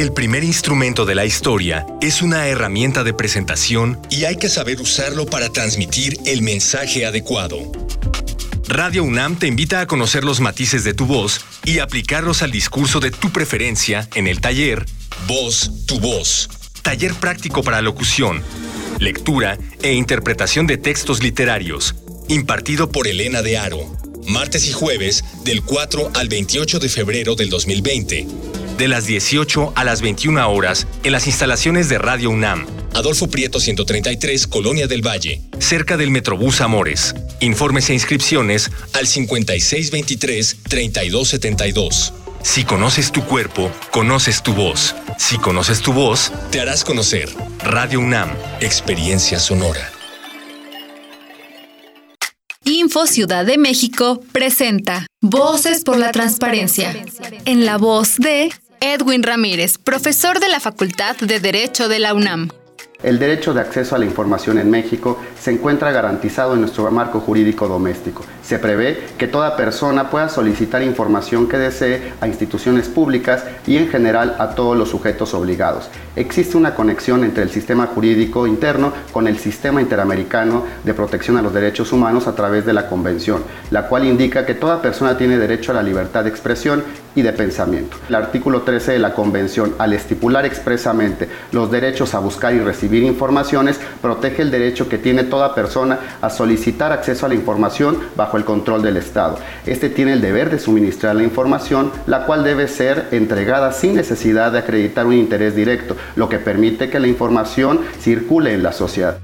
El primer instrumento de la historia es una herramienta de presentación y hay que saber usarlo para transmitir el mensaje adecuado. Radio UNAM te invita a conocer los matices de tu voz y aplicarlos al discurso de tu preferencia en el taller Voz, tu voz. Taller práctico para locución, lectura e interpretación de textos literarios, impartido por Elena de Aro. Martes y jueves del 4 al 28 de febrero del 2020. De las 18 a las 21 horas en las instalaciones de Radio UNAM. Adolfo Prieto 133, Colonia del Valle, cerca del Metrobús Amores. Informes e inscripciones al 5623-3272. Si conoces tu cuerpo, conoces tu voz. Si conoces tu voz, te harás conocer. Radio UNAM, Experiencia Sonora. Info Ciudad de México presenta Voces por la Transparencia. En la voz de Edwin Ramírez, profesor de la Facultad de Derecho de la UNAM. El derecho de acceso a la información en México se encuentra garantizado en nuestro marco jurídico doméstico. Se prevé que toda persona pueda solicitar información que desee a instituciones públicas y en general a todos los sujetos obligados. Existe una conexión entre el sistema jurídico interno con el sistema interamericano de protección a los derechos humanos a través de la Convención, la cual indica que toda persona tiene derecho a la libertad de expresión y de pensamiento. El artículo 13 de la Convención, al estipular expresamente los derechos a buscar y recibir informaciones, protege el derecho que tiene toda persona a solicitar acceso a la información bajo el control del Estado. Este tiene el deber de suministrar la información, la cual debe ser entregada sin necesidad de acreditar un interés directo, lo que permite que la información circule en la sociedad.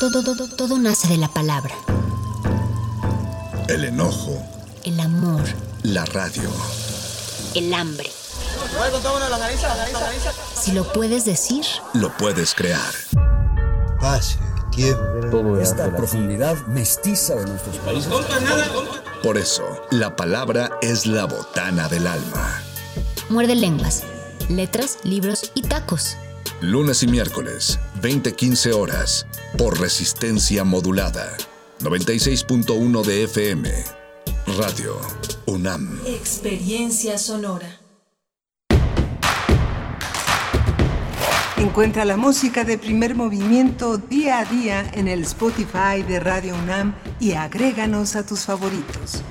Todo, todo, todo nace de la palabra. El enojo, El amor, la radio. el hambre. Si lo puedes decir, Lo puedes crear. Pase, tiene esta profundidad mestiza de nuestros países. Por eso, la palabra es la botana del alma. Muerde lenguas, letras, libros y tacos. Lunes y miércoles, 20-15 horas, por resistencia modulada. 96.1 de FM. Radio UNAM. Experiencia sonora. Encuentra la música de primer movimiento día a día en el Spotify de Radio UNAM y agréganos a tus favoritos.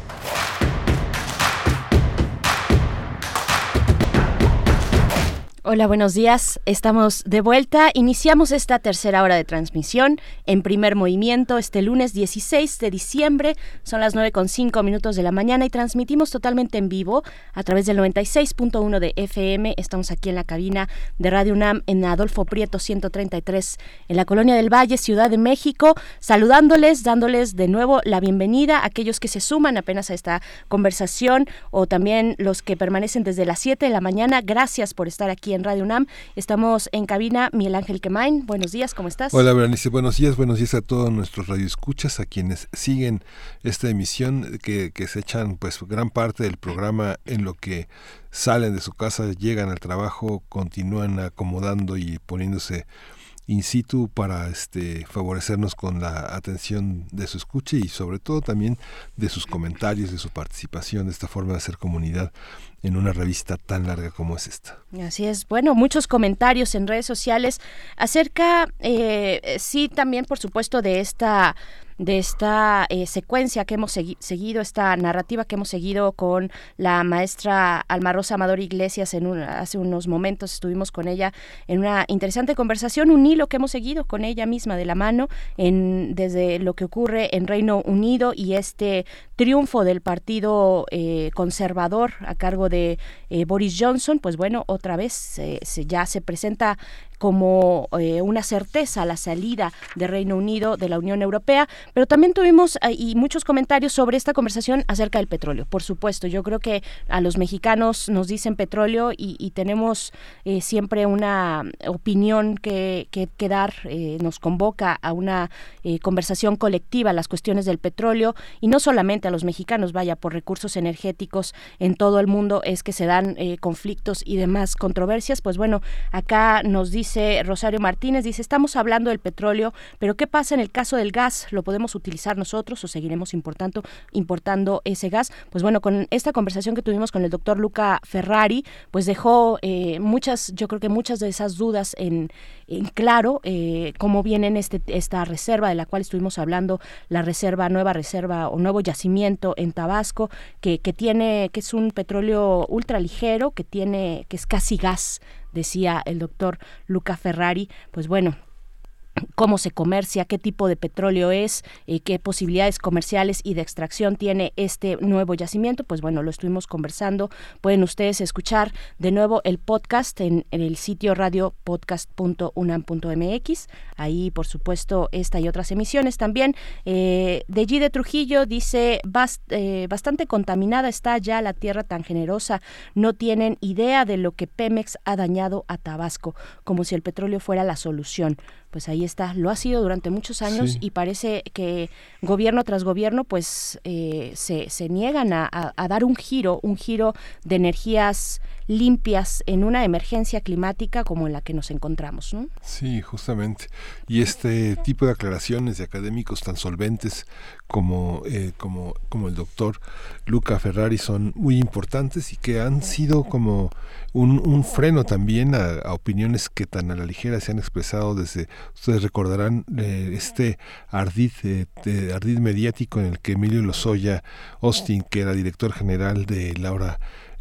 Hola, buenos días. Estamos de vuelta. Iniciamos esta tercera hora de transmisión en primer movimiento este lunes 16 de diciembre. Son las 9 con 5 minutos de la mañana y transmitimos totalmente en vivo a través del 96.1 de FM. Estamos aquí en la cabina de Radio UNAM en Adolfo Prieto 133 en la Colonia del Valle, Ciudad de México. Saludándoles, dándoles de nuevo la bienvenida a aquellos que se suman apenas a esta conversación o también los que permanecen desde las 7 de la mañana. Gracias por estar aquí en Radio UNAM. Estamos en cabina, Miguel Ángel Quemain. Buenos días, ¿cómo estás? Hola, Berenice. Buenos días, buenos días a todos nuestros radioescuchas, a quienes siguen esta emisión, que, que se echan pues gran parte del programa en lo que salen de su casa, llegan al trabajo, continúan acomodando y poniéndose in situ para este favorecernos con la atención de su escucha y sobre todo también de sus comentarios, de su participación, de esta forma de hacer comunidad en una revista tan larga como es esta. Así es. Bueno, muchos comentarios en redes sociales acerca, eh, sí, también por supuesto de esta de esta eh, secuencia que hemos segui seguido, esta narrativa que hemos seguido con la maestra Alma Rosa Amador Iglesias en un, hace unos momentos estuvimos con ella en una interesante conversación, un hilo que hemos seguido con ella misma de la mano en, desde lo que ocurre en Reino Unido y este triunfo del partido eh, conservador a cargo de eh, Boris Johnson, pues bueno, otra vez se, ya se presenta como eh, una certeza la salida de Reino Unido de la Unión Europea, pero también tuvimos eh, y muchos comentarios sobre esta conversación acerca del petróleo. Por supuesto, yo creo que a los mexicanos nos dicen petróleo y, tenemos eh, siempre una opinión que, que, que dar, nos convoca a una conversación colectiva las cuestiones del petróleo y no solamente a los mexicanos, vaya, por recursos energéticos en todo el mundo es que se dan conflictos y demás controversias. Pues bueno, acá nos dice Rosario Martínez, dice, estamos hablando del petróleo, pero ¿qué pasa en el caso del gas? ¿Lo podemos utilizar nosotros o seguiremos importando, ese gas? Pues bueno, con esta conversación que tuvimos con el doctor Luca Ferrari, pues dejó eh, muchas, yo creo que muchas de esas dudas en, en claro, eh, cómo viene este, esta reserva de la cual estuvimos hablando, la reserva, nueva reserva o nuevo yacimiento en Tabasco, que, que tiene, que es un petróleo ultraligero, que tiene, que es casi gas, decía el doctor Luca Ferrari, pues bueno, cómo se comercia, qué tipo de petróleo es, eh, qué posibilidades comerciales y de extracción tiene este nuevo yacimiento, pues bueno, lo estuvimos conversando. Pueden ustedes escuchar de nuevo el podcast en, el sitio radiopodcast.unam.mx. Ahí, por supuesto, esta y otras emisiones también. Eh, de G de Trujillo dice, eh, bastante contaminada está ya la tierra tan generosa. No tienen idea de lo que Pemex ha dañado a Tabasco, como si el petróleo fuera la solución pues ahí está, lo ha sido durante muchos años Sí. y parece que gobierno tras gobierno pues eh, se, se niegan a, a- a dar un giro, un giro de energías limpias en una emergencia climática como en la que nos encontramos, ¿no? Sí, justamente. Y este tipo de aclaraciones de académicos tan solventes como, eh, como, como el doctor Luca Ferrari son muy importantes y que han sido como un, un freno también a, a opiniones que tan a la ligera se han expresado desde, ustedes recordarán eh, este ardid, eh, de- ardid mediático en el que Emilio Lozoya Austin, que era director general de Laura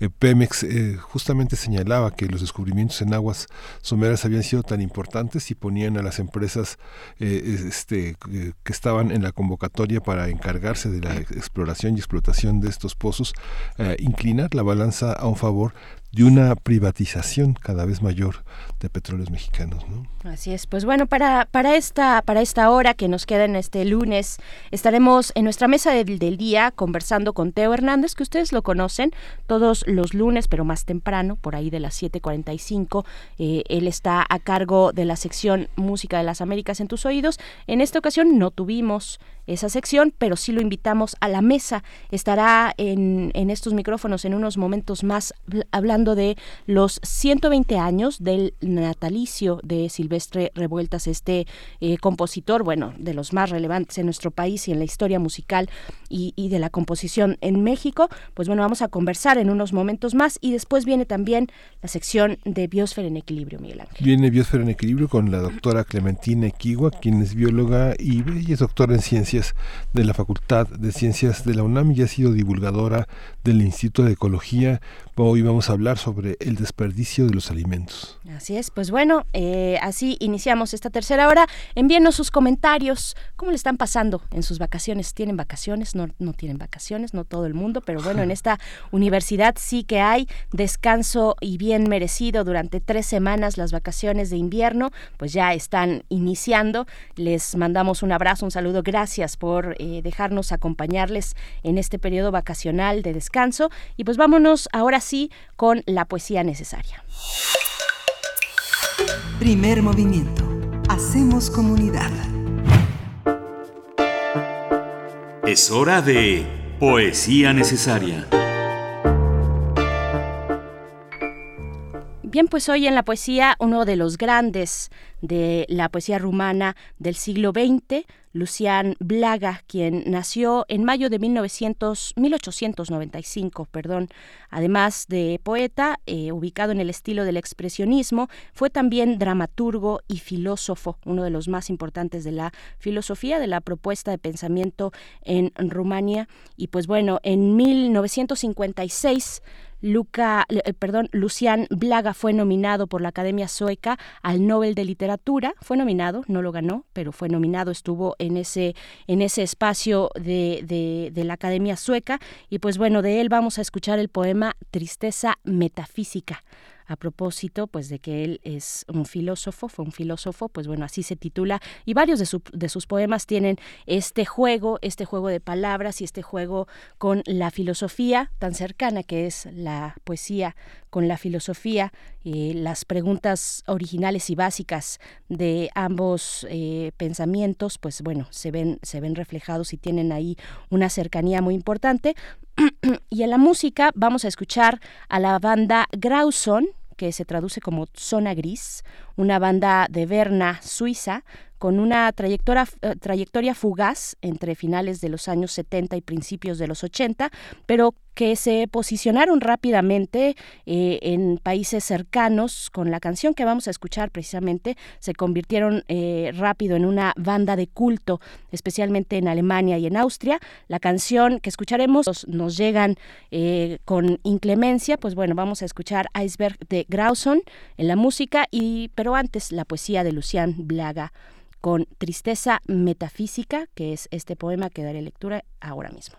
Pemex eh, justamente señalaba que los descubrimientos en aguas someras habían sido tan importantes y ponían a las empresas eh, este, eh, que estaban en la convocatoria para encargarse de la exploración y explotación de estos pozos, eh, inclinar la balanza a un favor de una privatización cada vez mayor de petróleos mexicanos. ¿no? Así es, pues bueno, para, para, esta, para esta hora que nos queda en este lunes, estaremos en nuestra mesa del, día conversando con Teo Hernández, que ustedes lo conocen todos los lunes, pero más temprano, por ahí de las 7.45. Eh, él está a cargo de la sección Música de las Américas en tus oídos. En esta ocasión no tuvimos esa sección, pero sí lo invitamos a la mesa. Estará en, en estos micrófonos en unos momentos más hablando de los 120 años del natalicio de Silvestre Revueltas, este eh, compositor, bueno, de los más relevantes en nuestro país y en la historia musical y, y, de la composición en México. Pues bueno, vamos a conversar en unos momentos más y después viene también la sección de Biosfera en Equilibrio, Miguel Ángel. Viene Biosfera en Equilibrio con la doctora Clementina Equigua, quien es bióloga y es doctora en ciencias de la Facultad de Ciencias de la UNAM y ha sido divulgadora del Instituto de Ecología. Hoy vamos a hablar sobre el desperdicio de los alimentos. Así es, pues bueno, eh, así iniciamos esta tercera hora. Envíenos sus comentarios. ¿Cómo le están pasando en sus vacaciones? ¿Tienen vacaciones? No, no tienen vacaciones, no todo el mundo, pero bueno, en esta universidad sí que hay descanso y bien merecido durante tres semanas. Las vacaciones de invierno, pues ya están iniciando. Les mandamos un abrazo, un saludo. Gracias por eh, dejarnos acompañarles en este periodo vacacional de descanso. Y pues vámonos ahora sí con la poesía necesaria. Primer movimiento. Hacemos comunidad. Es hora de poesía necesaria. Bien, pues hoy en la poesía uno de los grandes de la poesía rumana del siglo XX, Lucian Blaga, quien nació en mayo de 1900, 1895, perdón. Además de poeta, eh, ubicado en el estilo del expresionismo, fue también dramaturgo y filósofo, uno de los más importantes de la filosofía, de la propuesta de pensamiento en Rumania. Y pues bueno, en 1956 Luca, eh, perdón, Lucian Blaga fue nominado por la Academia Sueca al Nobel de Literatura. Fue nominado, no lo ganó, pero fue nominado, estuvo en ese, en ese espacio de, de, de la Academia Sueca. Y pues bueno, de él vamos a escuchar el poema Tristeza Metafísica a propósito pues de que él es un filósofo, fue un filósofo, pues bueno, así se titula y varios de, su, de, sus poemas tienen este juego, este juego de palabras y este juego con la filosofía tan cercana que es la poesía con la filosofía, eh, las preguntas originales y básicas de ambos eh, pensamientos, pues bueno, se ven, se ven reflejados y tienen ahí una cercanía muy importante. y en la música vamos a escuchar a la banda Grauson, que se traduce como Zona Gris, una banda de Berna, Suiza, con una trayectoria, eh, trayectoria fugaz entre finales de los años 70 y principios de los 80, pero que se posicionaron rápidamente eh, en países cercanos con la canción que vamos a escuchar precisamente, se convirtieron eh, rápido en una banda de culto, especialmente en Alemania y en Austria. La canción que escucharemos nos, llegan eh, con inclemencia, pues bueno, vamos a escuchar Iceberg de Grauson en la música, y pero antes la poesía de Lucian Blaga con Tristeza Metafísica, que es este poema que daré lectura ahora mismo.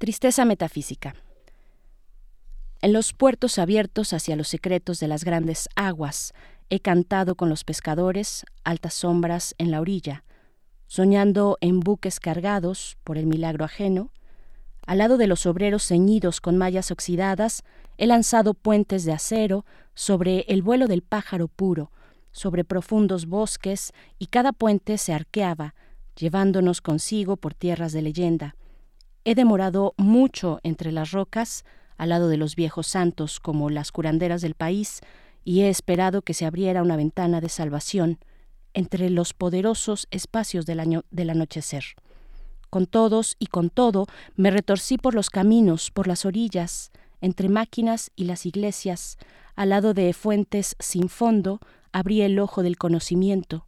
Tristeza metafísica. En los puertos abiertos hacia los secretos de las grandes aguas, he cantado con los pescadores altas sombras en la orilla, soñando en buques cargados por el milagro ajeno, al lado de los obreros ceñidos con mallas oxidadas, he lanzado puentes de acero sobre el vuelo del pájaro puro, sobre profundos bosques, y cada puente se arqueaba, llevándonos consigo por tierras de leyenda. He demorado mucho entre las rocas, al lado de los viejos santos como las curanderas del país, y he esperado que se abriera una ventana de salvación entre los poderosos espacios del, del anochecer. Con todos y con todo me retorcí por los caminos, por las orillas, entre máquinas y las iglesias, al lado de fuentes sin fondo, abrí el ojo del conocimiento.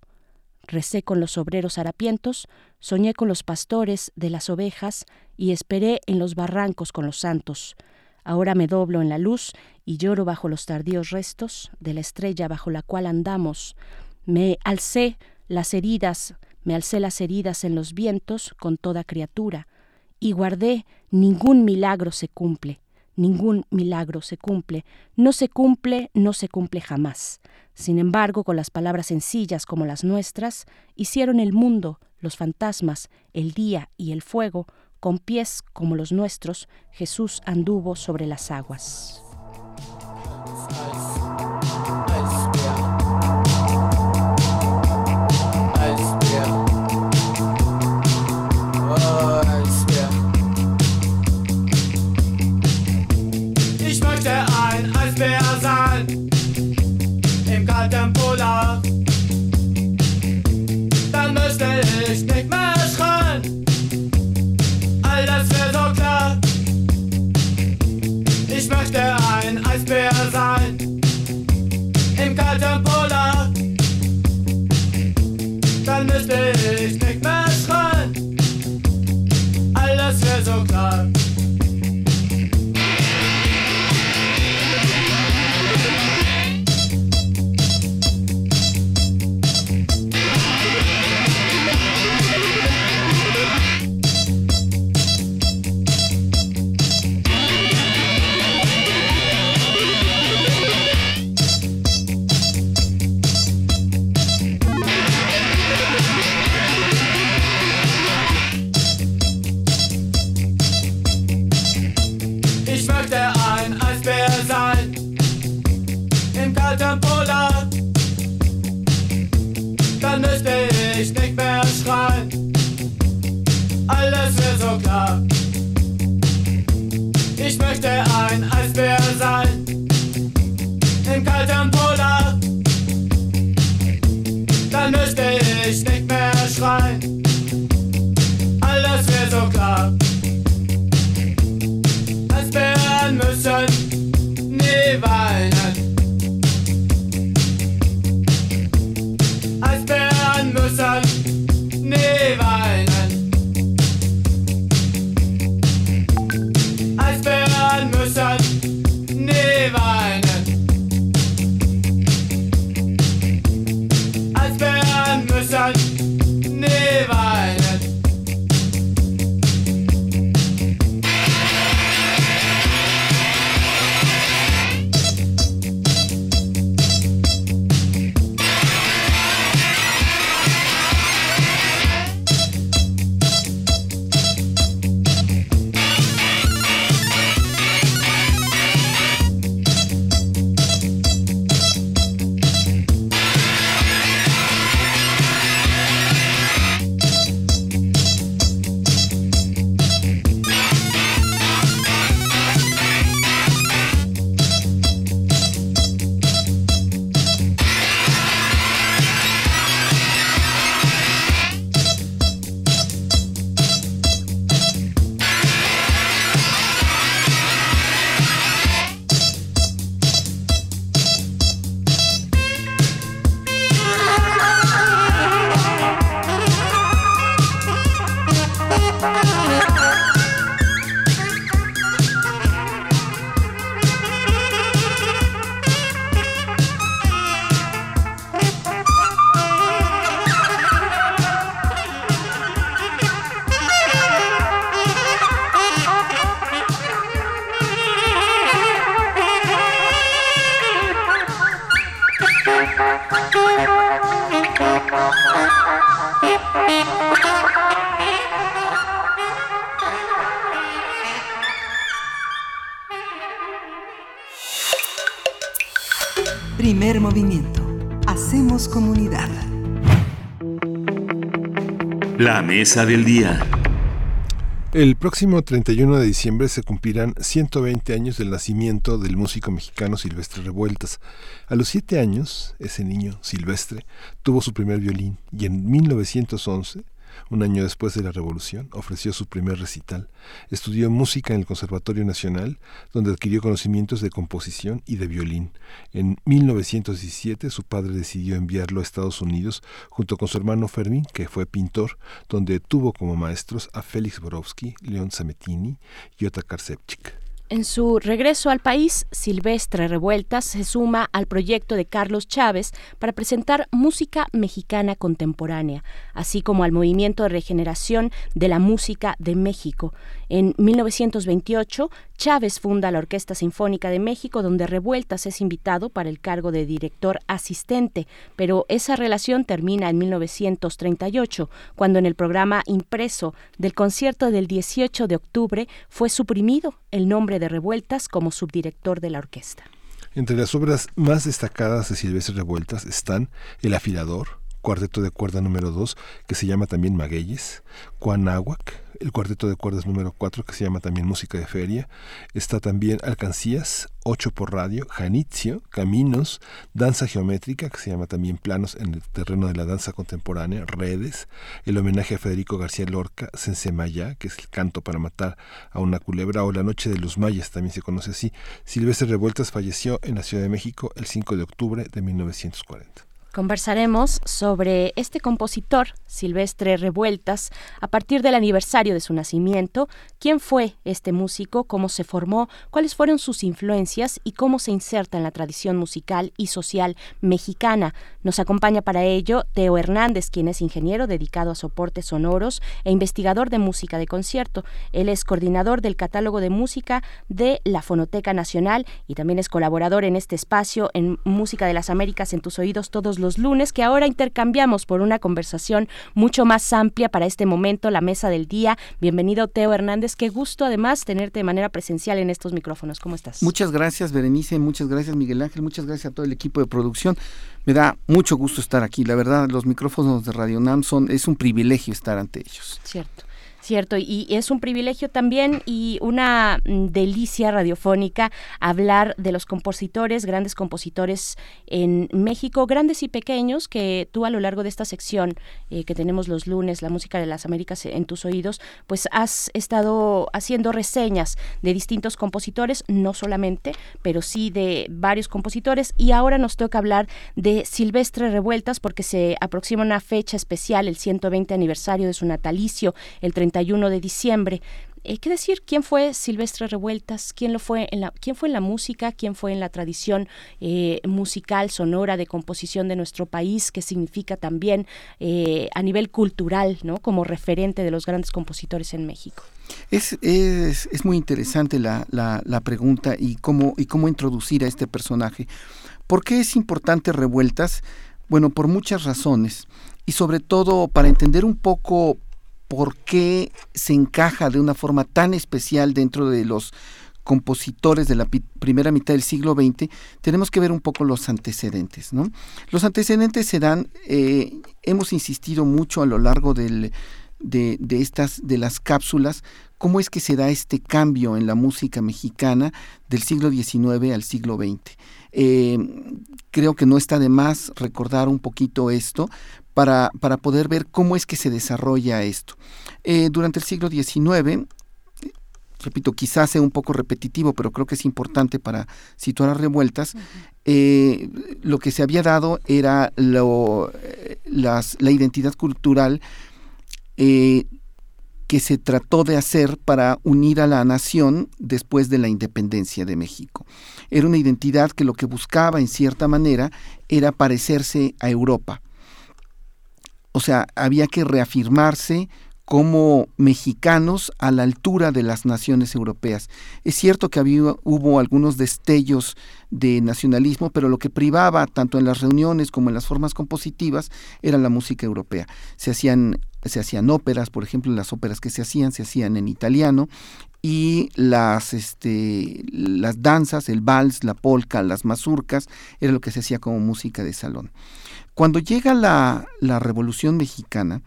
Recé con los obreros harapientos, soñé con los pastores de las ovejas y esperé en los barrancos con los santos. Ahora me doblo en la luz y lloro bajo los tardíos restos de la estrella bajo la cual andamos. Me alcé las heridas, me alcé las heridas en los vientos con toda criatura, y guardé ningún milagro se cumple. Ningún milagro se cumple, no se cumple, no se cumple jamás. Sin embargo, con las palabras sencillas como las nuestras, hicieron el mundo, los fantasmas, el día y el fuego, con pies como los nuestros, Jesús anduvo sobre las aguas. Eisbär sein im kalten Polar. Dann müsste ich nicht mehr schreien. All das wäre so klar. side. Mesa del día. El próximo 31 de diciembre se cumplirán 120 años del nacimiento del músico mexicano Silvestre Revueltas. A los siete años, ese niño, Silvestre, tuvo su primer violín y en 1911 un año después de la Revolución, ofreció su primer recital. Estudió música en el Conservatorio Nacional, donde adquirió conocimientos de composición y de violín. En 1917 su padre decidió enviarlo a Estados Unidos junto con su hermano Fermín, que fue pintor, donde tuvo como maestros a Félix Borowski, León Sametini y Otakar Sepchik. En su regreso al país, Silvestre Revueltas se suma al proyecto de Carlos Chávez para presentar música mexicana contemporánea, así como al movimiento de regeneración de la música de México. En 1928, Chávez funda la Orquesta Sinfónica de México, donde Revueltas es invitado para el cargo de director asistente, pero esa relación termina en 1938, cuando en el programa impreso del concierto del 18 de octubre fue suprimido el nombre de Revueltas como subdirector de la orquesta. Entre las obras más destacadas de Silvestre Revueltas están El afilador, cuarteto de cuerda número 2, que se llama también Magueyes, Cuanáhuac, el cuarteto de cuerdas número 4, que se llama también Música de Feria, está también Alcancías, 8 por radio, Janitzio, Caminos, Danza Geométrica, que se llama también Planos en el terreno de la danza contemporánea, Redes, el homenaje a Federico García Lorca, Sensemaya, que es el canto para matar a una culebra, o La Noche de los Mayas, también se conoce así. Silvestre Revueltas falleció en la Ciudad de México el 5 de octubre de 1940. Conversaremos sobre este compositor, Silvestre Revueltas, a partir del aniversario de su nacimiento, quién fue este músico, cómo se formó, cuáles fueron sus influencias y cómo se inserta en la tradición musical y social mexicana. Nos acompaña para ello Teo Hernández, quien es ingeniero dedicado a soportes sonoros e investigador de música de concierto. Él es coordinador del catálogo de música de la Fonoteca Nacional y también es colaborador en este espacio en Música de las Américas en tus oídos todos los lunes, que ahora intercambiamos por una conversación mucho más amplia para este momento, la mesa del día. Bienvenido, Teo Hernández. Qué gusto, además, tenerte de manera presencial en estos micrófonos. ¿Cómo estás? Muchas gracias, Berenice. Muchas gracias, Miguel Ángel. Muchas gracias a todo el equipo de producción. Me da mucho gusto estar aquí. La verdad, los micrófonos de Radio NAM son, es un privilegio estar ante ellos. Cierto. Cierto, y es un privilegio también y una mm, delicia radiofónica hablar de los compositores, grandes compositores en México, grandes y pequeños, que tú a lo largo de esta sección eh, que tenemos los lunes, la música de las Américas en tus oídos, pues has estado haciendo reseñas de distintos compositores, no solamente, pero sí de varios compositores, y ahora nos toca hablar de Silvestre Revueltas porque se aproxima una fecha especial, el 120 aniversario de su natalicio, el 30 de diciembre. Eh, ¿Qué decir? ¿Quién fue Silvestre Revueltas? ¿Quién lo fue en la, quién fue en la música? ¿Quién fue en la tradición eh, musical, sonora, de composición de nuestro país? ¿Qué significa también eh, a nivel cultural, ¿no? Como referente de los grandes compositores en México. Es, es, es muy interesante la, la, la, pregunta y cómo, y cómo introducir a este personaje. ¿Por qué es importante Revueltas? Bueno, por muchas razones y sobre todo para entender un poco por qué se encaja de una forma tan especial dentro de los compositores de la primera mitad del siglo XX, tenemos que ver un poco los antecedentes. ¿no? Los antecedentes se dan, eh, hemos insistido mucho a lo largo de, estas, de las cápsulas, cómo es que se da este cambio en la música mexicana del siglo XIX al siglo XX. Eh, creo que no está de más recordar un poquito esto, para, para poder ver cómo es que se desarrolla esto. Eh, durante el siglo XIX, repito, quizás sea un poco repetitivo, pero creo que es importante para situar las revueltas, eh, lo que se había dado era lo, eh, las, la identidad cultural que se trató de hacer para unir a la nación después de la independencia de México. Era una identidad que lo que buscaba en cierta manera era parecerse a Europa o sea, había que reafirmarse como mexicanos a la altura de las naciones europeas. Es cierto que había, hubo algunos destellos de nacionalismo, pero lo que privaba tanto en las reuniones como en las formas compositivas era la música europea. Se hacían, se hacían óperas, por ejemplo, las óperas que se hacían se hacían en italiano y las, este, las danzas, el vals, la polka, las mazurcas, era lo que se hacía como música de salón. Cuando llega la, Revolución Mexicana,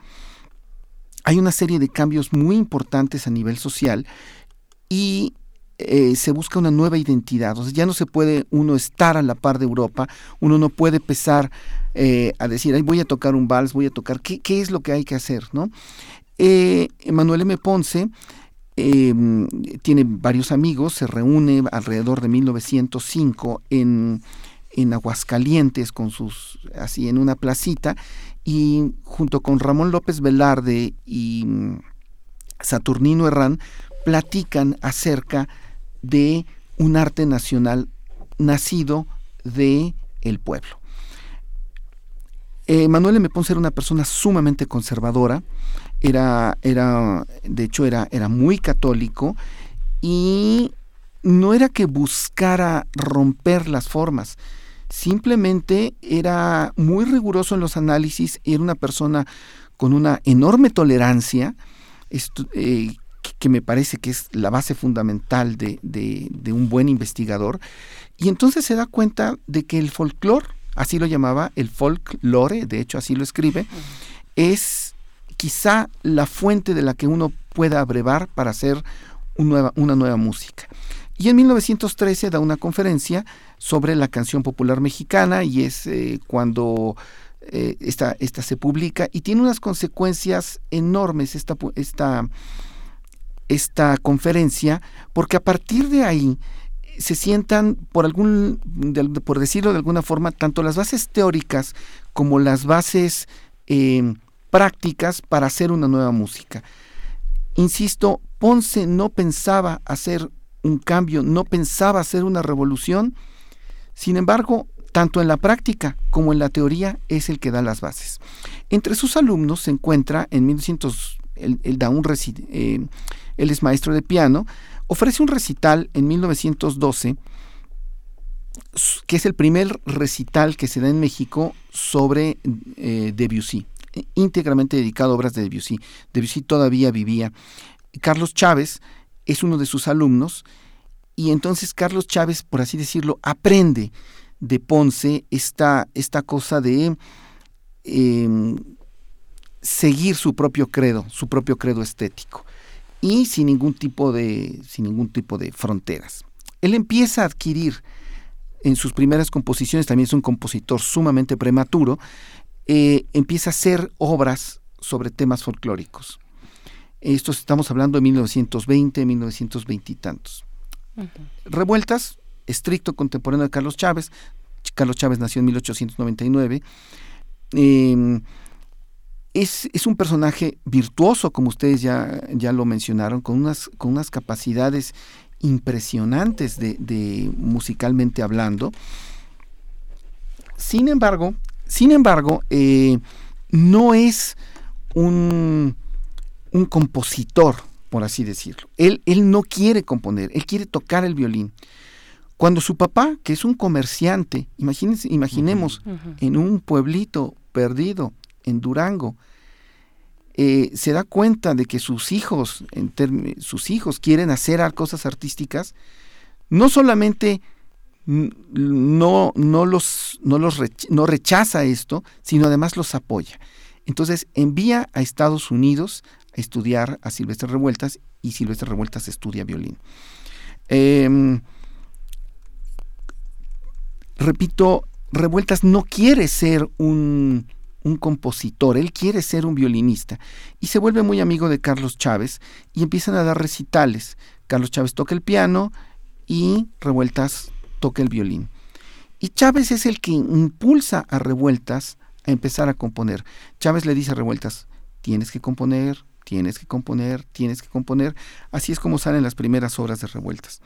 hay una serie de cambios muy importantes a nivel social y eh, se busca una nueva identidad. O sea, ya no se puede uno estar a la par de Europa, uno no puede empezar eh, a decir, Ay, voy a tocar un vals, voy a tocar, ¿qué, qué es lo que hay que hacer? ¿no? Eh, Manuel M. Ponce em, tiene varios amigos, se reúne alrededor de 1905 en en Aguascalientes con sus así en una placita y junto con Ramón López Velarde y mm, Saturnino Herrán platican acerca de un arte nacional nacido de el pueblo. Manuel M. Ponce era una persona sumamente conservadora, era, era de hecho era, era muy católico y no era que buscara romper las formas, simplemente era muy riguroso en los análisis, era una persona con una enorme tolerancia, eh, que me parece que es la base fundamental de, de, un buen investigador, y entonces se da cuenta de que el folclore, así lo llamaba, el folklore, de hecho así lo escribe, es quizá la fuente de la que uno pueda abrevar para hacer nueva, una nueva música. Y en 1913 da una conferencia sobre la canción popular mexicana y es eh, cuando eh, esta, esta, se publica y tiene unas consecuencias enormes esta, esta, esta conferencia porque a partir de ahí se sientan por algún por decirlo de alguna forma tanto las bases teóricas como las bases eh, prácticas para hacer una nueva música. Insisto Ponce no pensaba hacer un cambio, no pensaba hacer una revolución, sin embargo, tanto en la práctica como en la teoría es el que da las bases. Entre sus alumnos se encuentra en 1900, él, da un eh, es maestro de piano, ofrece un recital en 1912 que es el primer recital que se da en México sobre eh, Debussy, íntegramente dedicado a obras de Debussy. Debussy todavía vivía. Carlos Chávez es uno de sus alumnos y entonces Carlos Chávez, por así decirlo, aprende de Ponce esta, esta cosa de em, seguir su propio credo, su propio credo estético y sin ningún tipo de, sin ningún tipo de fronteras. Él empieza a adquirir en sus primeras composiciones, también es un compositor sumamente prematuro, eh, empieza a hacer obras sobre temas folclóricos. Esto estamos hablando de 1920, 1920 y tantos. Revueltas, estricto contemporáneo de Carlos Chávez. Carlos Chávez nació en 1899. Em, es, un personaje virtuoso, como ustedes ya, ya lo mencionaron, con unas, con unas capacidades impresionantes de, musicalmente hablando. Sin embargo, sin embargo, eh, no es un un compositor, por así decirlo. Él, él no quiere componer, él quiere tocar el violín. Cuando su papá, que es un comerciante, imagínense, imaginemos, en un pueblito perdido, en Durango, eh, se da cuenta de que sus hijos, en sus hijos quieren hacer cosas artísticas, no solamente no, no, los, no, los no rechaza esto, sino además los apoya. Entonces envía a Estados Unidos estudiar a Silvestre Revueltas y Silvestre Revueltas estudia violín. Em, repito, Revueltas no quiere ser un, un, compositor, él quiere ser un violinista y se vuelve muy amigo de Carlos Chávez y empiezan a dar recitales. Carlos Chávez toca el piano y Revueltas toca el violín. Y Chávez es el que impulsa a Revueltas a empezar a componer. Chávez le dice a Revueltas, tienes que componer, tienes que componer, tienes que componer. Así es como salen las primeras obras de revueltas.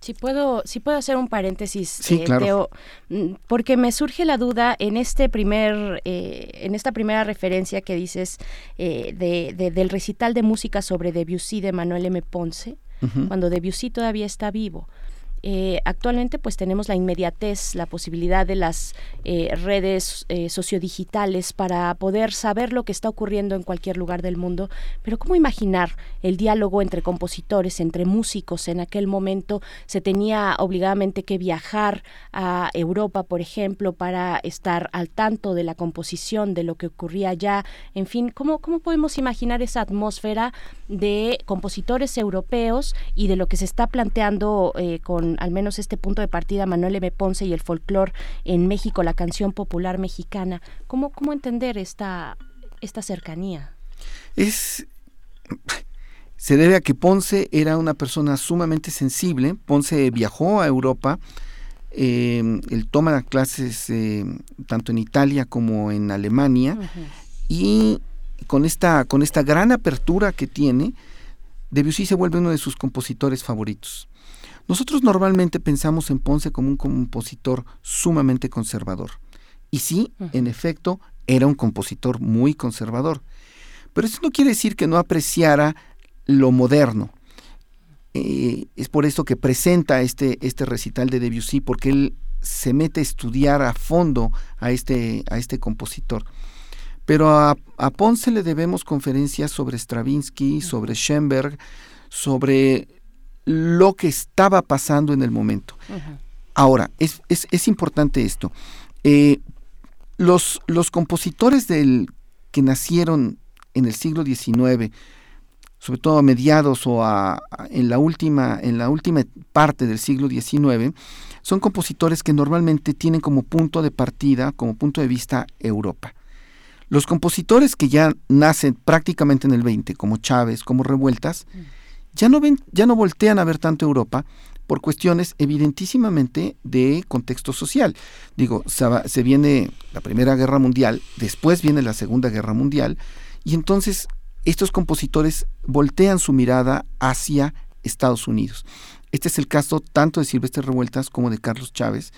Si puedo, si puedo hacer un paréntesis, sí, eh, mm, porque me surge la duda en este primer, eh, en esta primera referencia que dices eh, de, del recital de música sobre Debussy de Manuel M. Ponce, cuando Debussy todavía está vivo. Eh, actualmente pues tenemos la inmediatez, la posibilidad de las eh, redes eh, sociodigitales para poder saber lo que está ocurriendo en cualquier lugar del mundo, pero ¿cómo imaginar el diálogo entre compositores, entre músicos? En aquel momento se tenía obligadamente que viajar a Europa, por ejemplo, para estar al tanto de la composición, de lo que ocurría allá, en fin, ¿cómo, cómo podemos imaginar esa atmósfera de compositores europeos y de lo que se está planteando con al menos este punto de partida Manuel M. Ponce y el folclore en México, la canción popular mexicana. ¿Cómo, cómo entender esta, esta cercanía? Es se debe a que Ponce era una persona sumamente sensible. Ponce viajó a Europa, eh, él toma clases eh, tanto en Italia como en Alemania y con esta, con esta gran apertura que tiene, Debussy se vuelve uno de sus compositores favoritos. Nosotros normalmente pensamos en Ponce como un compositor sumamente conservador. Y sí, en efecto, era un compositor muy conservador. Pero eso no quiere decir que no apreciara lo moderno. eh, es por esto que presenta este, este recital de Debussy, porque él se mete a estudiar a fondo a este, a este compositor. Pero a, a Ponce le debemos conferencias sobre Stravinsky, sobre Schoenberg, sobre lo que estaba pasando en el momento. Ahora, es, es, importante esto. Eh, los, los compositores del, que nacieron en el siglo XIX, sobre todo a mediados o a, en, la última, en la última parte del siglo XIX, son compositores que normalmente tienen como punto de partida, como punto de vista, Europa. Los compositores que ya nacen prácticamente en el 20, como Chávez, como Revueltas, ya no ven, ya no voltean a ver tanto Europa por cuestiones evidentísimamente de contexto social. Digo, se, viene la Primera Guerra Mundial, después viene la Segunda Guerra Mundial, y entonces estos compositores voltean su mirada hacia Estados Unidos. Este es el caso tanto de Silvestre Revueltas como de Carlos Chávez,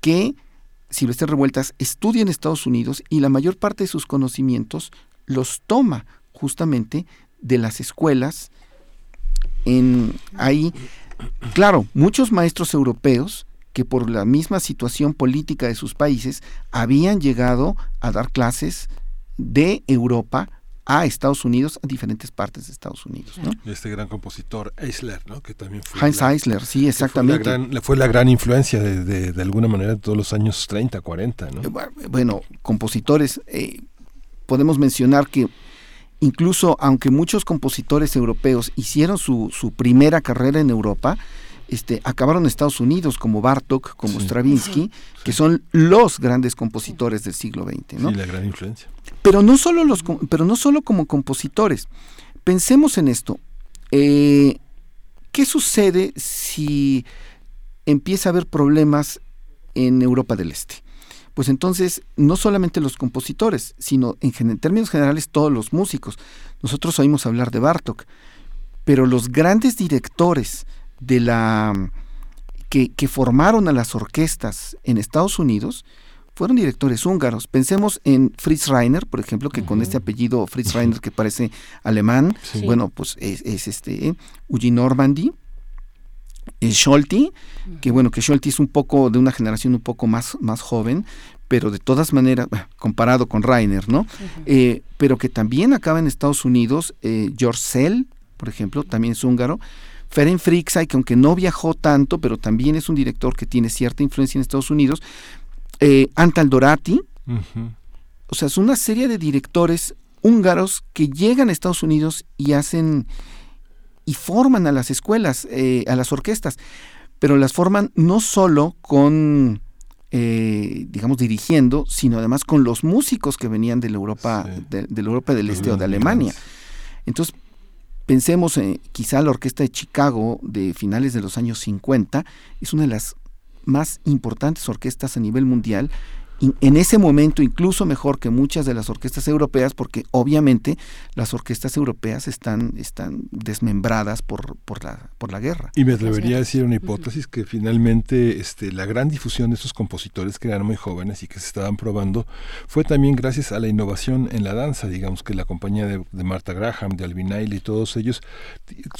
que Silvestre Revueltas estudia en Estados Unidos y la mayor parte de sus conocimientos los toma justamente de las escuelas en ahí claro, muchos maestros europeos que por la misma situación política de sus países habían llegado a dar clases de Europa a Estados Unidos, a diferentes partes de Estados Unidos. Este gran compositor Eisler, ¿no? que también fue... Heinz Eisler, sí, exactamente. Fue la, gran, fue la gran influencia de, de, alguna manera de todos los años 30, 40. ¿no? Eh, bueno, compositores, eh, podemos mencionar que incluso aunque muchos compositores europeos hicieron su, su primera carrera en Europa, este, acabaron en Estados Unidos, como Bartok, como Stravinsky, que son los grandes compositores del siglo XX. ¿no? Sí, la gran influencia. Pero no solo, los, pero no solo como compositores. Pensemos en esto. Eh, ¿Qué sucede si empieza a haber problemas en Europa del Este? Pues entonces, no solamente los compositores, sino en, términos generales todos los músicos. Nosotros oímos hablar de Bartok, pero los grandes directores de la que, que, formaron a las orquestas en Estados Unidos fueron directores húngaros. Pensemos en Fritz Reiner, por ejemplo, que con este apellido Fritz Reiner que parece alemán, bueno, pues es, este eh, Normandy, Scholti, que bueno, que Scholti es un poco de una generación un poco más, más joven, pero de todas maneras, comparado con Reiner, ¿no? Eh, pero que también acaba en Estados Unidos, eh, George Sell, por ejemplo, también es húngaro, Ferenc Frixay, que aunque no viajó tanto, pero también es un director que tiene cierta influencia en Estados Unidos, eh, Antal Dorati, o sea, es una serie de directores húngaros que llegan a Estados Unidos y hacen y forman a las escuelas, eh, a las orquestas, pero las forman no solo con, eh, digamos, dirigiendo, sino además con los músicos que venían de la Europa, de, la Europa del Este o de Alemania. Entonces, pensemos, en quizá la orquesta de Chicago de finales de los años 50 es una de las más importantes orquestas a nivel mundial en ese momento incluso mejor que muchas de las orquestas europeas, porque obviamente las orquestas europeas están, están desmembradas por, por, la, por la guerra. Y me atrevería a decir una hipótesis que finalmente este, la gran difusión de estos compositores que eran muy jóvenes y que se estaban probando fue también gracias a la innovación en la danza, digamos que la compañía de, Martha Graham, de Alvin Ailey, todos ellos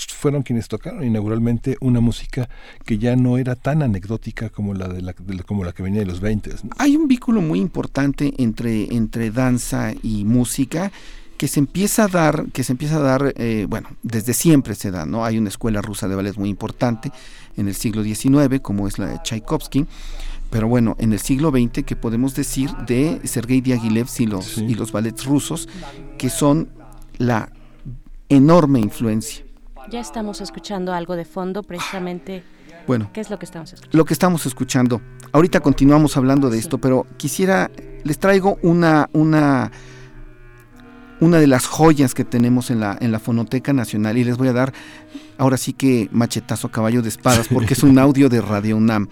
fueron quienes tocaron inauguralmente una música que ya no era tan anecdótica como la, de la, como la que venía de los 20. Hay un vínculo muy importante entre, entre danza y música que se empieza a dar, que se empieza a dar, eh, bueno, desde siempre se da, ¿no? Hay una escuela rusa de ballet muy importante en el siglo XIX, como es la de Tchaikovsky, pero bueno, en el siglo XX, que podemos decir de Sergei Diaghilev y los, y los ballets rusos, que son la enorme influencia. Ya estamos escuchando algo de fondo, precisamente bueno, ¿qué es lo que estamos escuchando? Lo que estamos escuchando. Ahorita continuamos hablando de esto, pero quisiera, les traigo una, una, una de las joyas que tenemos en la, en la Fonoteca Nacional y les voy a dar ahora sí que machetazo caballo de espadas porque es un audio de Radio UNAM.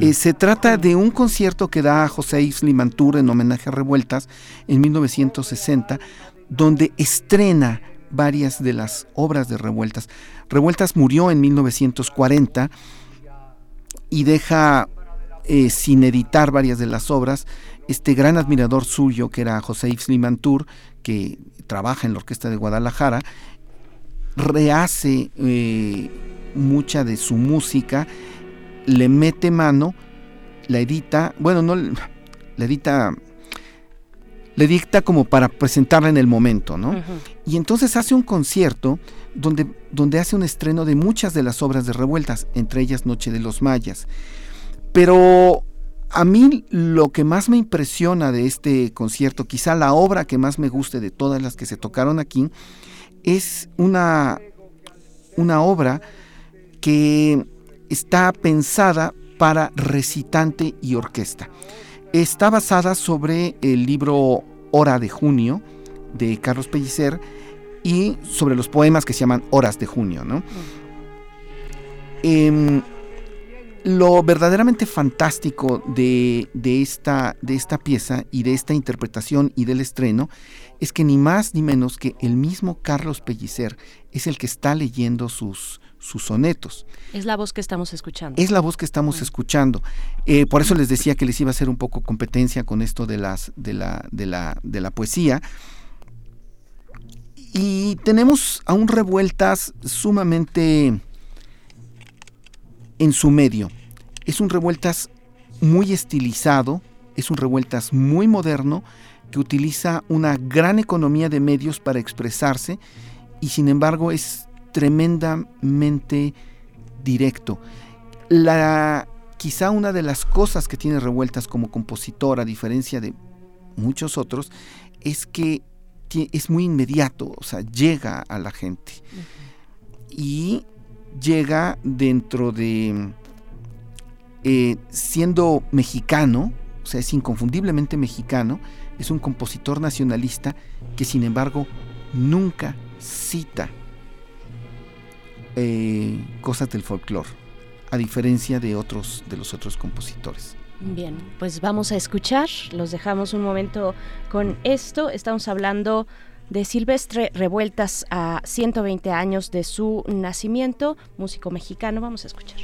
Eh, se trata de un concierto que da José Isli Mantur en homenaje a Revueltas en 1960, donde estrena varias de las obras de Revueltas. Revueltas murió en 1940 y deja eh, sin editar varias de las obras. Este gran admirador suyo, que era José Yves Limantur, que trabaja en la Orquesta de Guadalajara, rehace eh, mucha de su música, le mete mano, la edita, bueno, no, la edita, le dicta como para presentarla en el momento, ¿no? Y entonces hace un concierto donde, donde hace un estreno de muchas de las obras de Revueltas, entre ellas Noche de los Mayas. Pero a mí lo que más me impresiona de este concierto, quizá la obra que más me guste de todas las que se tocaron aquí, es una, una obra que está pensada para recitante y orquesta. Está basada sobre el libro Hora de Junio de Carlos Pellicer y sobre los poemas que se llaman Horas de Junio. ¿no? Em, lo verdaderamente fantástico de, esta, de esta pieza y de esta interpretación y del estreno es que ni más ni menos que el mismo Carlos Pellicer es el que está leyendo sus, sus sonetos. Es la voz que estamos escuchando. Es la voz que estamos escuchando. Eh, por eso les decía que les iba a hacer un poco competencia con esto de, las, de, la, de, la, de la poesía. Y tenemos aún revueltas sumamente en su medio. Es un revueltas muy estilizado, es un revueltas muy moderno que utiliza una gran economía de medios para expresarse y sin embargo es tremendamente directo. La, quizá una de las cosas que tiene revueltas como compositor, a diferencia de muchos otros, es que es muy inmediato, o sea, llega a la gente. Y llega dentro de eh, siendo mexicano, o sea, es inconfundiblemente mexicano, es un compositor nacionalista que sin embargo nunca cita eh, cosas del folclore, a diferencia de otros de los otros compositores. Bien, pues vamos a escuchar, los dejamos un momento con esto, estamos hablando de Silvestre Revueltas a 120 años de su nacimiento, músico mexicano, vamos a escuchar.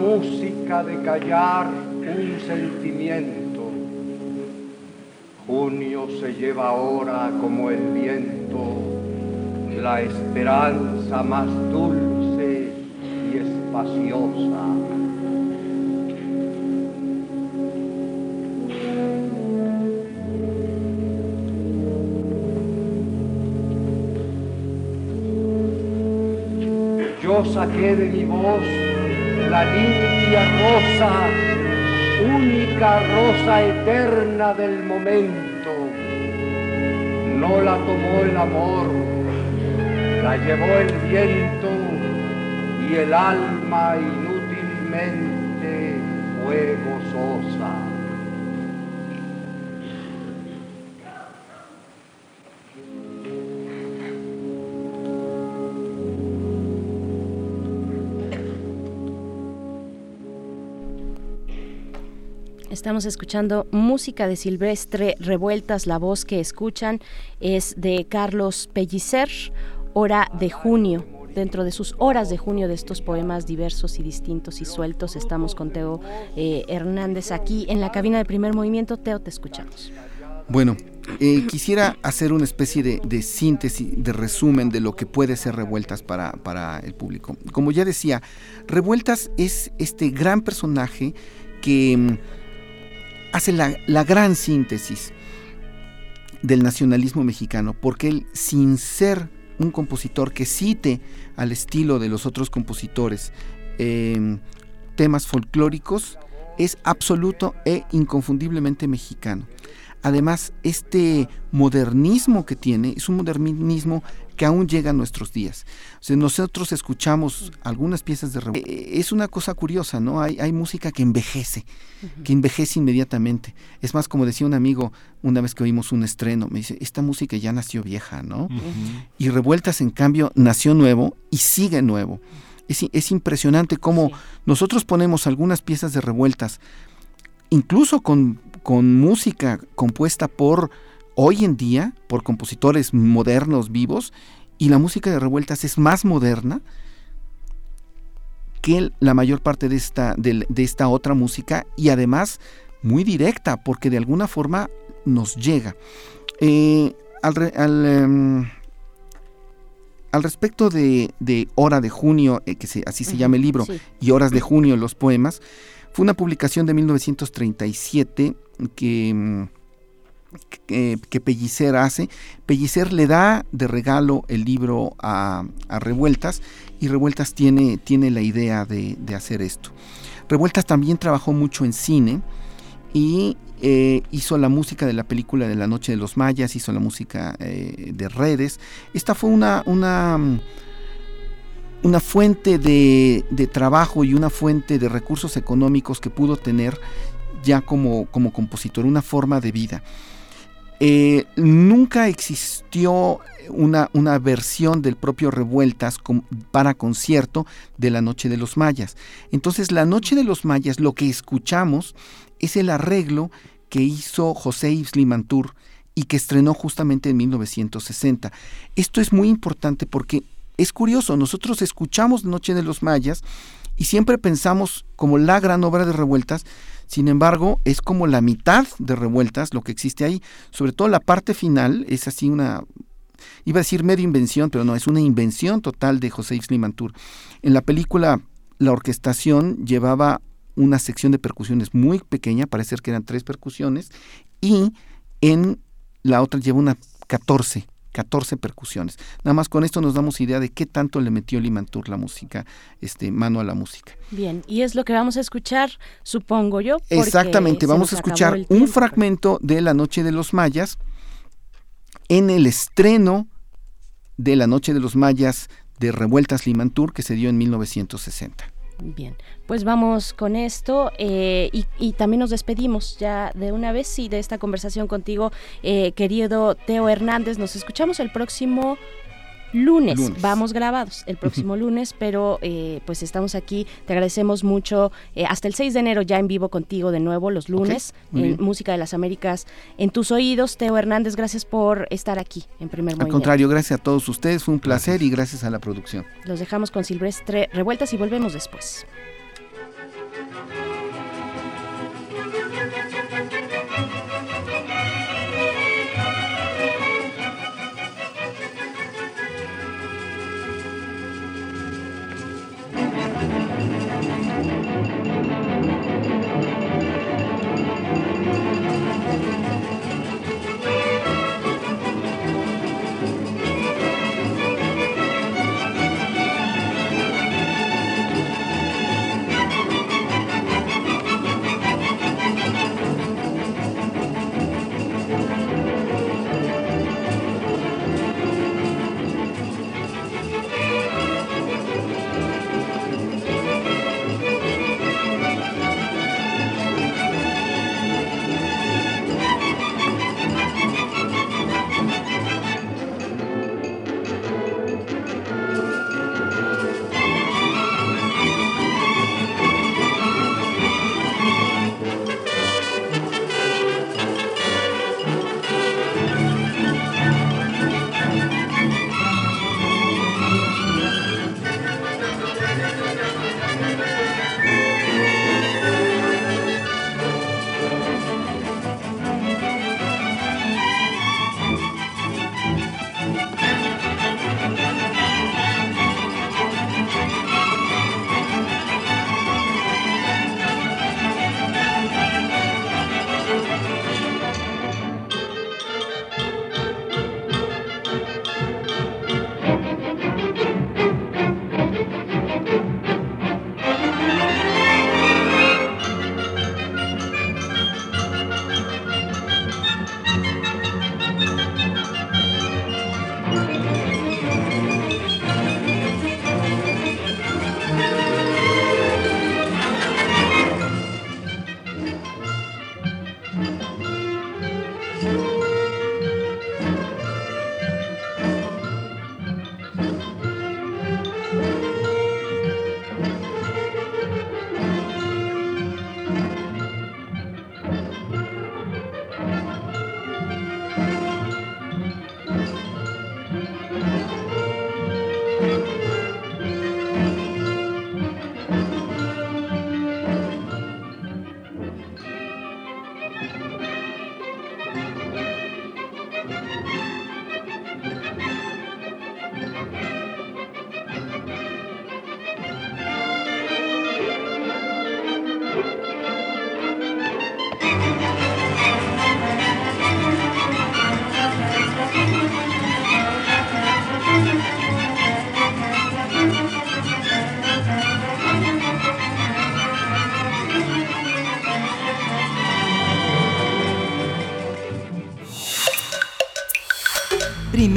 Música de callar un sentimiento. Junio se lleva ahora como el viento la esperanza más dulce y espaciosa. Yo saqué de mi voz la limpia rosa, única rosa eterna del momento. No la tomó el amor, la llevó el viento y el alma inútilmente fue gozosa. Estamos escuchando música de Silvestre Revueltas. La voz que escuchan es de Carlos Pellicer, Hora de Junio. dentro de sus horas de junio de estos poemas diversos y distintos y sueltos. Estamos con Teo eh, Hernández aquí en la cabina de primer movimiento. Teo, te escuchamos. Bueno, eh, quisiera hacer una especie de, síntesis, de resumen de lo que puede ser Revueltas para, para el público. Como ya decía, Revueltas es este gran personaje que mm, hace la, la gran síntesis del nacionalismo mexicano, porque él, sin ser un compositor que cite al estilo de los otros compositores em, temas folclóricos, es absoluto e inconfundiblemente mexicano. Además, este modernismo que tiene es un modernismo que aún llega a nuestros días. nosotros escuchamos algunas piezas de eh, Es una cosa curiosa, ¿no? Hay, hay música que envejece, que envejece inmediatamente. Es más, como decía un amigo una vez que oímos un estreno, me dice, esta música ya nació vieja, ¿no? Y Revueltas, en cambio, nació nuevo y sigue nuevo. Es, es impresionante cómo nosotros ponemos algunas piezas de Revueltas, incluso con con música compuesta por hoy en día, por compositores modernos, vivos, y la música de revueltas es más moderna que la mayor parte de esta, de, esta otra música y además muy directa, porque de alguna forma nos llega. Eh, al, em, al, respecto de, Hora de Junio, eh, que así se llama el libro, y Horas de Junio, los poemas, fue una publicación de 1937 que, que, Pellicer hace. Pellicer le da de regalo el libro a, Revueltas y Revueltas tiene, tiene la idea de, hacer esto. Revueltas también trabajó mucho en cine y eh, hizo la música de la película de la Noche de los Mayas, hizo la música eh, de redes. Esta fue una, una, una fuente de, de, trabajo y una fuente de recursos económicos que pudo tener ya como, como compositor, una forma de vida. Eh, nunca existió una, una, versión del propio Revueltas para concierto de La Noche de los Mayas. Entonces, La Noche de los Mayas, lo que escuchamos es el arreglo que hizo José Yves Limantur y que estrenó justamente en 1960. Esto es muy importante porque es curioso, nosotros escuchamos Noche de los Mayas y siempre pensamos como la gran obra de Revueltas, sin embargo, es como la mitad de revueltas lo que existe ahí. Sobre todo la parte final es así una, iba a decir medio invención, pero no, es una invención total de José Yves Limantur. En la película, la orquestación llevaba una sección de percusiones muy pequeña, parece que eran tres percusiones, y en la otra lleva una 14 14 percusiones. Nada más con esto nos damos idea de qué tanto le metió Limantur la música, este, mano a la música. Bien, y es lo que vamos a escuchar, supongo yo. Exactamente, vamos a escuchar un fragmento de La Noche de los Mayas en el estreno de La Noche de los Mayas de Revueltas Limantur que se dio en 1960. Bien, pues vamos con esto eh, y, también nos despedimos ya de una vez y de esta conversación contigo, eh, querido Teo Hernández. Nos escuchamos el próximo Lunes, vamos grabados el próximo lunes, pero eh, pues estamos aquí, te agradecemos mucho, eh, hasta el 6 de enero ya en vivo contigo de nuevo los lunes, en Música de las Américas, en tus oídos, Teo Hernández, gracias por estar aquí en primer momento. Al contrario, gracias a todos ustedes, fue un placer y gracias a la producción. Los dejamos con Silvestre Revueltas y volvemos después.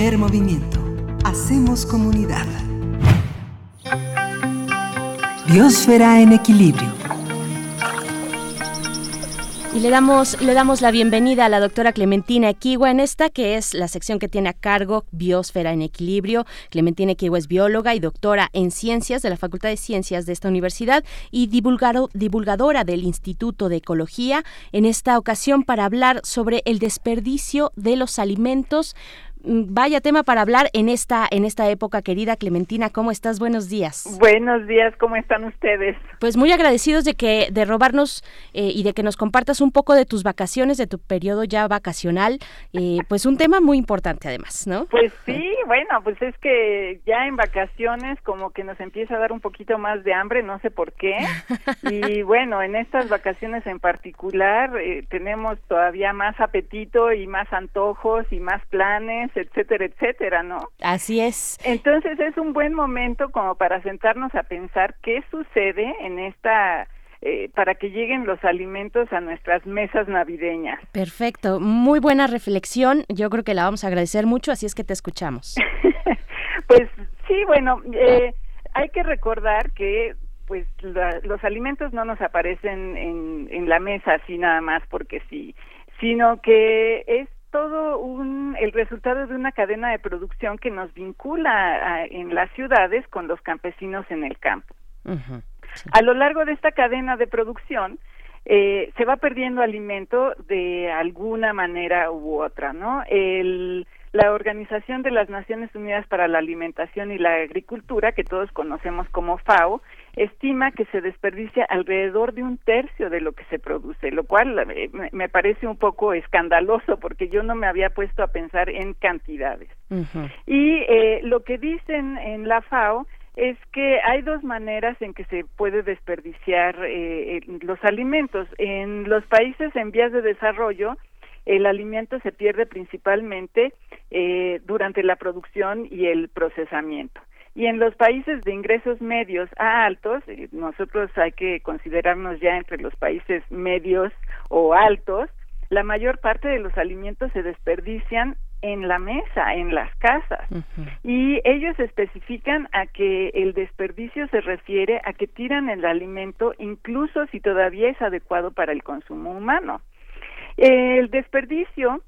Primer movimiento. Hacemos comunidad. Biosfera en equilibrio. Y le damos, le damos la bienvenida a la doctora Clementina Equigua en esta, que es la sección que tiene a cargo Biosfera en Equilibrio. Clementina Equigua es bióloga y doctora en ciencias de la Facultad de Ciencias de esta universidad y divulgadora del Instituto de Ecología. En esta ocasión para hablar sobre el desperdicio de los alimentos vaya tema para hablar en esta en esta época, querida Clementina. ¿Cómo estás? Buenos días. Buenos días, ¿cómo están ustedes? Pues muy agradecidos de que de robarnos eh, y de que nos compartas un poco de tus vacaciones, de tu periodo ya vacacional. Eh, pues un tema muy importante además, ¿no? Pues sí, bueno, pues es que ya en vacaciones como que nos empieza a dar un poquito más de hambre, no sé por qué. Y bueno, en estas vacaciones en particular eh, tenemos todavía más apetito y más antojos y más planes etcétera, etcétera, ¿no? Así es. Entonces es un buen momento como para sentarnos a pensar qué sucede en esta eh, para que lleguen los alimentos a nuestras mesas navideñas. Perfecto, muy buena reflexión. Yo creo que la vamos a agradecer mucho, así es que te escuchamos. pues sí, bueno, eh, hay que recordar que pues los alimentos no nos aparecen en, en la mesa así nada más porque sí, sino que es todo un, el resultado de una cadena de producción que nos vincula en las ciudades con los campesinos en el campo. A lo largo de esta cadena de producción, eh, se va perdiendo alimento de alguna manera u otra, ¿no? El, la Organización de las Naciones Unidas para la Alimentación y la Agricultura, que todos conocemos como FAO, estima que se desperdicia alrededor de un tercio de lo que se produce, lo cual eh, me parece un poco escandaloso porque yo no me había puesto a pensar en cantidades. Y eh, lo que dicen en la FAO es que hay dos maneras en que se puede desperdiciar eh, los alimentos. En los países en vías de desarrollo, el alimento se pierde principalmente eh, durante la producción y el procesamiento. Y en los países de ingresos medios a altos, eh, nosotros hay que considerarnos ya entre los países medios o altos, la mayor parte de los alimentos se desperdician en la mesa, en las casas. Y ellos especifican a que el desperdicio se refiere a que tiran el alimento incluso si todavía es adecuado para el consumo humano. El desperdicio,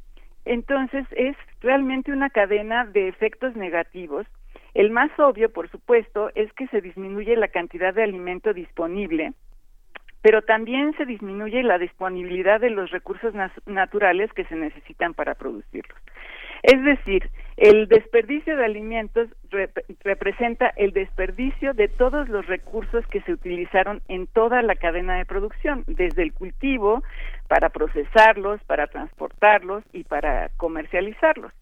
entonces, es realmente una cadena de efectos negativos. El más obvio, por supuesto, es que se disminuye la cantidad de alimento disponible, pero también se disminuye la disponibilidad de los recursos naturales que se necesitan para producirlos. Es decir, el desperdicio de alimentos representa el desperdicio de todos los recursos que se utilizaron en toda la cadena de producción, desde el cultivo, para procesarlos, para transportarlos y para comercializarlos.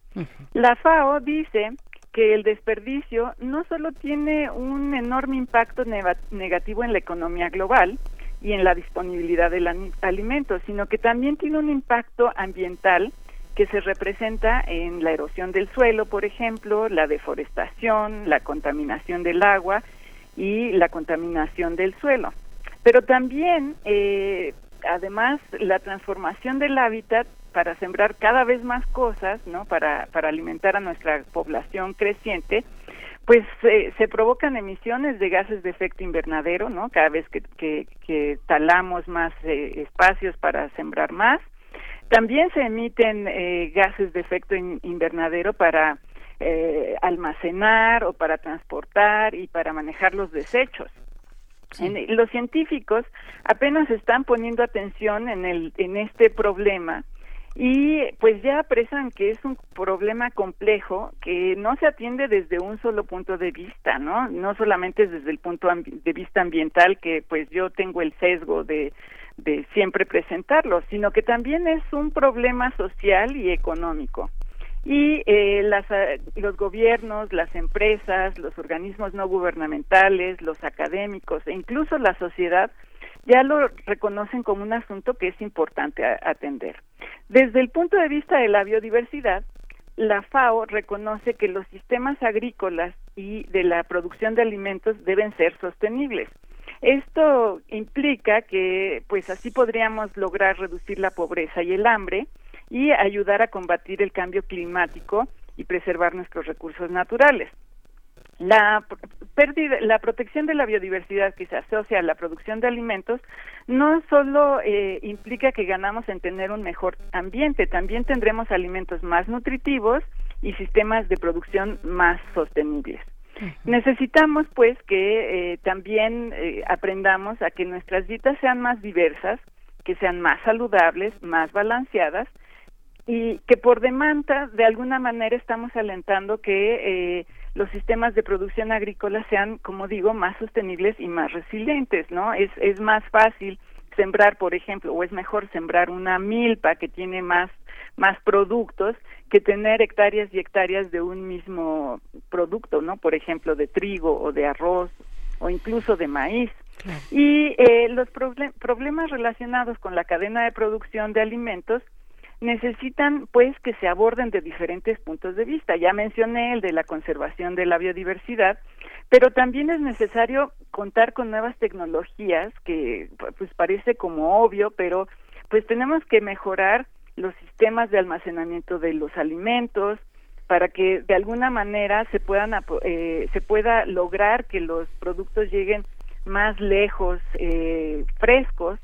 La FAO dice que el desperdicio no solo tiene un enorme impacto negativo en la economía global y en la disponibilidad del alimento, sino que también tiene un impacto ambiental que se representa en la erosión del suelo, por ejemplo, la deforestación, la contaminación del agua y la contaminación del suelo. Pero también, eh, además, la transformación del hábitat para sembrar cada vez más cosas, ¿no? Para, para alimentar a nuestra población creciente, pues eh, se provocan emisiones de gases de efecto invernadero, ¿no? Cada vez que, que, talamos más eh, espacios para sembrar más también se emiten eh, gases de efecto invernadero para eh, almacenar o para transportar y para manejar los desechos. los científicos apenas están poniendo atención en, el, en este problema y pues ya apresan que es un problema complejo que no se atiende desde un solo punto de vista, ¿no? No solamente desde el punto de vista ambiental que pues yo tengo el sesgo de de siempre presentarlo, sino que también es un problema social y económico. Y eh, las, eh, los gobiernos, las empresas, los organismos no gubernamentales, los académicos e incluso la sociedad ya lo reconocen como un asunto que es importante atender. Desde el punto de vista de la biodiversidad, la FAO reconoce que los sistemas agrícolas y de la producción de alimentos deben ser sostenibles esto implica que, pues así podríamos lograr reducir la pobreza y el hambre y ayudar a combatir el cambio climático y preservar nuestros recursos naturales. La pérdida, la protección de la biodiversidad que se asocia a la producción de alimentos no solo eh, implica que ganamos en tener un mejor ambiente, también tendremos alimentos más nutritivos y sistemas de producción más sostenibles. Necesitamos, pues, que eh, también eh, aprendamos a que nuestras dietas sean más diversas, que sean más saludables, más balanceadas y que por demanda, de alguna manera, estamos alentando que eh, los sistemas de producción agrícola sean, como digo, más sostenibles y más resilientes, ¿no? Es, es más fácil sembrar, por ejemplo, o es mejor sembrar una milpa que tiene más más productos que tener hectáreas y hectáreas de un mismo producto, ¿no? Por ejemplo, de trigo o de arroz o incluso de maíz. Y eh, los problemas relacionados con la cadena de producción de alimentos necesitan pues que se aborden de diferentes puntos de vista. Ya mencioné el de la conservación de la biodiversidad, pero también es necesario contar con nuevas tecnologías que pues parece como obvio, pero pues tenemos que mejorar los sistemas de almacenamiento de los alimentos para que de alguna manera se puedan eh, se pueda lograr que los productos lleguen más lejos eh, frescos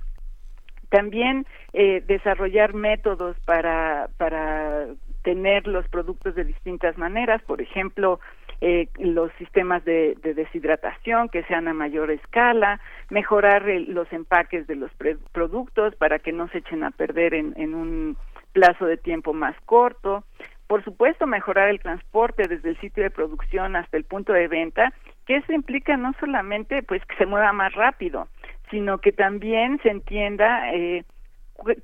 también eh, desarrollar métodos para para tener los productos de distintas maneras por ejemplo eh, los sistemas de, deshidratación que sean a mayor escala, mejorar los empaques de los productos para que no se echen a perder en, en un plazo de tiempo más corto. Por supuesto, mejorar el transporte desde el sitio de producción hasta el punto de venta, que eso implica no solamente pues que se mueva más rápido, sino que también se entienda eh,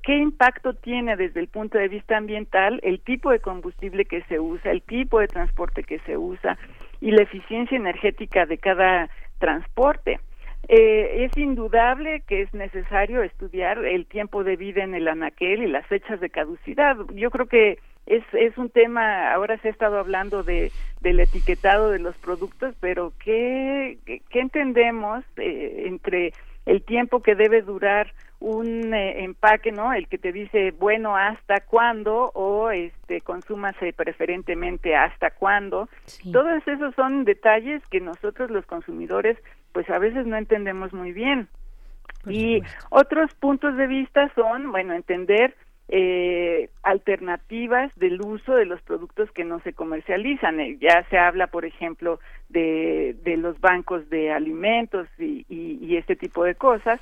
qué impacto tiene desde el punto de vista ambiental el tipo de combustible que se usa, el tipo de transporte que se usa y la eficiencia energética de cada transporte. Eh, es indudable que es necesario estudiar el tiempo de vida en el anaquel y las fechas de caducidad. Yo creo que es, es un tema, ahora se ha estado hablando de, del etiquetado de los productos, pero ¿qué, qué entendemos eh, entre el tiempo que debe durar un eh, empaque, ¿no? El que te dice, bueno, hasta cuándo o este consúmase preferentemente hasta cuándo. Todos esos son detalles que nosotros los consumidores pues a veces no entendemos muy bien. y otros puntos de vista son, bueno, entender eh, alternativas del uso de los productos que no se comercializan. Eh, ya se habla, por ejemplo, de, de los bancos de alimentos y, y este tipo de cosas.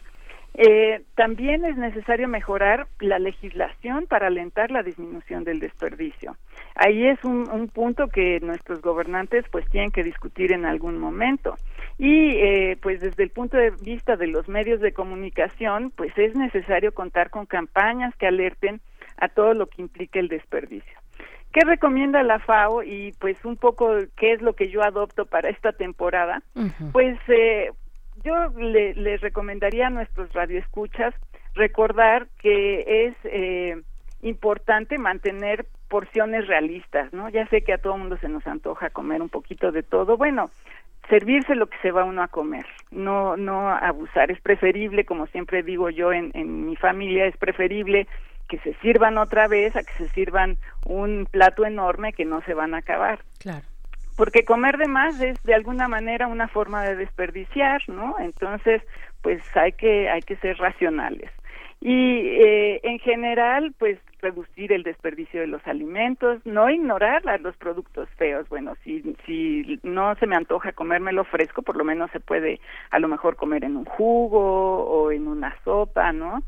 Eh, también es necesario mejorar la legislación para alentar la disminución del desperdicio. Ahí es un, un punto que nuestros gobernantes pues tienen que discutir en algún momento. Y eh, pues desde el punto de vista de los medios de comunicación, pues es necesario contar con campañas que alerten a todo lo que implique el desperdicio. ¿Qué recomienda la FAO y pues un poco qué es lo que yo adopto para esta temporada? Pues eh, yo le, les recomendaría a nuestros radioescuchas recordar que es eh, importante mantener porciones realistas, ¿no? Ya sé que a todo mundo se nos antoja comer un poquito de todo. Bueno, servirse lo que se va uno a comer, no no abusar. Es preferible, como siempre digo yo en, en mi familia, es preferible que se sirvan otra vez a que se sirvan un plato enorme que no se van a acabar. Claro porque comer de más es de alguna manera una forma de desperdiciar, ¿no? Entonces, pues hay que hay que ser racionales y eh, en general, pues reducir el desperdicio de los alimentos, no ignorar los productos feos. Bueno, si si no se me antoja comérmelo fresco, por lo menos se puede a lo mejor comer en un jugo o en una sopa, ¿no?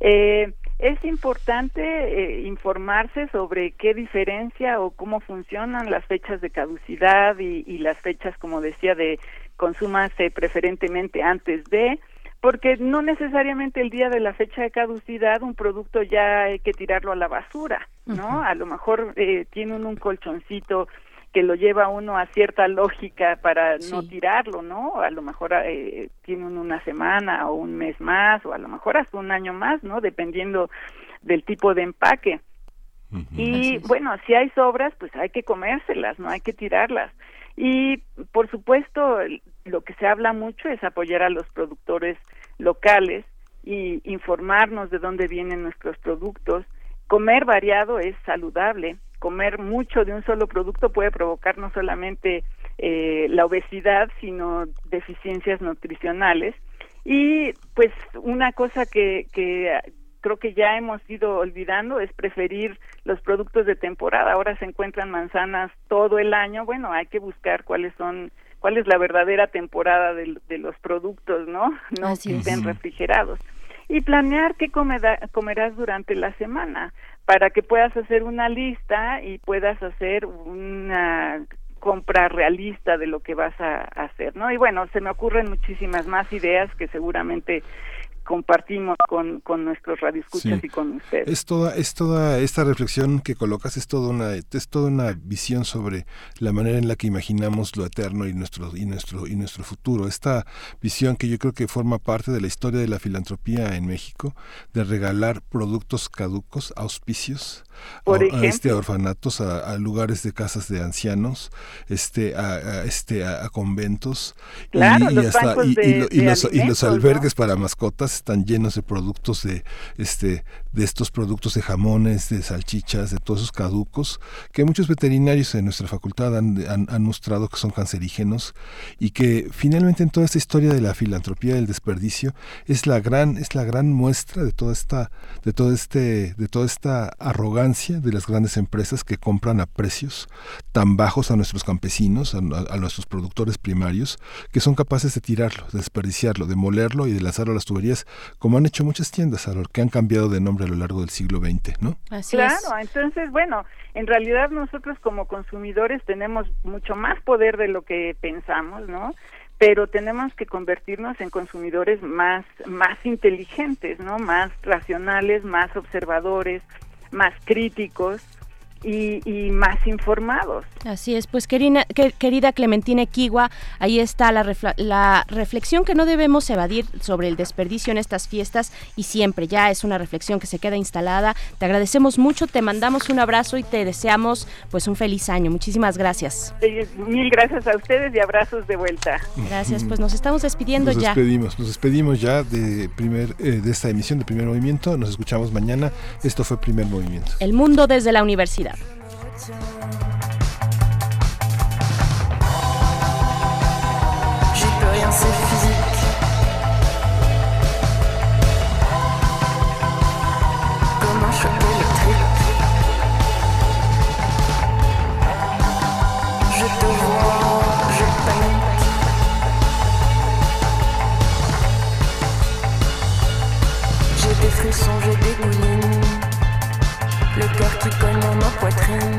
Eh, es importante eh, informarse sobre qué diferencia o cómo funcionan las fechas de caducidad y, y las fechas, como decía, de consumase preferentemente antes de, porque no necesariamente el día de la fecha de caducidad un producto ya hay que tirarlo a la basura, ¿no? A lo mejor eh, tienen un colchoncito que lo lleva uno a cierta lógica para no tirarlo, ¿no? A lo mejor eh, tienen una semana o un mes más o a lo mejor hasta un año más, ¿no? Dependiendo del tipo de empaque. Y bueno, si hay sobras, pues hay que comérselas, no hay que tirarlas. Y por supuesto, lo que se habla mucho es apoyar a los productores locales y informarnos de dónde vienen nuestros productos. Comer variado es saludable comer mucho de un solo producto puede provocar no solamente eh, la obesidad, sino deficiencias nutricionales. Y pues una cosa que, que creo que ya hemos ido olvidando es preferir los productos de temporada. Ahora se encuentran manzanas todo el año. Bueno, hay que buscar cuáles son cuál es la verdadera temporada de, de los productos, ¿no? No que estén refrigerados. Y planear qué comerás durante la semana para que puedas hacer una lista y puedas hacer una compra realista de lo que vas a hacer, ¿no? Y bueno, se me ocurren muchísimas más ideas que seguramente compartimos con, con nuestros radioescuchas y con ustedes. Es toda, es toda esta reflexión que colocas, es toda una, es toda una visión sobre la manera en la que imaginamos lo eterno y nuestro, y nuestro, y nuestro futuro. Esta visión que yo creo que forma parte de la historia de la filantropía en México, de regalar productos caducos, auspicios, a, este, orfanatos, a, lugares de casas de ancianos, este, a, este, a, conventos y, hasta, y, los, albergues para mascotas están llenos de productos de este de estos productos de jamones, de salchichas, de todos esos caducos que muchos veterinarios en nuestra facultad han, han, mostrado que son cancerígenos y que finalmente en toda esta historia de la filantropía del desperdicio es la gran es la gran muestra de toda esta de todo este de toda esta arrogancia de las grandes empresas que compran a precios tan bajos a nuestros campesinos, a, a nuestros productores primarios, que son capaces de tirarlo, de desperdiciarlo, de molerlo y de lanzarlo a las tuberías como han hecho muchas tiendas, a lo que han cambiado de nombre a lo largo del siglo XX, ¿no? claro, entonces, bueno, en realidad nosotros como consumidores tenemos mucho más poder de lo que pensamos, ¿no? Pero tenemos que convertirnos en consumidores más, más inteligentes, ¿no? Más racionales, más observadores, más críticos y, más informados. Así es, pues querida, querida Clementina Equigua, ahí está la, la reflexión que no debemos evadir sobre el desperdicio en estas fiestas y siempre ya es una reflexión que se queda instalada. Te agradecemos mucho, te mandamos un abrazo y te deseamos pues un feliz año. Muchísimas gracias. mil gracias a ustedes y abrazos de vuelta. Gracias, pues nos estamos despidiendo nos ya. Despedimos, nos despedimos ya de, primer, eh, de esta emisión de Primer Movimiento. Nos escuchamos mañana. Esto fue Primer Movimiento. El mundo desde la universidad. J'y peux rien, c'est physique. Comme un choc électrique. Je te vois, je panique. J'ai des frissons, j'ai des. Le cœur qui cogne dans ma poitrine.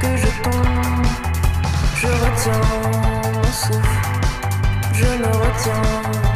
Que je tombe. Je retiens mon souffle, je le retiens.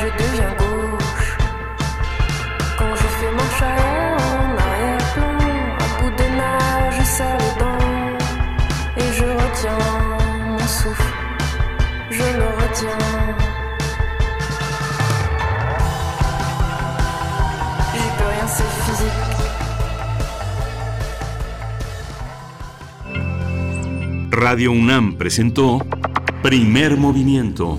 Je deviens gauche. Quand je fais marche arrière en arrière-plan, à bout de nage, je serre les dents. Et je retiens mon souffle, je le retiens. J'y peux rien, c'est physique. Radio UNAM presentó Primer Movimiento.